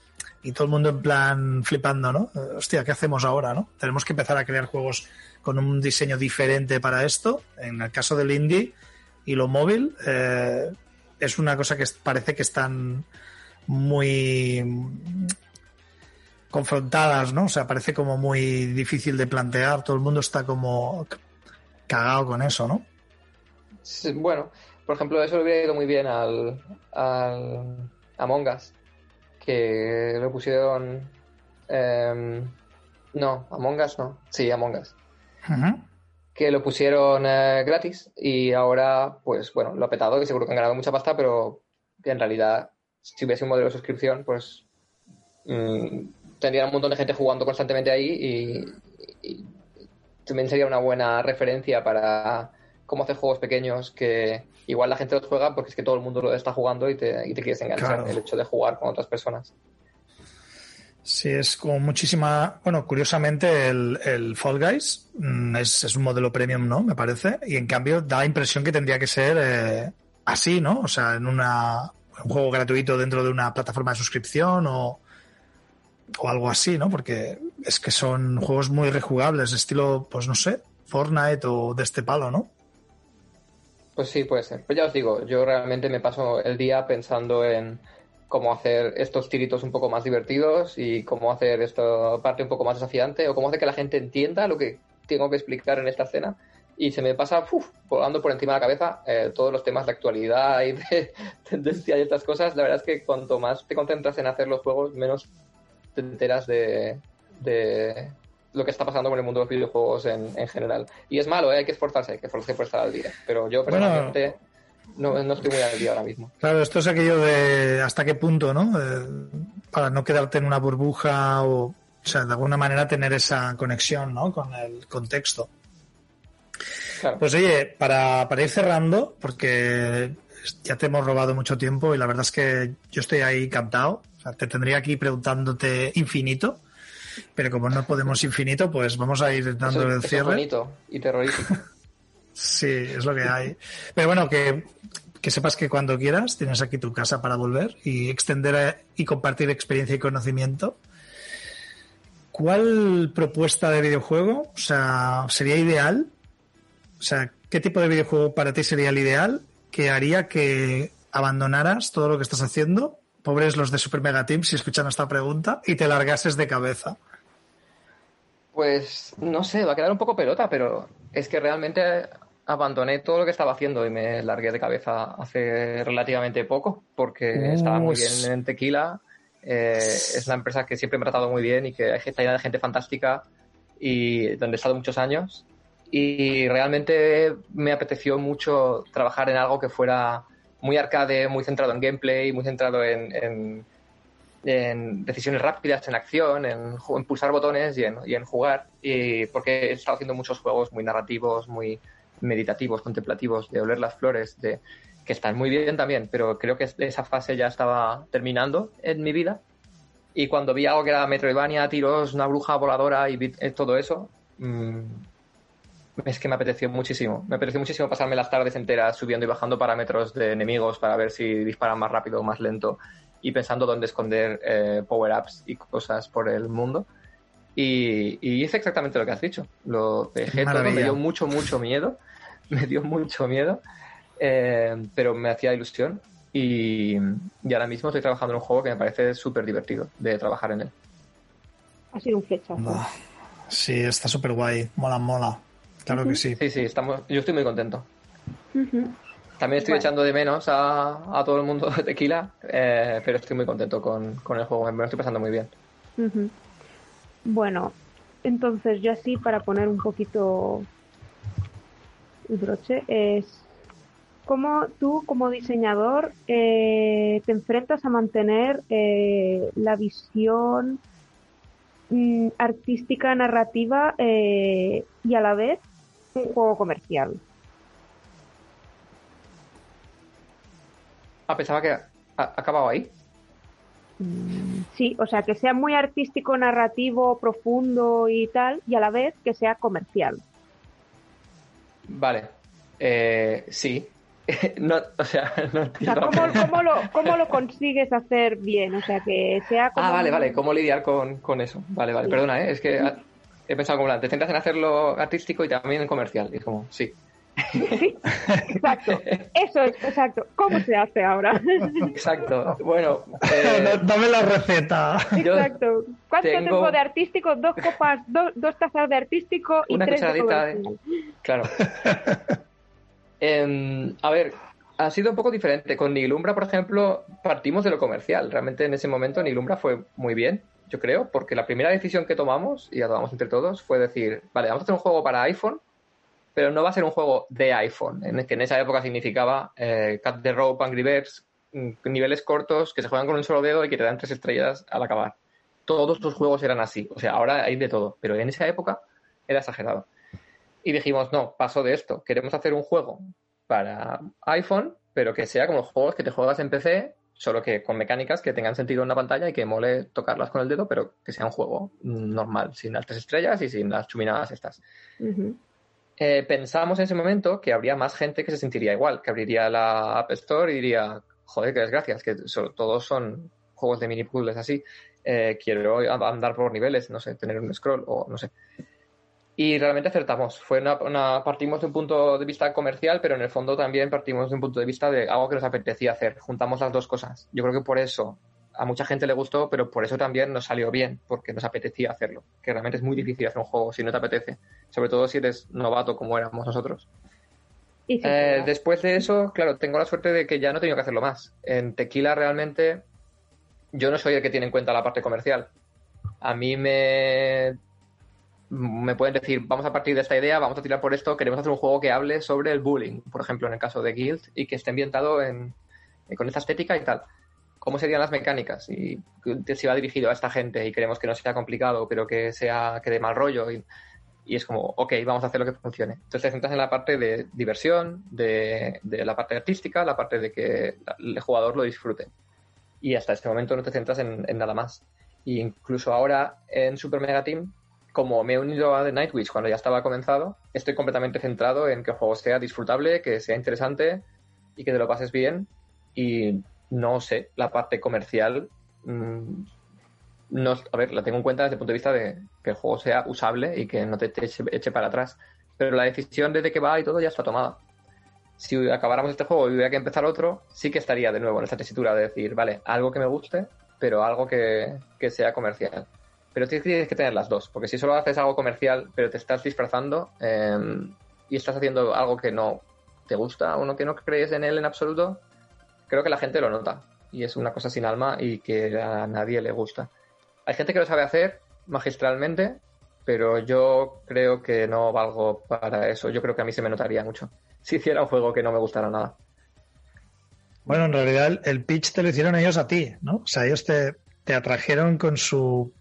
Speaker 1: y todo el mundo en plan flipando, ¿no? Hostia, ¿qué hacemos ahora, no? Tenemos que empezar a crear juegos con un diseño diferente para esto. En el caso del indie y lo móvil, eh, es una cosa que parece que están muy confrontadas, ¿no? O sea, parece como muy difícil de plantear. Todo el mundo está como cagado con eso, ¿no?
Speaker 2: Sí, Bueno, por ejemplo, eso le hubiera ido muy bien al, al Among Us, que lo pusieron... em, no, Among Us no. Sí, Among Us. Que lo pusieron eh, gratis y ahora, pues bueno, lo ha petado, que seguro que han ganado mucha pasta, pero que en realidad, si hubiese un modelo de suscripción, pues mm, tendrían un montón de gente jugando constantemente ahí y, y también sería una buena referencia para cómo hacer juegos pequeños que igual la gente los juega porque es que todo el mundo lo está jugando y te, y te quieres enganchar
Speaker 1: Claro.
Speaker 2: el hecho de jugar con otras personas.
Speaker 1: Sí, es como muchísima. Bueno, curiosamente, el, el Fall Guys mm, es, es un modelo premium, ¿no? Me parece. Y en cambio, da la impresión que tendría que ser eh, así, ¿no? O sea, en una, un juego gratuito dentro de una plataforma de suscripción o, o algo así, ¿no? Porque es que son juegos muy rejugables, estilo, pues no sé, Fortnite o de este palo, ¿no?
Speaker 2: Pues sí, puede ser. Pues ya os digo, yo realmente me paso el día pensando en cómo hacer estos tiritos un poco más divertidos y cómo hacer esta parte un poco más desafiante o cómo hacer que la gente entienda lo que tengo que explicar en esta escena. Y se me pasa uf, volando por encima de la cabeza eh, todos los temas de actualidad y de tendencia y estas cosas. La verdad es que cuanto más te concentras en hacer los juegos, menos te enteras de, de lo que está pasando con el mundo de los videojuegos en, en general. Y es malo, ¿eh? hay que esforzarse, hay que esforzarse por estar al día. Pero yo
Speaker 1: Bueno.
Speaker 2: personalmente no, no estoy muy al día ahora mismo.
Speaker 1: Claro, esto es aquello de hasta qué punto, ¿no? Eh, para no quedarte en una burbuja o, o sea, de alguna manera tener esa conexión, ¿no? Con el contexto.
Speaker 2: Claro.
Speaker 1: Pues oye, para, para ir cerrando, porque ya te hemos robado mucho tiempo y la verdad es que yo estoy ahí captado. O sea, te tendría aquí preguntándote infinito, pero como no podemos infinito, pues vamos a ir dando
Speaker 2: eso,
Speaker 1: el
Speaker 2: eso es
Speaker 1: cierre.
Speaker 2: bonito y terrorífico.
Speaker 1: Sí, es lo que hay. Pero bueno, que, que sepas que cuando quieras tienes aquí tu casa para volver y extender eh, y compartir experiencia y conocimiento. ¿Cuál propuesta de videojuego, o sea, sería ideal? O sea, ¿qué tipo de videojuego para ti sería el ideal que haría que abandonaras todo lo que estás haciendo? Pobres los de Super Mega Team si escuchan esta pregunta y te largases de cabeza.
Speaker 2: Pues no sé, va a quedar un poco pelota, pero es que realmente abandoné todo lo que estaba haciendo y me largué de cabeza hace relativamente poco porque
Speaker 1: Uh,
Speaker 2: estaba muy bien en Tequila. Eh, es una empresa que siempre me ha tratado muy bien y que está llena de gente fantástica y donde he estado muchos años. Y realmente me apeteció mucho trabajar en algo que fuera muy arcade, muy centrado en gameplay, muy centrado en, en- en decisiones rápidas, en acción, en, en pulsar botones y y en jugar. Y porque he estado haciendo muchos juegos muy narrativos, muy meditativos, contemplativos, de oler las flores, de que están muy bien también, pero creo que esa fase ya estaba terminando en mi vida. Y cuando vi algo que era Metroidvania, tiros, una bruja voladora y eh, todo eso, mm, es que me apeteció muchísimo. Me apeteció muchísimo pasarme las tardes enteras subiendo y bajando parámetros de enemigos para ver si disparan más rápido o más lento y pensando dónde esconder eh, power-ups y cosas por el mundo. Y, y hice exactamente lo que has dicho. Lo dejé todo, me dio mucho, mucho miedo. Me dio mucho miedo, eh, pero me hacía ilusión. Y, y ahora mismo estoy trabajando en un juego que me parece súper divertido de trabajar en él.
Speaker 4: Ha sido un flechazo.
Speaker 1: Sí, está súper guay. Mola, mola. Claro que sí.
Speaker 2: Sí, sí, estamos, yo estoy muy contento. También estoy
Speaker 4: Bueno.
Speaker 2: echando de menos a, a todo el mundo de tequila, eh, pero estoy muy contento con, con el juego, me lo estoy pasando muy bien.
Speaker 4: Bueno, entonces yo así para poner un poquito el broche es cómo tú como diseñador eh, te enfrentas a mantener eh, la visión mm, artística narrativa eh, y a la vez un juego comercial.
Speaker 2: Ah, pensaba que acabado ahí.
Speaker 4: Mm, Sí, o sea, que sea muy artístico, narrativo, profundo y tal, y a la vez que sea comercial.
Speaker 2: Vale. Eh, sí. no, o sea, no
Speaker 4: O sea,
Speaker 2: entiendo.
Speaker 4: ¿cómo, cómo lo, ¿cómo lo consigues hacer bien? O sea, que sea como...
Speaker 2: Ah, vale, vale. ¿Cómo lidiar con, con eso? Vale, vale.
Speaker 4: Sí.
Speaker 2: Perdona, ¿eh? es que he pensado como la- te centras en hacerlo artístico y también en comercial. Y es como, sí.
Speaker 4: Sí, exacto. Eso es, exacto. ¿Cómo se hace ahora?
Speaker 2: Exacto. Bueno, eh,
Speaker 1: Dame la receta.
Speaker 4: Exacto. ¿Cuánto
Speaker 2: tengo-
Speaker 4: tengo de artístico? Dos copas, dos, dos tazas de artístico y
Speaker 2: Una
Speaker 4: tres de
Speaker 2: cucharadita de-
Speaker 4: comercial.
Speaker 2: Claro. Em, a ver, ha sido un poco diferente. Con Nilumbra, por ejemplo, partimos de lo comercial. Realmente en ese momento Nilumbra fue muy bien, yo creo, porque la primera decisión que tomamos, y la tomamos entre todos, fue decir, vale, vamos a hacer un juego para iPhone, pero no va a ser un juego de iPhone, en el que en esa época significaba eh, Cut the Rope, Angry Birds, mm, niveles cortos que se juegan con un solo dedo y que te dan tres estrellas al acabar. Todos los juegos eran así. O sea, ahora hay de todo, pero en esa época era exagerado. Y dijimos, no, paso de esto. Queremos hacer un juego para iPhone, pero que sea como los juegos que te juegas en PC, solo que con mecánicas que tengan sentido en la pantalla y que mole tocarlas con el dedo, pero que sea un juego normal, sin las tres estrellas y sin las chuminadas estas. Eh, pensamos en ese momento que habría más gente que se sentiría igual, que abriría la App Store y diría, joder, qué desgracias, que so- todos son juegos de mini puzzles así. Eh, quiero andar por niveles, no sé, tener un scroll o no sé. Y realmente acertamos. Fue una, una- partimos de un punto de vista comercial, pero en el fondo también partimos de un punto de vista de algo que nos apetecía hacer. Juntamos las dos cosas. Yo creo que por eso a mucha gente le gustó, pero por eso también nos salió bien, porque nos apetecía hacerlo. Que realmente es muy difícil hacer un juego si no te apetece. Sobre todo si eres novato como éramos nosotros.
Speaker 4: Y
Speaker 2: Eh, después de eso, claro, tengo la suerte de que ya no he tenido que hacerlo más. En Tequila realmente yo no soy el que tiene en cuenta la parte comercial. A mí me me pueden decir, vamos a partir de esta idea, vamos a tirar por esto, queremos hacer un juego que hable sobre el bullying, por ejemplo, en el caso de Guild, y que esté ambientado en, en- con esta estética y tal. ¿Cómo serían las mecánicas? Y si va dirigido a esta gente y queremos que no sea complicado, pero que sea que dé mal rollo. Y, y es como, ok, vamos a hacer lo que funcione. Entonces te centras en la parte de diversión, de, de la parte artística, la parte de que el jugador lo disfrute. Y hasta este momento no te centras en, en nada más. Y incluso ahora en Super Mega Team, como me he unido a The Nightwish cuando ya estaba comenzado, estoy completamente centrado en que el juego sea disfrutable, que sea interesante y que te lo pases bien. Y no sé, la parte comercial, mm, no, a ver, la tengo en cuenta desde el punto de vista de que el juego sea usable y que no te, eche, eche para atrás. Pero la decisión de qué va y todo ya está tomada. Si acabáramos este juego y hubiera que empezar otro, sí que estaría de nuevo en esta tesitura de decir, vale, algo que me guste, pero algo que, que sea comercial. Pero tienes que- tener las dos, porque si solo haces algo comercial, pero te estás disfrazando, eh, y estás haciendo algo que no te gusta o no que no crees en él en absoluto, creo que la gente lo nota y es una cosa sin alma y que a nadie le gusta. Hay gente que lo sabe hacer magistralmente, pero yo creo que no valgo para eso. Yo creo que a mí se me notaría mucho si hiciera un juego que no me gustara nada.
Speaker 1: Bueno, en realidad el pitch te lo hicieron ellos a ti, ¿no? O sea, ellos te, te atrajeron con su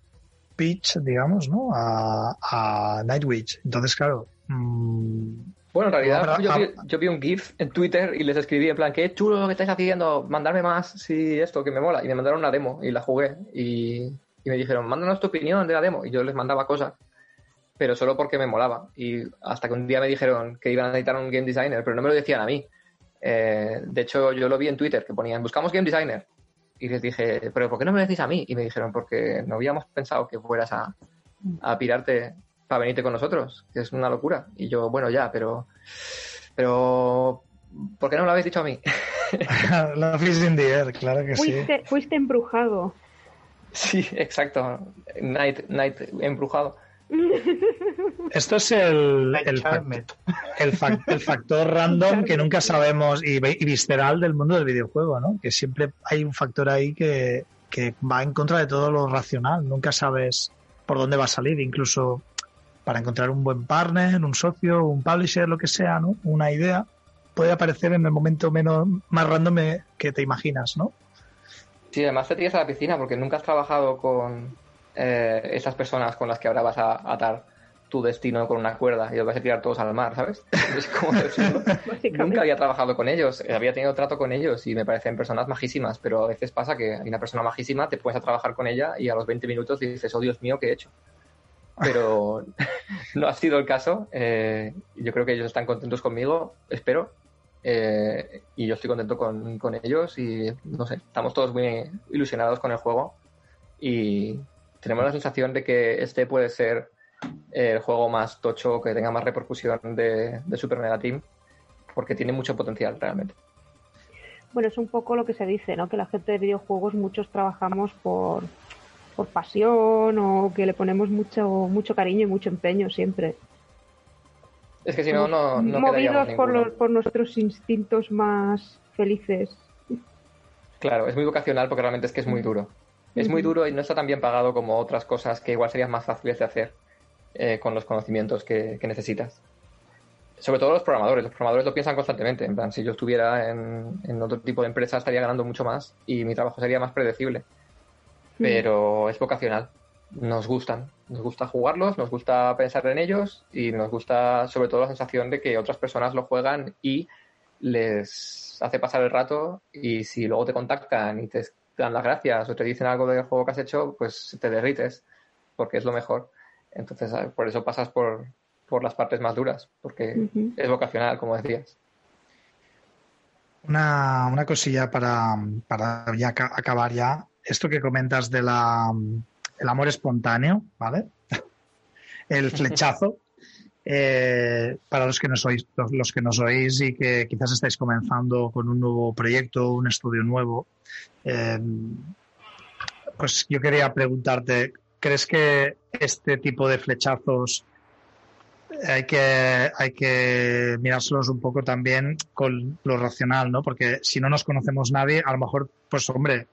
Speaker 1: pitch, digamos, ¿no? A, a Nightwitch. Entonces, claro. mm,
Speaker 2: Bueno, en realidad yo, vi, yo vi un GIF en Twitter y les escribí en plan, qué chulo lo que estáis haciendo, mandarme más, sí, esto, que me mola. Y me mandaron una demo y la jugué. Y, y me dijeron, mándanos tu opinión de la demo. Y yo les mandaba cosas, pero solo porque me molaba. Y hasta que un día me dijeron que iban a necesitar un game designer, pero no me lo decían a mí. Eh, de hecho, yo lo vi en Twitter, que ponían, buscamos game designer. Y les dije, pero ¿por qué no me lo decís a mí? Y me dijeron, porque no habíamos pensado que fueras a, a pirarte para venirte con nosotros, que es una locura. Y yo, bueno, ya, pero... Pero... ¿Por qué no me lo habéis dicho a mí?
Speaker 1: Love is in the air, claro que sí.
Speaker 4: Fuiste, fuiste embrujado.
Speaker 2: sí, exacto. Night, Night embrujado.
Speaker 1: Esto es el, el, el fac- el factor random que nunca sabemos y visceral del mundo del videojuego, ¿no? Que siempre hay un factor ahí que, que va en contra de todo lo racional. Nunca sabes por dónde va a salir, incluso para encontrar un buen partner, un socio, un publisher, lo que sea, ¿no? Una idea puede aparecer en el momento menos más random eh, que te imaginas, ¿no?
Speaker 2: Sí, además te tiras a la piscina porque nunca has trabajado con eh, esas personas con las que ahora vas a atar tu destino con una cuerda y los vas a tirar todos al mar, ¿sabes? Es como. Nunca había trabajado con ellos, había tenido trato con ellos y me parecen personas majísimas, pero a veces pasa que hay una persona majísima, te puedes a trabajar con ella y a los 20 minutos dices, oh Dios mío, ¿qué he hecho? Pero no ha sido el caso. eh, yo creo que ellos están contentos conmigo, espero. eh, y yo estoy contento con, con ellos y no sé, estamos todos muy ilusionados con el juego y tenemos la sensación de que este puede ser el juego más tocho, que tenga más repercusión de, de Super Mega Team, porque tiene mucho potencial realmente.
Speaker 4: Bueno, es un poco lo que se dice, ¿no? Que la gente de videojuegos muchos trabajamos por, por pasión o que le ponemos mucho, mucho cariño y mucho empeño siempre.
Speaker 2: Es que si no, no, no
Speaker 4: Movidos por, los, por nuestros instintos más felices.
Speaker 2: Claro, es muy vocacional porque realmente es que es muy duro. Es muy duro y no está tan bien pagado como otras cosas que igual serían más fáciles de hacer eh, con los conocimientos que, que necesitas. Sobre todo los programadores. Los programadores lo piensan constantemente. En plan, si yo estuviera en, en otro tipo de empresa estaría ganando mucho más y mi trabajo sería más predecible. Pero es vocacional. Nos gustan. Nos gusta jugarlos, nos gusta pensar en ellos y nos gusta sobre todo la sensación de que otras personas lo juegan y les hace pasar el rato y si luego te contactan y te dan las gracias o te dicen algo del juego que has hecho, pues te derrites porque es lo mejor. Entonces, ah, por eso pasas por, por las partes más duras, porque es vocacional, como decías.
Speaker 1: Una, una cosilla para, para ya ca- acabar ya. Esto que comentas de la el amor espontáneo, ¿vale? El flechazo. Eh, para los que nos oís, los, que nos oís y que quizás estáis comenzando con un nuevo proyecto, un estudio nuevo, eh, pues yo quería preguntarte, ¿crees que este tipo de flechazos hay que, hay que mirárselos un poco también con lo racional, ¿no? Porque si no nos conocemos nadie, a lo mejor, pues hombre,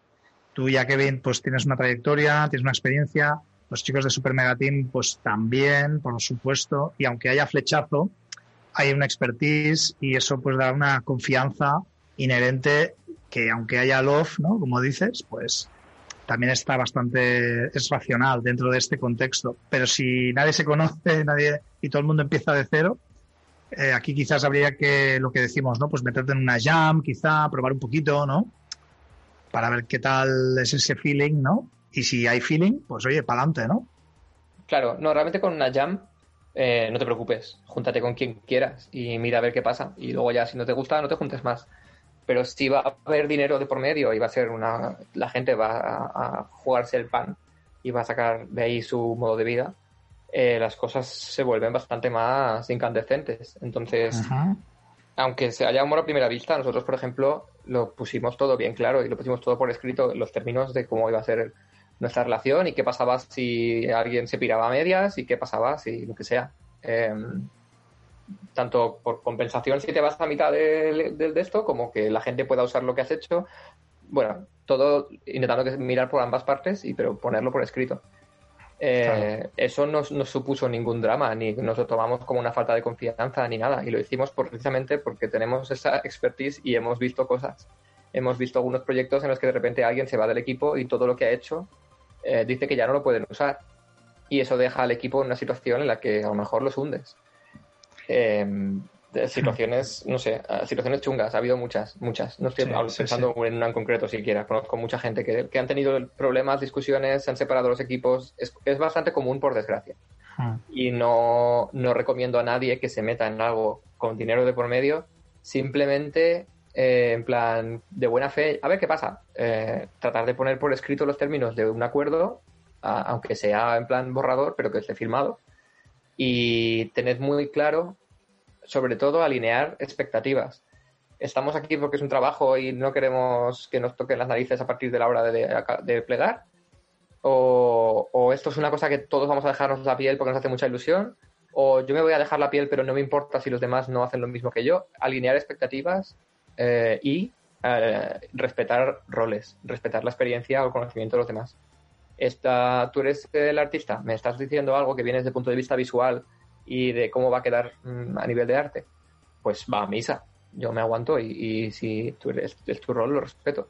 Speaker 1: tú ya Kevin, pues tienes una trayectoria, tienes una experiencia, los chicos de Super Mega Team, pues también, por supuesto, y aunque haya flechazo, hay una expertise y eso pues da una confianza inherente que aunque haya love, ¿no? Como dices, pues también está bastante, es racional dentro de este contexto. Pero si nadie se conoce, nadie, y todo el mundo empieza de cero, eh, aquí quizás habría que, lo que decimos, ¿no? Pues meterte en una jam, quizá, probar un poquito, ¿no? Para ver qué tal es ese feeling, ¿no? Y si hay feeling, pues oye, para adelante, ¿no?
Speaker 2: Claro, no, realmente con una jam eh, no te preocupes, júntate con quien quieras y mira a ver qué pasa. Y luego ya si no te gusta, no te juntes más. Pero si va a haber dinero de por medio y va a ser una... La gente va a, a jugarse el pan y va a sacar de ahí su modo de vida, eh, las cosas se vuelven bastante más incandescentes. Entonces,
Speaker 1: Ajá.
Speaker 2: aunque se haya amor a primera vista, nosotros, por ejemplo, lo pusimos todo bien claro y lo pusimos todo por escrito, los términos de cómo iba a ser nuestra relación y qué pasaba si alguien se piraba a medias y qué pasaba si lo que sea. Eh, tanto por compensación si te vas a mitad del de, de, esto, como que la gente pueda usar lo que has hecho. Bueno, todo intentando que- mirar por ambas partes, y pero ponerlo por escrito. Eh, Eso no nos supuso ningún drama, ni nos lo tomamos como una falta de confianza, ni nada. Y lo hicimos por- precisamente porque tenemos esa expertise y hemos visto cosas. Hemos visto algunos proyectos en los que de repente alguien se va del equipo y todo lo que ha hecho eh, dice que ya no lo pueden usar. Y eso deja al equipo en una situación en la que a lo mejor los hundes. Eh, de situaciones, no sé, eh, situaciones chungas, ha habido muchas, muchas. No estoy
Speaker 1: Sí,
Speaker 2: hablo-
Speaker 1: sí,
Speaker 2: pensando en una en concreto siquiera. Conozco mucha gente que, que han tenido problemas, discusiones, se han separado los equipos. Es, es bastante común, por desgracia.
Speaker 1: Ah,
Speaker 2: Y no, no recomiendo a nadie que se meta en algo con dinero de por medio, simplemente eh, en plan de buena fe, a ver qué pasa. Eh, tratar de poner por escrito los términos de un acuerdo, aunque sea en plan borrador, pero que esté firmado. Y tened muy claro, sobre todo, alinear expectativas. Estamos aquí porque es un trabajo y no queremos que nos toquen las narices a partir de la hora de, de plegar. O, o esto es una cosa que todos vamos a dejarnos la piel porque nos hace mucha ilusión. O yo me voy a dejar la piel, pero no me importa si los demás no hacen lo mismo que yo. Alinear expectativas eh, y eh, respetar roles, respetar la experiencia o el conocimiento de los demás. Esta, tú eres el artista, me estás diciendo algo que viene desde el punto de vista visual y de cómo va a quedar mm, a nivel de arte. Pues va a misa, yo me aguanto y, y si tú eres, es tu rol, lo respeto.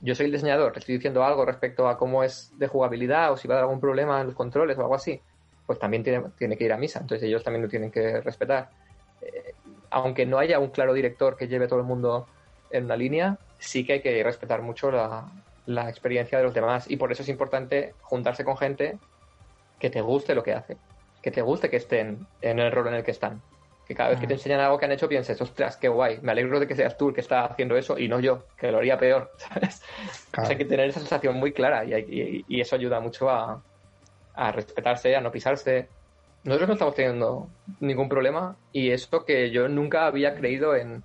Speaker 2: Yo soy el diseñador, te estoy diciendo algo respecto a cómo es de jugabilidad o si va a dar algún problema en los controles o algo así, pues también tiene, tiene que ir a misa, entonces ellos también lo tienen que respetar. Eh, aunque no haya un claro director que lleve todo el mundo en una línea, sí que hay que respetar mucho la, la experiencia de los demás y por eso es importante juntarse con gente que te guste lo que hace, que te guste que estén en el rol en el que están. Que cada vez que te enseñan algo que han hecho pienses, ostras, qué guay, me alegro de que seas tú el que está haciendo eso y no yo, que lo haría peor, ¿sabes?
Speaker 1: Claro.
Speaker 2: hay que tener esa sensación muy clara y, y- y eso ayuda mucho a, a respetarse, a no pisarse. Nosotros no estamos teniendo ningún problema y eso que yo nunca había creído en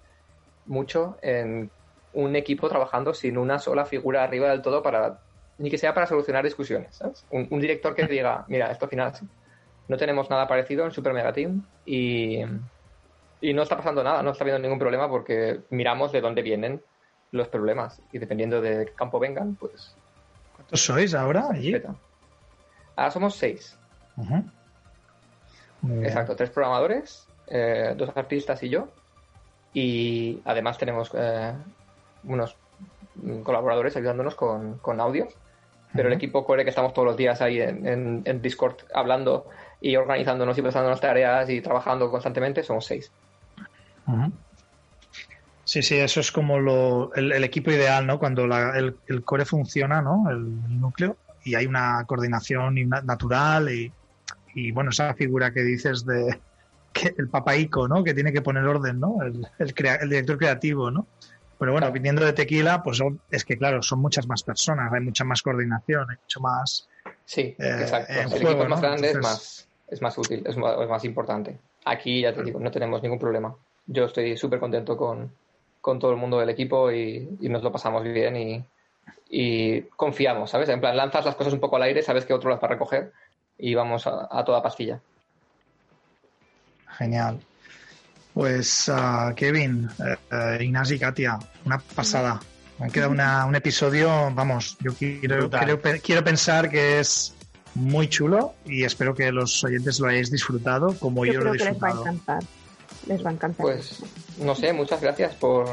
Speaker 2: mucho en un equipo trabajando sin una sola figura arriba del todo para ni que sea para solucionar discusiones, ¿sabes? Un, un director que diga, mira, esto al final. No tenemos nada parecido en Super Mega Team y, y no está pasando nada, no está habiendo ningún problema porque miramos de dónde vienen los problemas y dependiendo de qué campo vengan, pues
Speaker 1: ¿Cuántos sois ahora allí?
Speaker 2: Ahora somos seis,
Speaker 1: bien.
Speaker 2: Exacto, tres programadores, eh, dos artistas y yo. Y además tenemos eh, unos mm, colaboradores ayudándonos con, con audio. Pero el equipo core que estamos todos los días ahí en, en- en Discord hablando y organizándonos y pasándonos tareas y trabajando constantemente somos seis.
Speaker 1: Sí, sí, eso es como lo, el, el equipo ideal, ¿no? Cuando la- el, el core funciona, ¿no? El, el núcleo, y hay una coordinación natural y, y, bueno, esa figura que dices de que el papaico, ¿no? Que tiene que poner orden, ¿no? El, el, crea- el director creativo, ¿no? Pero bueno, viniendo de tequila, pues son- es que claro, son muchas más personas, hay mucha más coordinación, hay mucho más...
Speaker 2: Sí,
Speaker 1: Eh,
Speaker 2: exacto. el
Speaker 1: juego,
Speaker 2: equipo es más
Speaker 1: ¿no?
Speaker 2: grande, es, más, es más útil, es más, es más importante. Aquí, ya te digo, no tenemos ningún problema. Yo estoy súper contento con, con todo el mundo del equipo y, y nos lo pasamos bien y, y confiamos, ¿sabes? En plan, lanzas las cosas un poco al aire, sabes que otro las va a recoger y vamos a, a toda pastilla.
Speaker 1: Genial. Pues ah, Kevin, eh, eh, Ignasi y Katia, una pasada. Me queda una, un episodio, vamos, yo quiero, quiero, quiero pensar que es muy chulo y espero que los oyentes lo hayáis disfrutado como yo,
Speaker 4: Yo
Speaker 1: lo he
Speaker 4: creo que les va a
Speaker 1: disfrutado.
Speaker 4: encantar. Les va a encantar.
Speaker 2: Pues no sé, muchas gracias por,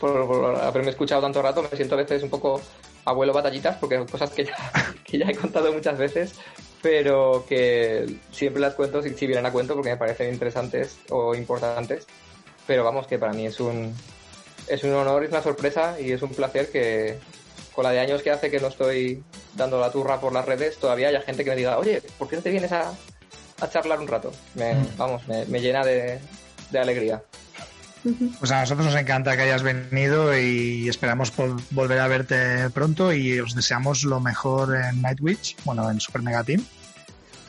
Speaker 2: por- por haberme escuchado tanto rato. Me siento a veces un poco abuelo batallitas porque cosas que ya, que ya he contado muchas veces, pero que siempre las cuento si, si vienen a cuento porque me parecen interesantes o importantes. Pero vamos, que para mí es un, es un honor, es una sorpresa y es un placer que con la de años que hace que no estoy dando la turra por las redes, todavía haya gente que me diga, oye, ¿por qué no te vienes a, a charlar un rato? Me,
Speaker 1: Mm.
Speaker 2: Vamos, me, me llena de, de alegría.
Speaker 1: Pues a nosotros nos encanta que hayas venido y esperamos vol- volver a verte pronto y os deseamos lo mejor en Nightwitch, bueno, en Super Mega Team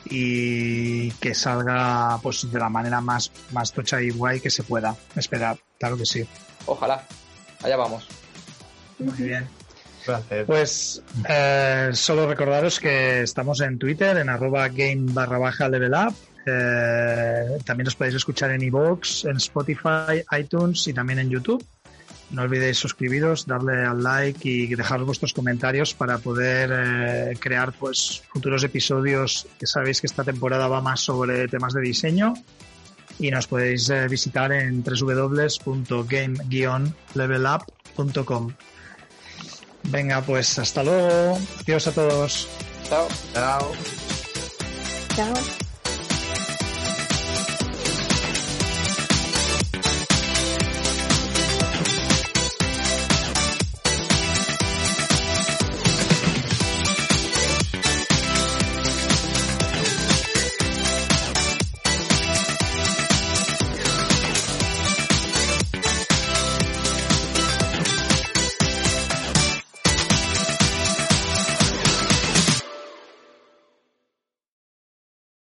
Speaker 1: y que salga pues de la manera más, más tocha y guay que se pueda esperar, claro que sí.
Speaker 2: Ojalá. Allá vamos.
Speaker 1: Muy bien.
Speaker 3: Placer.
Speaker 1: Pues eh, solo recordaros que estamos en Twitter, en arroba game barra baja level up, Eh, también os podéis escuchar en iVoox, en Spotify, iTunes y también en YouTube. No olvidéis suscribiros, darle al like y dejar vuestros comentarios para poder eh, crear pues futuros episodios. Que sabéis que esta temporada va más sobre temas de diseño y nos podéis eh, visitar en www.game-levelup.com. Venga, pues hasta luego. Adiós a todos.
Speaker 2: Chao.
Speaker 3: Chao.
Speaker 4: Chao.